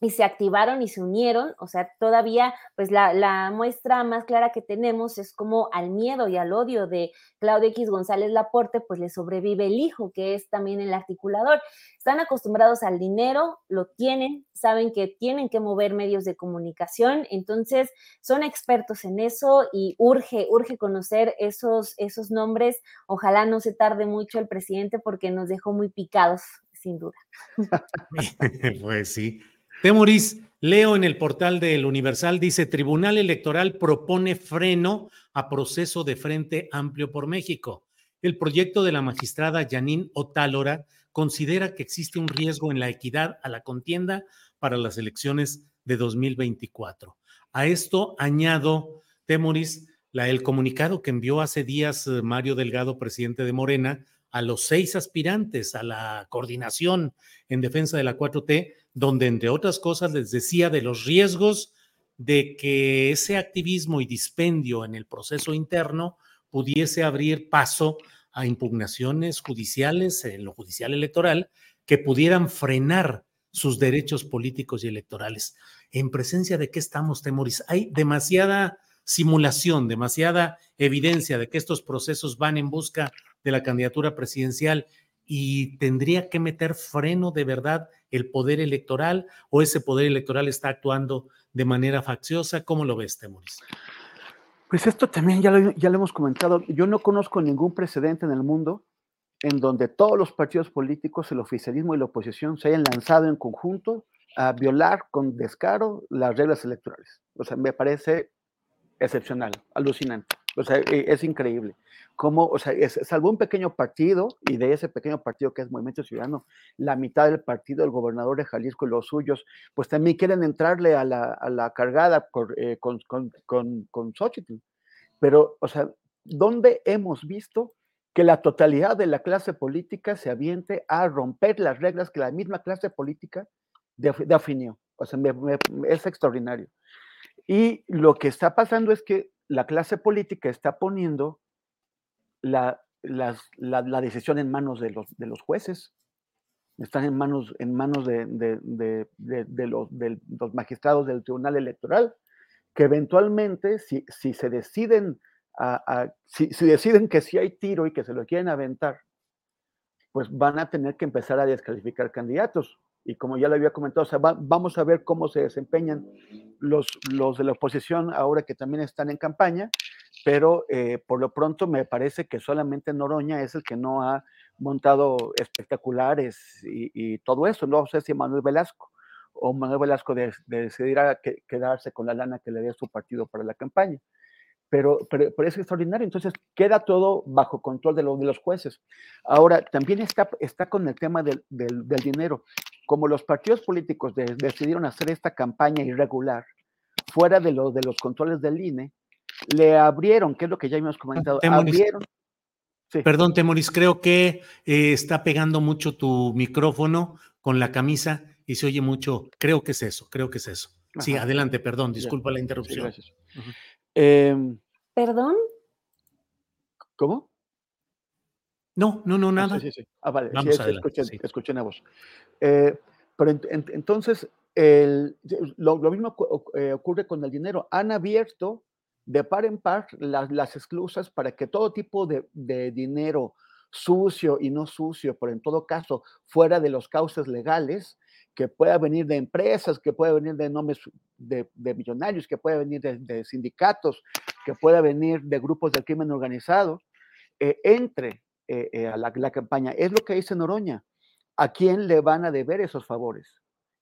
[SPEAKER 11] y se activaron y se unieron, o sea, todavía pues la, la, muestra más clara que tenemos es como al miedo y al odio de Claudio X González Laporte, pues le sobrevive el hijo, que es también el articulador. Están acostumbrados al dinero, lo tienen, saben que tienen que mover medios de comunicación, entonces son expertos en eso y urge, urge conocer esos, esos nombres. Ojalá no se tarde mucho el presidente porque nos dejó muy picados, sin duda.
[SPEAKER 1] pues sí. Temoris, leo en el portal del Universal, dice, Tribunal Electoral propone freno a proceso de Frente Amplio por México. El proyecto de la magistrada Janine Otálora considera que existe un riesgo en la equidad a la contienda para las elecciones de 2024. A esto añado, Temoris, la, el comunicado que envió hace días eh, Mario Delgado, presidente de Morena, a los seis aspirantes a la coordinación en defensa de la 4T, donde entre otras cosas les decía de los riesgos de que ese activismo y dispendio en el proceso interno pudiese abrir paso a impugnaciones judiciales en lo judicial electoral que pudieran frenar sus derechos políticos y electorales. ¿En presencia de qué estamos, Temoris? Hay demasiada simulación, demasiada evidencia de que estos procesos van en busca de la candidatura presidencial y tendría que meter freno de verdad el poder electoral o ese poder electoral está actuando de manera facciosa? ¿Cómo lo ves, Temoris?
[SPEAKER 12] Pues esto también ya lo, ya lo hemos comentado. Yo no conozco ningún precedente en el mundo en donde todos los partidos políticos, el oficialismo y la oposición se hayan lanzado en conjunto a violar con descaro las reglas electorales. O sea, me parece excepcional, alucinante. O sea, e, es increíble. Como, o sea, es, salvo un pequeño partido, y de ese pequeño partido que es Movimiento Ciudadano, la mitad del partido, el gobernador de Jalisco y los suyos, pues también quieren entrarle a la, a la cargada eh, con, con, con, con Xochitl. Pero, o sea, ¿dónde hemos visto que la totalidad de la clase política se aviente a romper las reglas que la misma clase política definió? O sea, es extraordinario. Y lo que está pasando es que la clase política está poniendo la, decisión en manos de los, de los jueces, están en manos, en manos de, de, los, magistrados del Tribunal Electoral, que eventualmente, si, si se deciden, a, si, deciden que sí hay tiro y que se lo quieren aventar, pues van a tener que empezar a descalificar candidatos. Y como ya lo había comentado, vamos a ver cómo se desempeñan los, de la oposición ahora que también están en campaña, pero eh, por lo pronto me parece que solamente Noroña es el que no ha montado espectaculares y, todo eso. No sé si Manuel Velasco o Manuel Velasco de, decidirá quedarse con la lana que le dé su partido para la campaña pero, pero, es extraordinario. Entonces, queda todo bajo control de, de los jueces. Ahora, también está, está con el tema del, del, dinero. Como los partidos políticos decidieron hacer esta campaña irregular, fuera de, lo, de los controles del INE, le abrieron, que es lo que ya hemos comentado, abrieron.
[SPEAKER 1] Perdón, Temoris, creo que eh, está pegando mucho tu micrófono con la camisa y se oye mucho. Creo que es eso, creo que es eso. Sí, adelante, perdón, disculpa la interrupción. gracias.
[SPEAKER 11] Em, ¿Perdón?
[SPEAKER 12] ¿Cómo?
[SPEAKER 1] No, no, no, ah, nada.
[SPEAKER 12] Sí, sí, Ah, vale. Vamos sí, escuché, escuché una voz. Eh, pero entonces, el, lo, mismo eh, ocurre con el dinero. Han abierto de par en par las, las esclusas para que todo tipo de, de, dinero sucio y no sucio, pero en todo caso fuera de los cauces legales, que pueda venir de empresas, que pueda venir de nombres de, millonarios, que pueda venir de, sindicatos, que pueda venir de grupos del crimen organizado, eh, entre eh, eh, a la, campaña. Es lo que dice Noroña. ¿A quién le van a deber esos favores?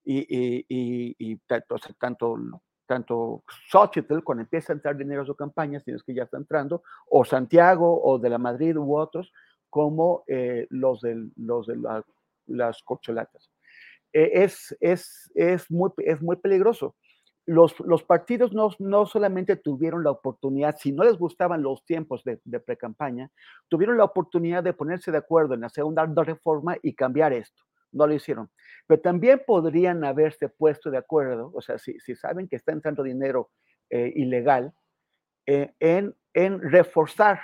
[SPEAKER 12] Y, y, tanto, tanto, tanto Xochitl, cuando empieza a entrar dinero a su campaña, si es que ya está entrando, o Santiago, o de la Madrid u otros, como los, de, los de las corcholatas. Eh, es, es, es, muy, es muy peligroso. Los, los partidos no, no, solamente tuvieron la oportunidad, si no les gustaban los tiempos de, de pre-campaña, tuvieron la oportunidad de ponerse de acuerdo en hacer una reforma y cambiar esto. No lo hicieron. Pero también podrían haberse puesto de acuerdo, o sea, si, si saben que está entrando dinero eh, ilegal, eh, en, en reforzar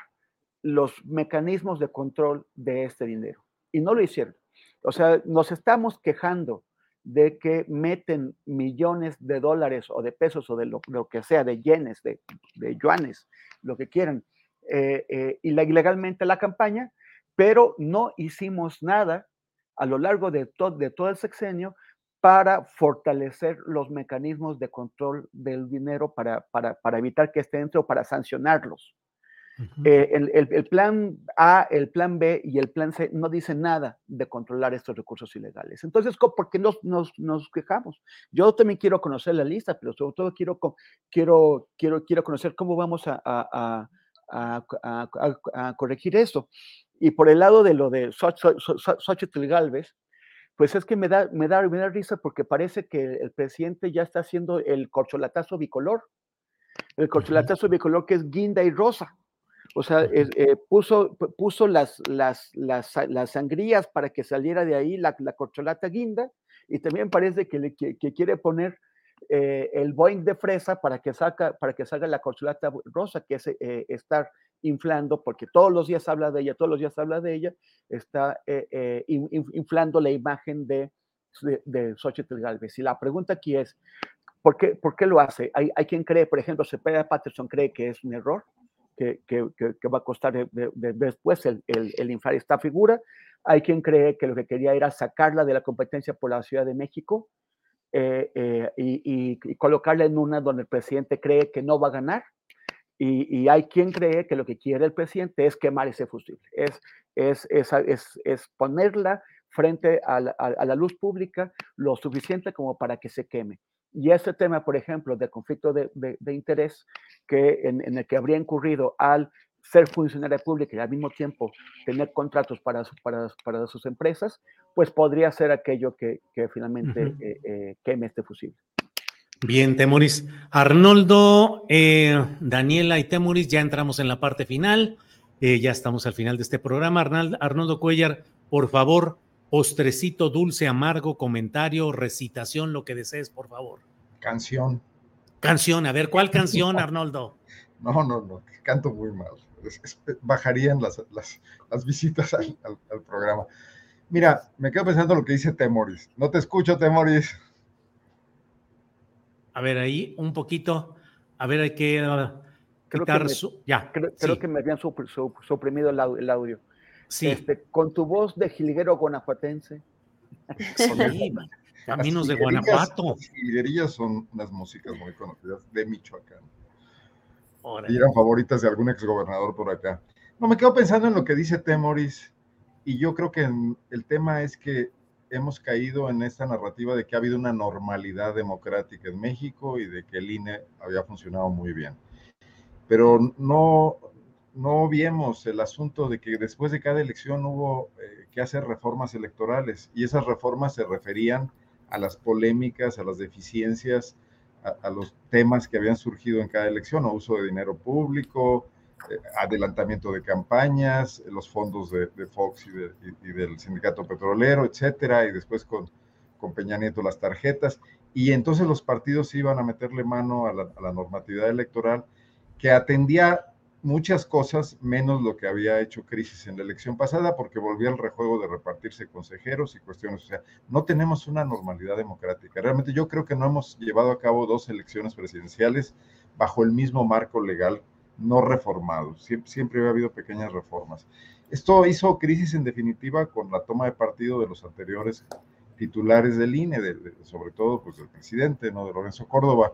[SPEAKER 12] los mecanismos de control de este dinero. Y no lo hicieron. O sea, nos estamos quejando de que meten millones de dólares o de pesos o de lo, que sea, de yenes, de, yuanes, lo que quieran, eh, eh, ilegalmente la campaña, pero no hicimos nada a lo largo de, de todo el sexenio para fortalecer los mecanismos de control del dinero para, para, para evitar que esté dentro, para sancionarlos. Eh, el, plan A, el plan B y el plan C no dicen nada de controlar estos recursos ilegales. Entonces, ¿por qué nos, nos, quejamos? Yo también quiero conocer la lista, pero sobre todo quiero, quiero, quiero, quiero conocer cómo vamos a, a, a, corregir esto. Y por el lado de lo de Xochitl Galvez, pues es que me da, me, da, me da risa porque parece que el presidente ya está haciendo el corcholatazo bicolor. El corcholatazo bicolor que es guinda y rosa. O sea, eh, puso, puso las, las, las, las, sangrías para que saliera de ahí la, la corcholata guinda y también parece que, le, que, quiere poner eh, el Boeing de fresa para que, saca, para que salga la corcholata rosa, que es eh, estar inflando, porque todos los días habla de ella, todos los días habla de ella, está inflando la imagen de, de, de Xochitl Galvez. Y la pregunta aquí es, ¿por qué, por qué lo hace? Hay, hay quien cree, por ejemplo, Cepeda Patterson cree que es un error, que, que, va a costar después el, el, inflar esta figura. Hay quien cree que lo que quería era sacarla de la competencia por la Ciudad de México eh, eh, y, y, colocarla en una donde el presidente cree que no va a ganar. Y, hay quien cree que lo que quiere el presidente es quemar ese fusible, es, es, es, es ponerla frente a la, luz pública lo suficiente como para que se queme. Y este tema, por ejemplo, de conflicto de, interés, que en, el que habría incurrido al ser funcionaria pública y al mismo tiempo tener contratos para, para, para sus empresas, pues podría ser aquello que, finalmente eh, eh, queme este fusible.
[SPEAKER 1] Bien, Temoris. Arnoldo, eh, Daniela y Temoris, ya entramos en la parte final. ya estamos al final de este programa. Arnoldo Cuellar, por favor, postrecito dulce, amargo, comentario, recitación, lo que desees, por favor.
[SPEAKER 13] Canción.
[SPEAKER 1] Canción, a ver, ¿cuál canción, Arnoldo?
[SPEAKER 13] No, no, no, canto muy mal. bajarían las, las, visitas al, programa. Mira, me quedo pensando lo que dice Temoris. No te escucho, Temoris.
[SPEAKER 1] A ver, ahí un poquito. A ver, hay que uh,
[SPEAKER 12] creo que me, ya. Creo, que me habían suprimido el audio. Sí. Este, con tu voz de jilguero guanajuatense.
[SPEAKER 1] caminos de Guanajuato.
[SPEAKER 13] Las jilguerillas son unas músicas muy conocidas de Michoacán. Y eran favoritas de algún exgobernador por acá. No, me quedo pensando en lo que dice Temoris, y yo creo que el tema es que hemos caído en esta narrativa de que ha habido una normalidad democrática en México y de que el INE había funcionado muy bien. Pero no, no vimos el asunto de que después de cada elección hubo eh, que hacer reformas electorales y esas reformas se referían a las polémicas, a las deficiencias, a, los temas que habían surgido en cada elección, uso de dinero público, eh, adelantamiento de campañas, los fondos de, Fox y, del sindicato petrolero, etcétera, y después con, con Peña Nieto las tarjetas. Y entonces los partidos iban a meterle mano a la, a la normatividad electoral que atendía muchas cosas, menos lo que había hecho crisis en la elección pasada, porque volvía al rejuego de repartirse consejeros y cuestiones. O sea, no tenemos una normalidad democrática. Realmente yo creo que no hemos llevado a cabo dos elecciones presidenciales bajo el mismo marco legal no reformado. Siempre, siempre ha habido pequeñas reformas. Esto hizo crisis en definitiva con la toma de partido de los anteriores titulares del INE, sobre todo pues del presidente, ¿no? de Lorenzo Córdoba,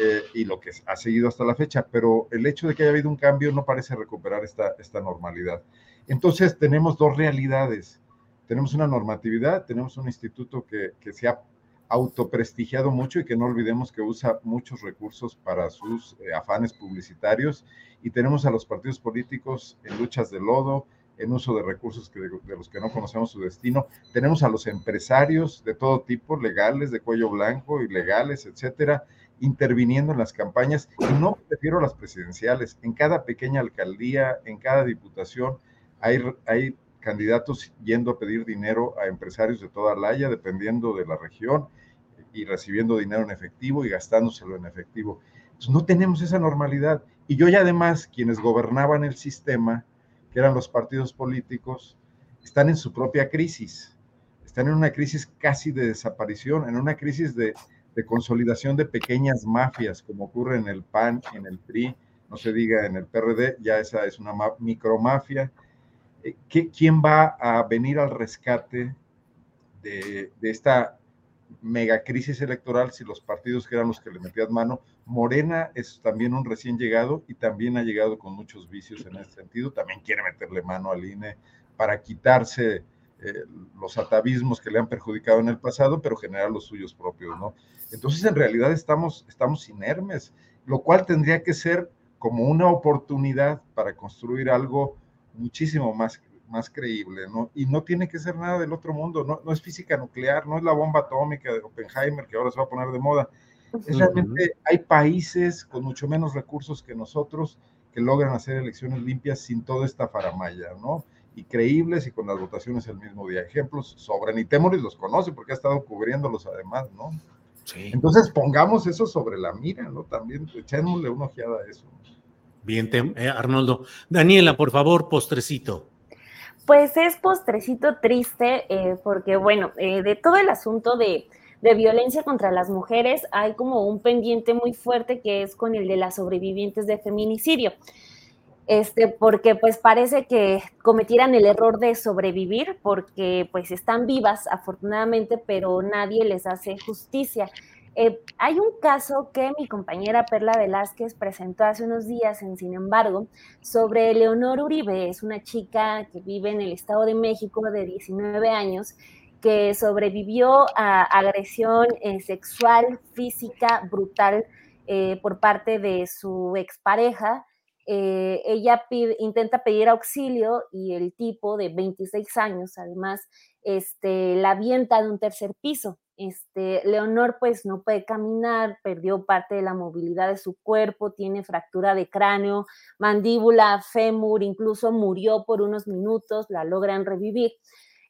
[SPEAKER 13] eh, y lo que ha seguido hasta la fecha, pero el hecho de que haya habido un cambio no parece recuperar esta, esta normalidad. Entonces tenemos dos realidades. Tenemos una normatividad, tenemos un instituto que, que se ha autoprestigiado mucho y que no olvidemos que usa muchos recursos para sus eh, afanes publicitarios y tenemos a los partidos políticos en luchas de lodo, en uso de recursos que, de, los que no conocemos su destino. Tenemos a los empresarios de todo tipo, legales, de cuello blanco, ilegales, etcétera, interviniendo en las campañas. Y no prefiero las presidenciales. En cada pequeña alcaldía, en cada diputación, hay, hay candidatos yendo a pedir dinero a empresarios de toda la Haya, dependiendo de la región, y recibiendo dinero en efectivo y gastándoselo en efectivo. Entonces, no tenemos esa normalidad. Y yo y además, quienes gobernaban el sistema, que eran los partidos políticos, están en su propia crisis. Están en una crisis casi de desaparición, en una crisis de, consolidación de pequeñas mafias, como ocurre en el PAN, en el PRI, no se diga en el PRD, ya esa es una micromafia. Eh, ¿Quién va a venir al rescate de, de esta mega crisis electoral si los partidos que eran los que le metían mano. Morena es también un recién llegado y también ha llegado con muchos vicios en ese sentido. También quiere meterle mano al INE para quitarse eh, los atavismos que le han perjudicado en el pasado, pero generar los suyos propios, ¿no? Entonces, en realidad estamos, estamos inermes, lo cual tendría que ser como una oportunidad para construir algo muchísimo más más creíble, ¿no? Y no tiene que ser nada del otro mundo, no, no es física nuclear, no es la bomba atómica de Oppenheimer que ahora se va a poner de moda. Es realmente hay países con mucho menos recursos que nosotros que logran hacer elecciones limpias sin toda esta faramaya, ¿no? Y creíbles y con las votaciones el mismo día. Ejemplos sobran y Temoris los conoce porque ha estado cubriéndolos además, ¿no? Sí. Entonces pongamos eso sobre la mira, ¿no? También echémosle una ojeada a eso.
[SPEAKER 1] Bien, eh, Arnoldo. Daniela, por favor, postrecito.
[SPEAKER 11] Pues es postrecito triste eh, porque, bueno, eh, de todo el asunto de, violencia contra las mujeres hay como un pendiente muy fuerte que es con el de las sobrevivientes de feminicidio. Este, porque pues parece que cometieran el error de sobrevivir porque pues están vivas afortunadamente, pero nadie les hace justicia. Eh, hay un caso que mi compañera Perla Velázquez presentó hace unos días en Sin embargo sobre Leonor Uribe, es una chica que vive en el Estado de México de 19 años que sobrevivió a agresión eh, sexual, física, brutal eh, por parte de su expareja. ella intenta pedir auxilio y el tipo de 26 años, además, este, la avienta de un tercer piso. Este, Leonor pues no puede caminar, perdió parte de la movilidad de su cuerpo, tiene fractura de cráneo, mandíbula, fémur, incluso murió por unos minutos, la logran revivir.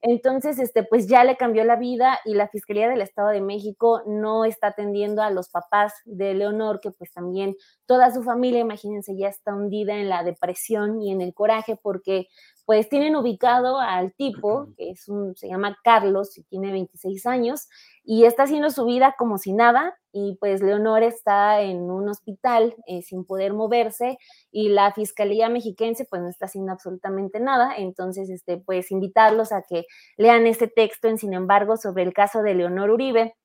[SPEAKER 11] Entonces, este, pues ya le cambió la vida y la Fiscalía del Estado de México no está atendiendo a los papás de Leonor, que pues también toda su familia, imagínense, ya está hundida en la depresión y en el coraje porque pues tienen ubicado al tipo, que es un, se llama Carlos y tiene 26 años, y está haciendo su vida como si nada, y pues Leonor está en un hospital eh, sin poder moverse, y la Fiscalía Mexiquense pues no está haciendo absolutamente nada, entonces, este, pues invitarlos a que lean este texto en Sin embargo sobre el caso de Leonor Uribe,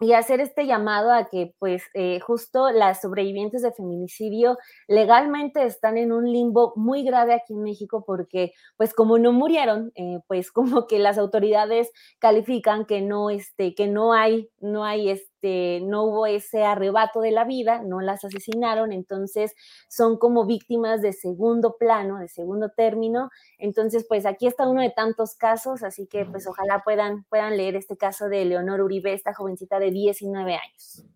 [SPEAKER 11] y hacer este llamado a que pues eh, justo las sobrevivientes de feminicidio legalmente están en un limbo muy grave aquí en México porque pues como no murieron, eh, pues como que las autoridades califican que no, este, que no hay, no hay este, este, no hubo ese arrebato de la vida, no las asesinaron, entonces son como víctimas de segundo plano, de segundo término. Entonces, pues aquí está uno de tantos casos, así que pues ojalá puedan, puedan leer este caso de Leonor Uribe, esta jovencita de 19 años.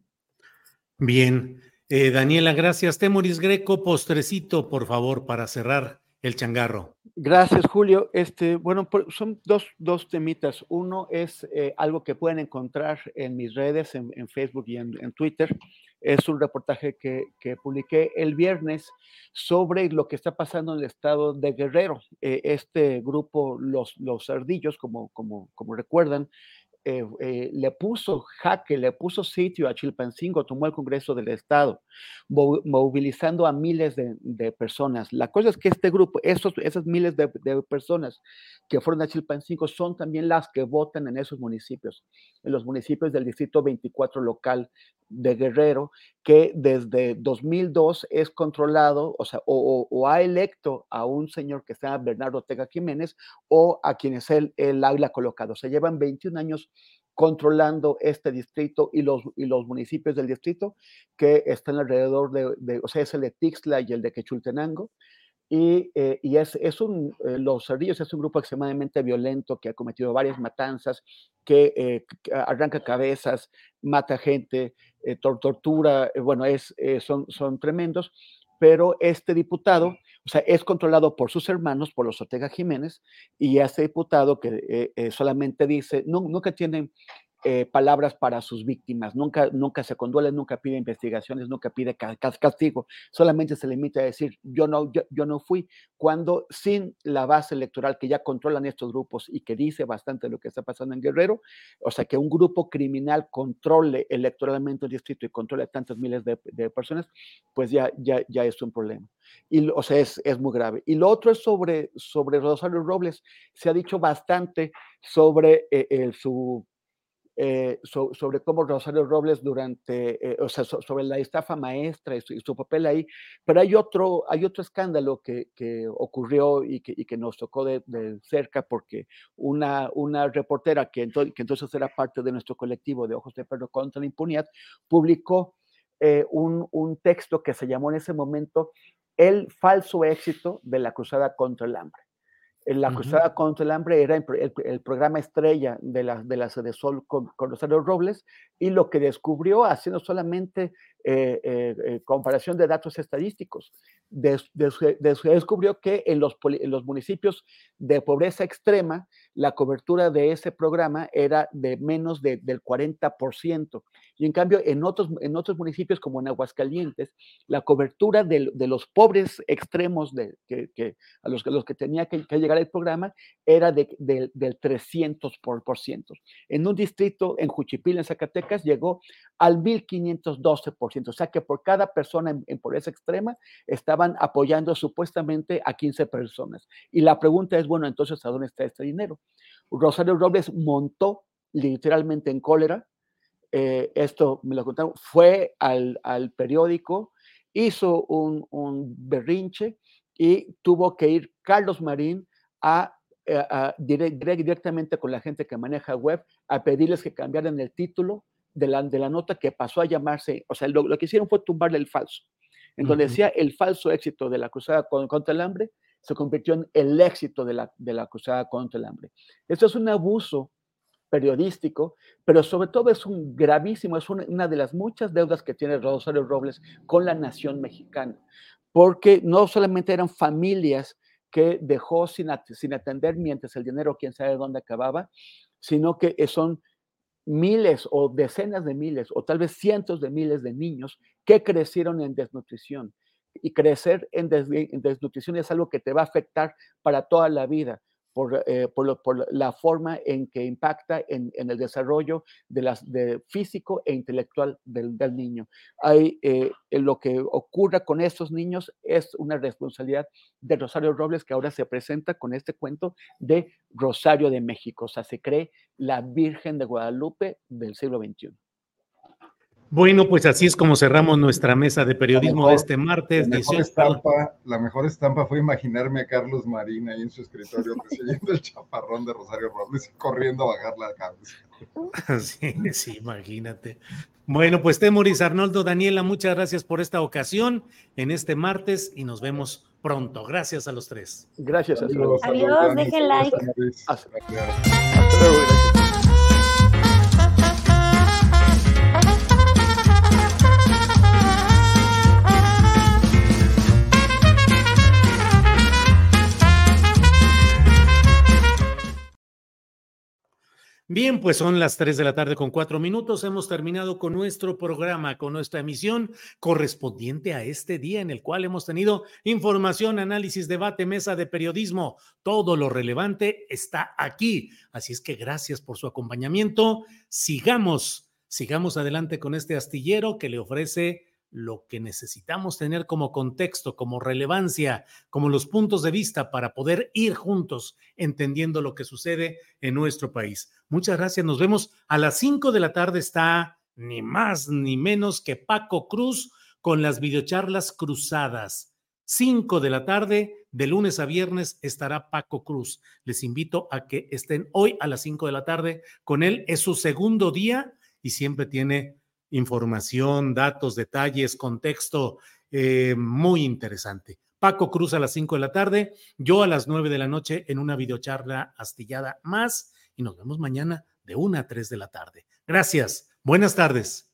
[SPEAKER 1] Bien, eh, Daniela, gracias. Temoris Greco, postrecito, por favor, para cerrar el changarro.
[SPEAKER 12] Gracias, Julio. Este, bueno, son dos, dos temitas. Uno es eh, algo que pueden encontrar en mis redes, en, Facebook y en, Twitter. Es un reportaje que, que, publiqué el viernes sobre lo que está pasando en el estado de Guerrero. Eh, este grupo, los, los ardillos, como, como, como recuerdan, eh, eh, le puso jaque, le puso sitio a Chilpancingo, tomó el Congreso del Estado, movilizando a miles de, personas. La cosa es que este grupo, esos, esas miles de, personas que fueron a Chilpancingo son también las que votan en esos municipios, en los municipios del Distrito 24 local de Guerrero, que desde 2002 es controlado, o sea, o, ha electo a un señor que se llama Bernardo Ortega Jiménez o a quienes él, él ha colocado. Se llevan 21 años controlando este distrito y los, y los municipios del distrito que están alrededor de, o sea, es el de Tixla y el de Quechultenango. Y, eh, y es, es, un, eh, los ardillos es un grupo extremadamente violento que ha cometido varias matanzas, que, eh, arranca cabezas, mata gente, tortura, bueno, es, son, son tremendos, pero este diputado, o sea, es controlado por sus hermanos, por los Ortega Jiménez, y este diputado que solamente dice, no, nunca tienen eh, palabras para sus víctimas, nunca, nunca se conduele, nunca pide investigaciones, nunca pide castigo, solamente se limita a decir yo no, yo, no fui, cuando sin la base electoral que ya controlan estos grupos y que dice bastante lo que está pasando en Guerrero, o sea, que un grupo criminal controle electoralmente un distrito y controle tantas miles de, personas, pues ya, ya, ya es un problema. Y, o sea, es, es, muy grave. Y lo otro es sobre, sobre Rosario Robles. Se ha dicho bastante sobre eh, el, su eh, sobre cómo Rosario Robles durante, eh, o sea, sobre la estafa maestra y su, papel ahí, pero hay otro, hay otro escándalo que, ocurrió y que, nos tocó de, cerca porque una, reportera que, entonces era parte de nuestro colectivo de Ojos de Perro contra la Impunidad, publicó eh, un texto que se llamó en ese momento El falso éxito de la cruzada contra el hambre. La Cruzada contra el Hambre era el, programa estrella de la, de la Sol con, con, Rosario Robles y lo que descubrió haciendo solamente eh, eh, eh, comparación de datos estadísticos. descubrió que en los, los municipios de pobreza extrema, la cobertura de ese programa era de menos del 40%. Y en cambio, en otros, en otros municipios como en Aguascalientes, la cobertura de, los pobres extremos de, que, a los, los que tenía que, llegar el programa era de, del 300%. En un distrito, en Juchipil, en Zacatecas, llegó al 1512%. O sea que por cada persona en, pobreza extrema estaban apoyando supuestamente a 15 personas. Y la pregunta es, bueno, entonces, ¿a dónde está este dinero? Rosario Robles montó literalmente en cólera. Eh, esto me lo contaron, fue al, al periódico, hizo un, un, berrinche y tuvo que ir Carlos Marín a, eh, a, directamente con la gente que maneja web a pedirles que cambiaran el título de la, de la nota que pasó a llamarse, o sea, lo, lo que hicieron fue tumbarle el falso. En donde decía el falso éxito de la cruzada contra el hambre, se convirtió en el éxito de la, de la cruzada contra el hambre. Esto es un abuso periodístico, pero sobre todo es un gravísimo, es una, de las muchas deudas que tiene Rosario Robles con la nación mexicana, porque no solamente eran familias que dejó sin, sin atender mientras el dinero quién sabe dónde acababa, sino que son miles o decenas de miles o tal vez cientos de miles de niños que crecieron en desnutrición. Y crecer en, desnutrición es algo que te va a afectar para toda la vida por, eh, por, la forma en que impacta en, el desarrollo de las, de físico e intelectual del, del niño. Hay, eh, lo que ocurra con estos niños es una responsabilidad de Rosario Robles, que ahora se presenta con este cuento de Rosario de México. O sea, se cree la Virgen de Guadalupe del siglo XXI.
[SPEAKER 1] Bueno, pues así es como cerramos nuestra mesa de periodismo
[SPEAKER 13] mejor,
[SPEAKER 1] de este martes.
[SPEAKER 13] La mejor, estampa, la mejor, estampa, fue imaginarme a Carlos Marín ahí en su escritorio recibiendo el chaparrón de Rosario Robles y corriendo a bajar la cabeza.
[SPEAKER 1] Sí, sí, imagínate. Bueno, pues Temoris, Arnoldo, Daniela, muchas gracias por esta ocasión en este martes y nos vemos pronto. Gracias a los tres.
[SPEAKER 12] Gracias a
[SPEAKER 11] todos. Adiós, dejen like.
[SPEAKER 12] Hasta luego.
[SPEAKER 1] Bien, pues son las 3 de la tarde con cuatro minutos. Hemos terminado con nuestro programa, con nuestra emisión correspondiente a este día en el cual hemos tenido información, análisis, debate, mesa de periodismo. Todo lo relevante está aquí. Así es que gracias por su acompañamiento. Sigamos, sigamos adelante con este astillero que le ofrece lo que necesitamos tener como contexto, como relevancia, como los puntos de vista para poder ir juntos entendiendo lo que sucede en nuestro país. Muchas gracias. Nos vemos a las 5 de la tarde. Está ni más ni menos que Paco Cruz con las videocharlas cruzadas. 5 de la tarde, de lunes a viernes, estará Paco Cruz. Les invito a que estén hoy a las 5 de la tarde con él. Es su segundo día y siempre tiene información, datos, detalles, contexto eh, muy interesante. Paco Cruz a las 5 de la tarde, yo a las 9 de la noche en una videocharla astillada más y nos vemos mañana de 1 a 3 de la tarde. Gracias. Buenas tardes.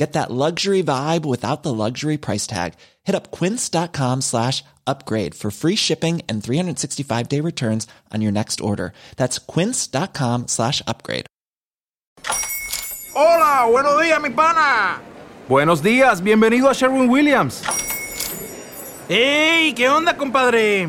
[SPEAKER 15] Get that luxury vibe without the luxury price tag. Hit up quince.com slash upgrade for free shipping and 365 day returns on your next order. That's quince.com slash upgrade.
[SPEAKER 16] Hola, buenos días, mi pana.
[SPEAKER 17] Buenos días, bienvenido a Sherwin Williams.
[SPEAKER 16] ¡Ey! ¿Qué onda, compadre?